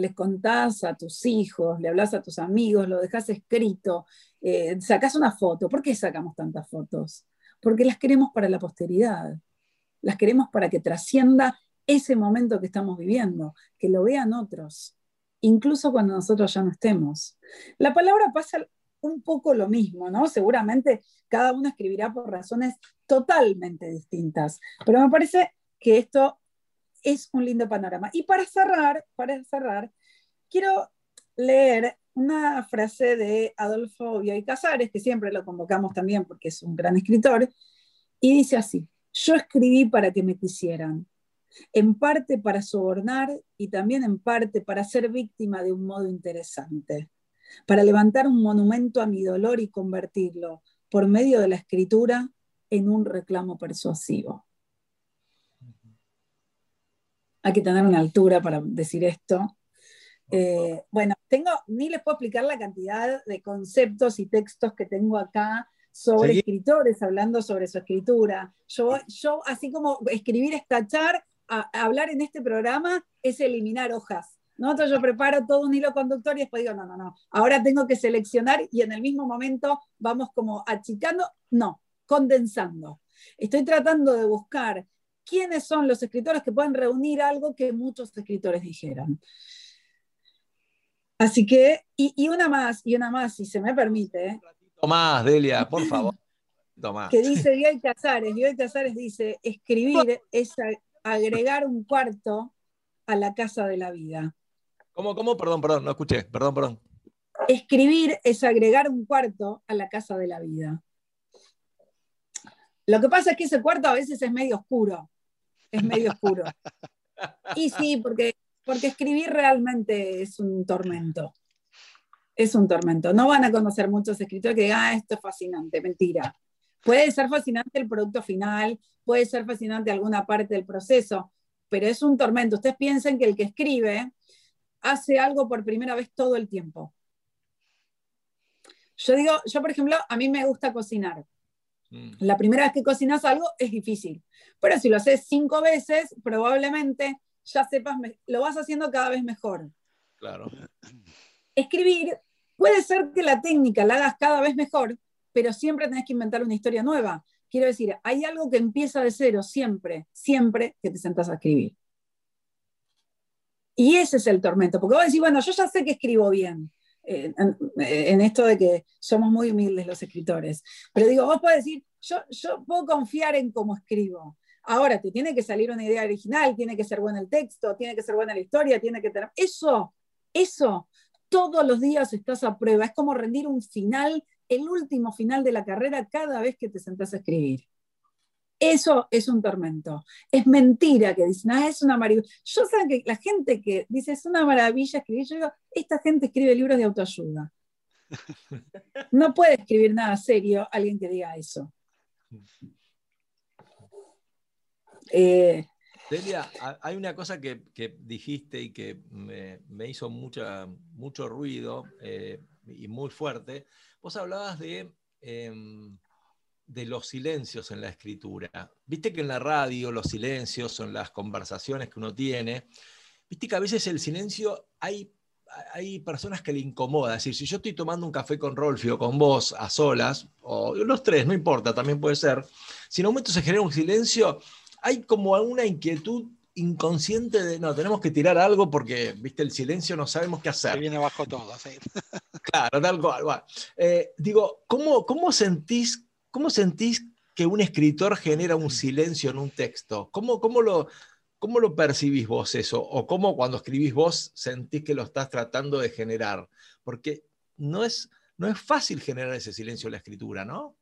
Les contás a tus hijos, le hablas a tus amigos, lo dejas escrito, eh, sacás una foto. ¿Por qué sacamos tantas fotos? Porque las queremos para la posteridad. Las queremos para que trascienda ese momento que estamos viviendo, que lo vean otros incluso cuando nosotros ya no estemos. La palabra pasa un poco lo mismo, ¿no? Seguramente cada uno escribirá por razones totalmente distintas, pero me parece que esto es un lindo panorama. Y para cerrar, para cerrar, quiero leer una frase de Adolfo Bioy Casares, que siempre lo convocamos también porque es un gran escritor, y dice así, yo escribí para que me quisieran, en parte para sobornar y también en parte para ser víctima de un modo interesante, para levantar un monumento a mi dolor y convertirlo, por medio de la escritura, en un reclamo persuasivo. Hay que tener una altura para decir esto. Eh, bueno, tengo, ni les puedo explicar la cantidad de conceptos y textos que tengo acá sobre escritores hablando sobre su escritura. Yo, yo, así como escribir es tachar, a, hablar en este programa es eliminar hojas. ¿no? Entonces yo preparo todo un hilo conductor y después digo, no, no, no, ahora tengo que seleccionar y en el mismo momento vamos como achicando, no, condensando. Estoy tratando de buscar quiénes son los escritores que pueden reunir algo que muchos escritores dijeron. Así que, y, una más, y una más, si se me permite. Tomás, Delia, por favor. Tomás. Que dice Bioy Casares. Bioy Casares dice, escribir es agregar un cuarto a la casa de la vida. ¿Cómo, cómo? Perdón, perdón, no escuché. Perdón, perdón. Escribir es agregar un cuarto a la casa de la vida. Lo que pasa es que ese cuarto a veces es medio oscuro. Es medio oscuro. Y sí, porque porque escribir realmente es un tormento. Es un tormento. No van a conocer muchos escritores que digan, ah, esto es fascinante, mentira. Puede ser fascinante el producto final, puede ser fascinante alguna parte del proceso, pero es un tormento. Ustedes piensen que el que escribe hace algo por primera vez todo el tiempo. Yo digo, yo por ejemplo, a mí me gusta cocinar. Mm. La primera vez que cocinas algo es difícil, pero si lo haces cinco veces, probablemente ya sepas, lo vas haciendo cada vez mejor. Claro. Escribir, puede ser que la técnica la hagas cada vez mejor, pero siempre tenés que inventar una historia nueva. Quiero decir, hay algo que empieza de cero siempre, siempre que te sentás a escribir. Y ese es el tormento, porque vos decís, bueno, yo ya sé que escribo bien, eh, en, esto de que somos muy humildes los escritores, pero digo, vos podés decir, yo, yo puedo confiar en cómo escribo, Ahora, te tiene que salir una idea original, tiene que ser bueno el texto, tiene que ser buena la historia, tiene que tener... Eso, eso, todos los días estás a prueba. Es como rendir un final, el último final de la carrera cada vez que te sentás a escribir. Eso es un tormento. Es mentira que dicen, ah, es una maravilla. Yo sé que la gente que dice, es una maravilla escribir, yo digo, esta gente escribe libros de autoayuda. [LAUGHS] No puede escribir nada serio alguien que diga eso. Eh, Delia, hay una cosa que, dijiste y que me, hizo mucha, mucho ruido eh, y muy fuerte. Vos hablabas de, em, de los silencios en la escritura. Viste que en la radio los silencios son las conversaciones que uno tiene. Viste que a veces el silencio hay, hay personas que le incomoda. Es decir, si yo estoy tomando un café con Rolfi o con vos a solas, o los tres, no importa, también puede ser, si en un momento se genera un silencio, hay como alguna inquietud inconsciente de, no, tenemos que tirar algo porque, viste, el silencio no sabemos qué hacer. Se viene bajo todo, sí. claro, tal cual. Eh, digo, ¿cómo, cómo, sentís, ¿cómo sentís que un escritor genera un silencio en un texto? ¿Cómo, cómo, lo, ¿Cómo lo percibís vos eso? ¿O cómo cuando escribís vos sentís que lo estás tratando de generar? Porque no es, no es fácil generar ese silencio en la escritura, ¿no?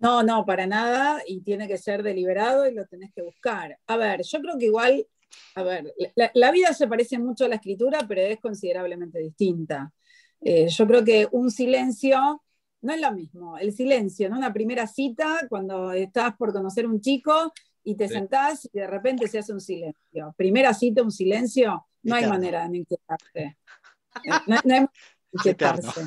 No, no, para nada, y tiene que ser deliberado y lo tenés que buscar. A ver, yo creo que igual, a ver, la, vida se parece mucho a la escritura, pero es considerablemente distinta. Eh, yo creo que un silencio no es lo mismo. El silencio en una primera cita, cuando estás por conocer un chico y te sentás y de repente se hace un silencio. Primera cita, un silencio, no hay manera de inquietarse. No, no hay manera de [LAUGHS] inquietarse.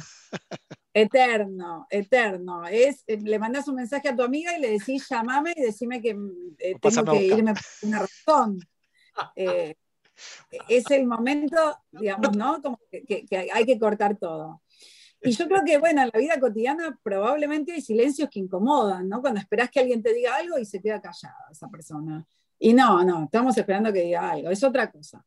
Eterno, eterno. Es, eh, le mandas un mensaje a tu amiga y le decís, llamame y decime que eh, tengo que irme por una razón. Eh, es el momento, [LAUGHS] digamos, ¿no? Como que, hay que cortar todo. Y yo creo que, bueno, en la vida cotidiana probablemente hay silencios que incomodan, ¿no? Cuando esperás que alguien te diga algo y se queda callada esa persona. Y no, no, estamos esperando que diga algo, es otra cosa.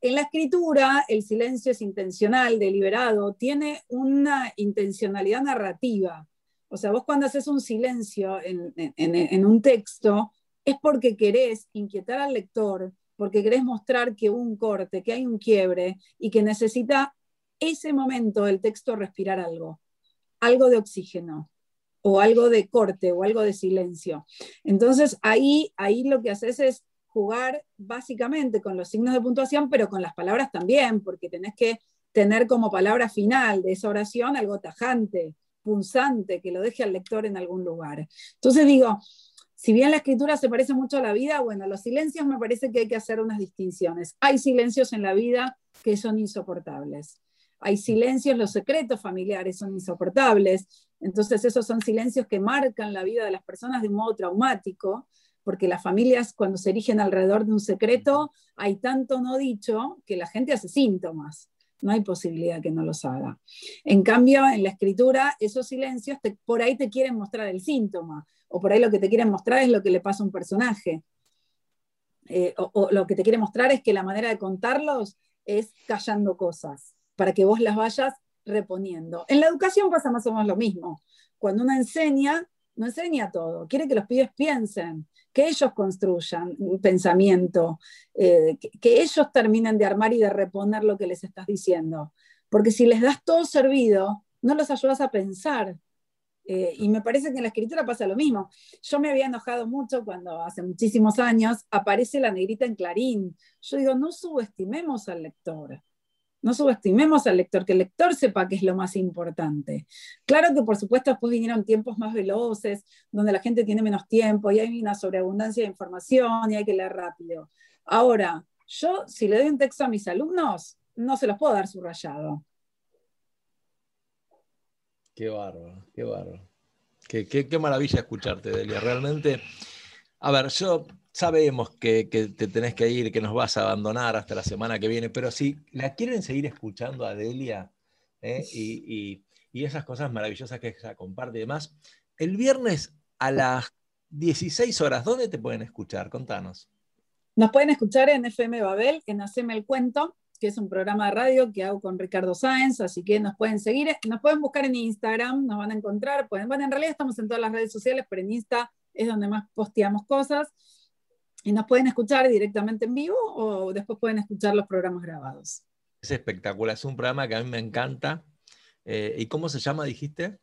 En la escritura, el silencio es intencional, deliberado, tiene una intencionalidad narrativa. O sea, vos cuando haces un silencio en, un texto, es porque querés inquietar al lector, porque querés mostrar que hubo un corte, que hay un quiebre y que necesita ese momento el texto respirar algo, algo de oxígeno o algo de corte o algo de silencio. Entonces ahí, ahí lo que haces es jugar básicamente con los signos de puntuación, pero con las palabras también, porque tenés que tener como palabra final de esa oración algo tajante, punzante, que lo deje al lector en algún lugar. Entonces digo, si bien la escritura se parece mucho a la vida, bueno, los silencios me parece que hay que hacer unas distinciones. Hay silencios en la vida que son insoportables. Hay silencios, los secretos familiares son insoportables. Entonces esos son silencios que marcan la vida de las personas de un modo traumático porque las familias cuando se erigen alrededor de un secreto, hay tanto no dicho que la gente hace síntomas. No hay posibilidad que no los haga. En cambio, en la escritura, esos silencios por ahí te quieren mostrar el síntoma, o por ahí lo que te quieren mostrar es lo que le pasa a un personaje. Eh, o, lo que te quiere mostrar es que la manera de contarlos es callando cosas, para que vos las vayas reponiendo. En la educación pasa más o menos lo mismo. Cuando uno enseña, no enseña todo, quiere que los pibes piensen, que ellos construyan un pensamiento, eh, que, ellos terminen de armar y de reponer lo que les estás diciendo. Porque si les das todo servido, no los ayudas a pensar. Eh, y me parece que en la escritura pasa lo mismo. Yo me había enojado mucho cuando hace muchísimos años aparece la negrita en Clarín. Yo digo, no subestimemos al lector. No subestimemos al lector, que el lector sepa qué es lo más importante. Claro que por supuesto después vinieron tiempos más veloces, donde la gente tiene menos tiempo y hay una sobreabundancia de información y hay que leer rápido. Ahora, yo si le doy un texto a mis alumnos, no se los puedo dar subrayado. Qué bárbaro, qué bárbaro. Qué, qué, qué maravilla escucharte, Delia. Realmente, a ver, yo sabemos que, te tenés que ir, que nos vas a abandonar hasta la semana que viene, pero si la quieren seguir escuchando a Delia ¿eh? y, esas cosas maravillosas que ella comparte y demás, el viernes a las 16 horas, ¿dónde te pueden escuchar? Contanos. Nos pueden escuchar en FM Babel, en Haceme el Cuento, que es un programa de radio que hago con Ricardo Sáenz, así que nos pueden seguir, nos pueden buscar en Instagram, nos van a encontrar, pueden, bueno, en realidad estamos en todas las redes sociales, pero en Insta es donde más posteamos cosas. Y nos pueden escuchar directamente en vivo o después pueden escuchar los programas grabados. Es espectacular, es un programa que a mí me encanta. Eh, ¿Y cómo se llama, dijiste?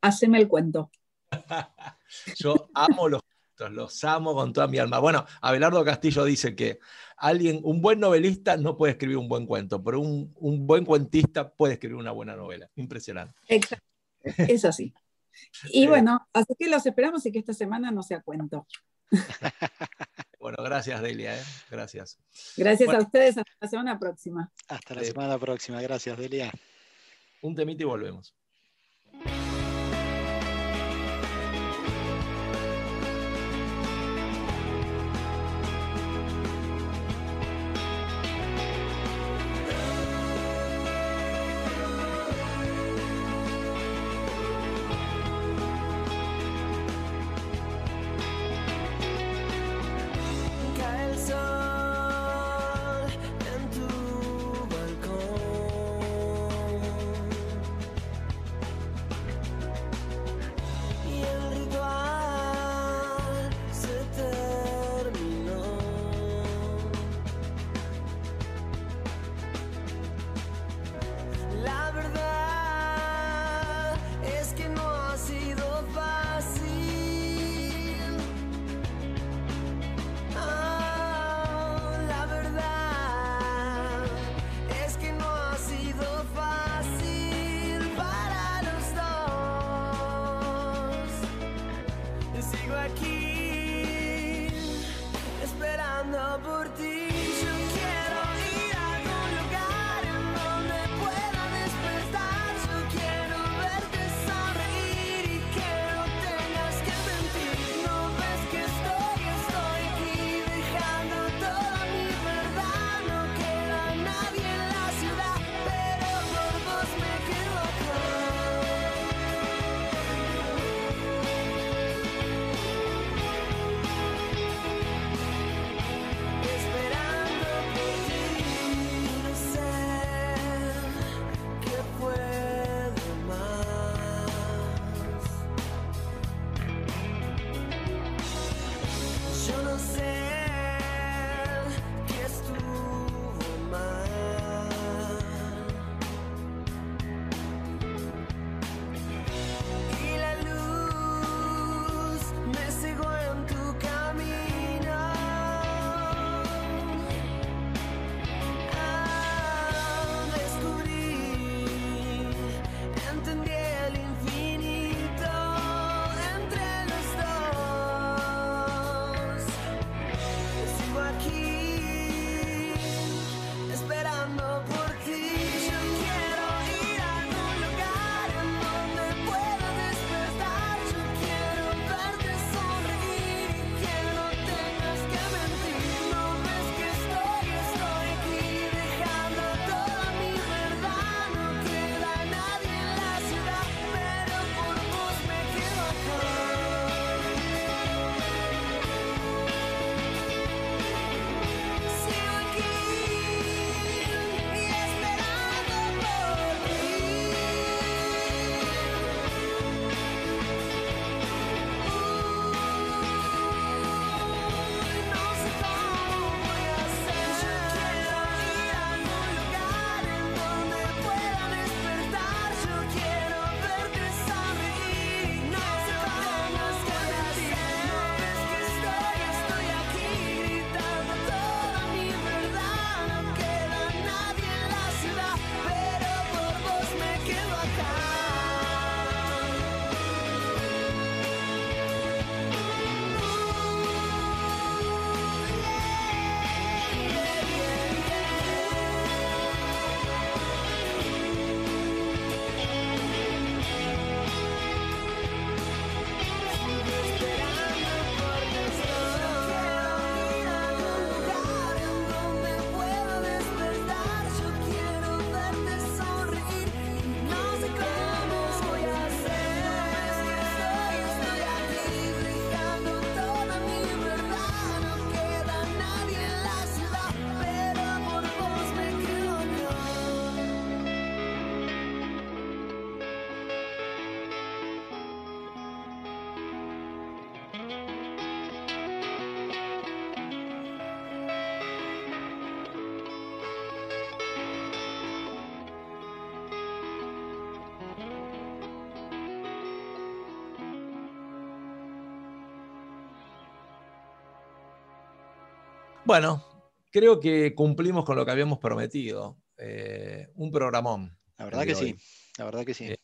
Haceme el cuento. [LAUGHS] Yo amo los cuentos, los amo con toda mi alma. Bueno, Abelardo Castillo dice que alguien, un buen novelista no puede escribir un buen cuento, pero un, un buen cuentista puede escribir una buena novela. Impresionante. Exacto. Es así. [LAUGHS] Y bueno, así que los esperamos y que esta semana no sea cuento. [LAUGHS] bueno, gracias Delia, ¿eh? gracias. Gracias a ustedes, hasta la semana próxima. Hasta la semana próxima, gracias Delia. Un temito y volvemos. Bueno, creo que cumplimos con lo que habíamos prometido. Eh, un programón. La verdad que sí, la verdad que sí. Eh,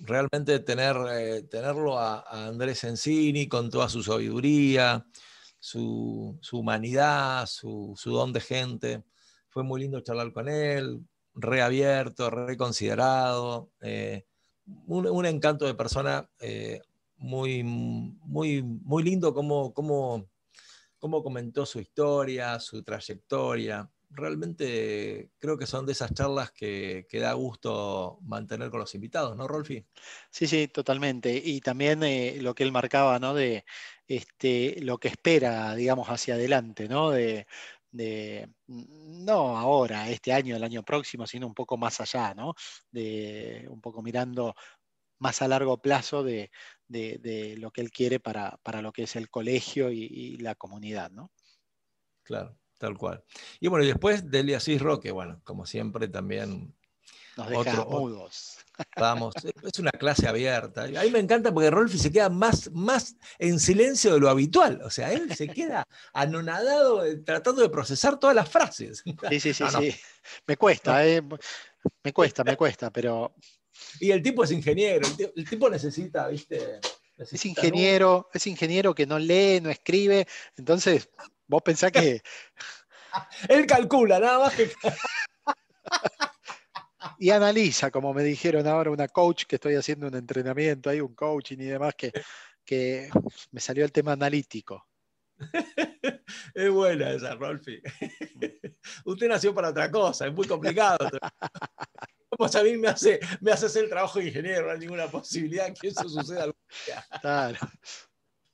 realmente tener, eh, tenerlo a, Andrés Encini con toda su sabiduría, su, humanidad, su, don de gente. Fue muy lindo charlar con él, reabierto, reconsiderado, un, un, encanto de persona muy, muy, muy lindo como, como, como comentó su historia, su trayectoria realmente creo que son de esas charlas que, da gusto mantener con los invitados, ¿no, Rolfi? Sí, sí, totalmente. Y también eh, lo que él marcaba, ¿no? De este, lo que espera, digamos, hacia adelante, ¿no? De, no ahora, este año, el año próximo, sino un poco más allá, ¿no? De un poco mirando más a largo plazo de, lo que él quiere para, lo que es el colegio y, y la comunidad, ¿no? Claro. Tal cual. Y bueno, y después Delia Cisro, que bueno, como siempre también... Nos deja mudos. Vamos, [LAUGHS] es una clase abierta. A mí me encanta porque Rolfi se queda más, más en silencio de lo habitual. O sea, él se queda anonadado eh, tratando de procesar todas las frases. Sí, sí, [LAUGHS] sí, sí. Me cuesta, eh. me cuesta, me cuesta, pero... Y el tipo es ingeniero, el tipo, necesita, viste... es ingeniero, es ingeniero que no lee, no escribe, entonces Vos pensás que. [LAUGHS] Él calcula, nada más que. [LAUGHS] y analiza, como me dijeron ahora una coach que estoy haciendo un entrenamiento, hay un coaching y demás, que, que me salió el tema analítico. [LAUGHS] es buena esa, Rolfi. Usted nació para otra cosa, es muy complicado. Como a mí me hace, me hace hacer el trabajo de ingeniero, no hay ninguna posibilidad que eso suceda algún día. Claro.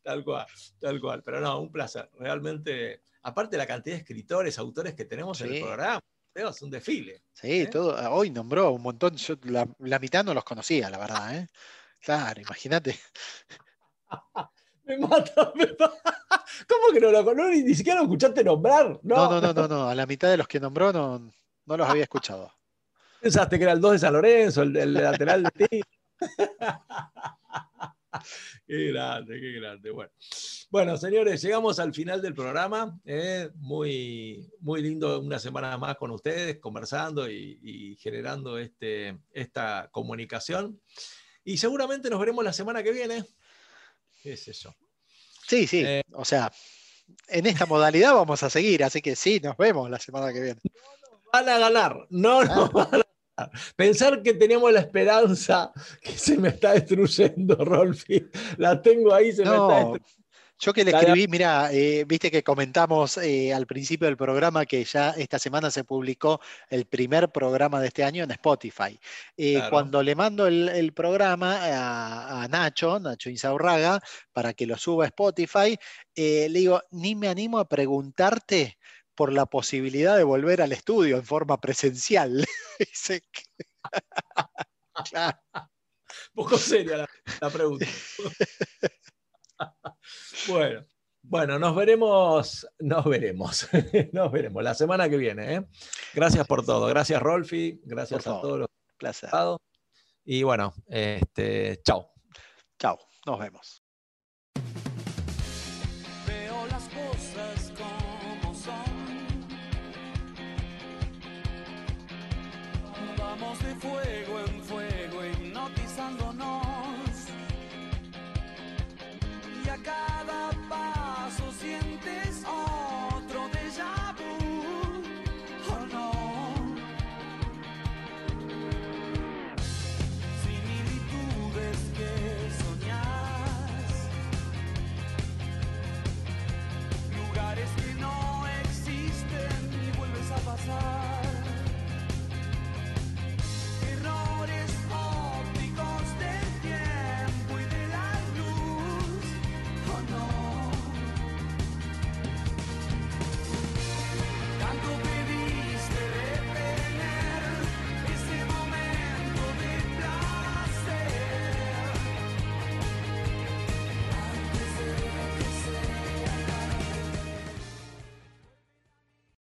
Tal cual, tal cual. Pero no, un placer. Realmente, aparte de la cantidad de escritores, autores que tenemos en el programa, es un desfile. Sí, ¿eh? todo. Hoy nombró un montón. Yo la, mitad no los conocía, la verdad. ¿eh? Claro, imagínate. [LAUGHS] me mata, me mata. [LAUGHS] ¿Cómo que no lo conociste? Ni siquiera lo escuchaste nombrar. No, no, no, no, no, A la mitad de los que nombró no, no los había escuchado. Pensaste que era el 2 de San Lorenzo, el, el lateral de ti. [LAUGHS] qué grande, qué grande. Bueno. bueno, señores, llegamos al final del programa. ¿eh? muy, muy lindo una semana más con ustedes, conversando y, generando este, esta comunicación. Y seguramente nos veremos la semana que viene. ¿Qué es eso? Sí, sí. Eh, o sea, en esta modalidad vamos a seguir, así que sí, nos vemos la semana que viene. No nos van a ganar, no nos ah. van a [LAUGHS] Pensar que teníamos la esperanza que se me está destruyendo, Rolfi. La tengo ahí, se me está destruyendo. Yo que le escribí, mira, eh, viste que comentamos eh, al principio del programa que ya esta semana se publicó el primer programa de este año en Spotify. Eh, cuando le mando el, programa a, a, Nacho, Nacho Insaurraga, para que lo suba a Spotify, le digo, ni me animo a preguntarte por la posibilidad de volver al estudio en forma presencial. [LAUGHS] [LAUGHS] Poco seria la, pregunta. [LAUGHS] bueno, bueno, nos veremos, nos veremos, nos veremos la semana que viene. ¿eh? Gracias por todo. Gracias, Rolfi. Gracias a todos los Placer. Y bueno, este, chao. Chao, nos vemos.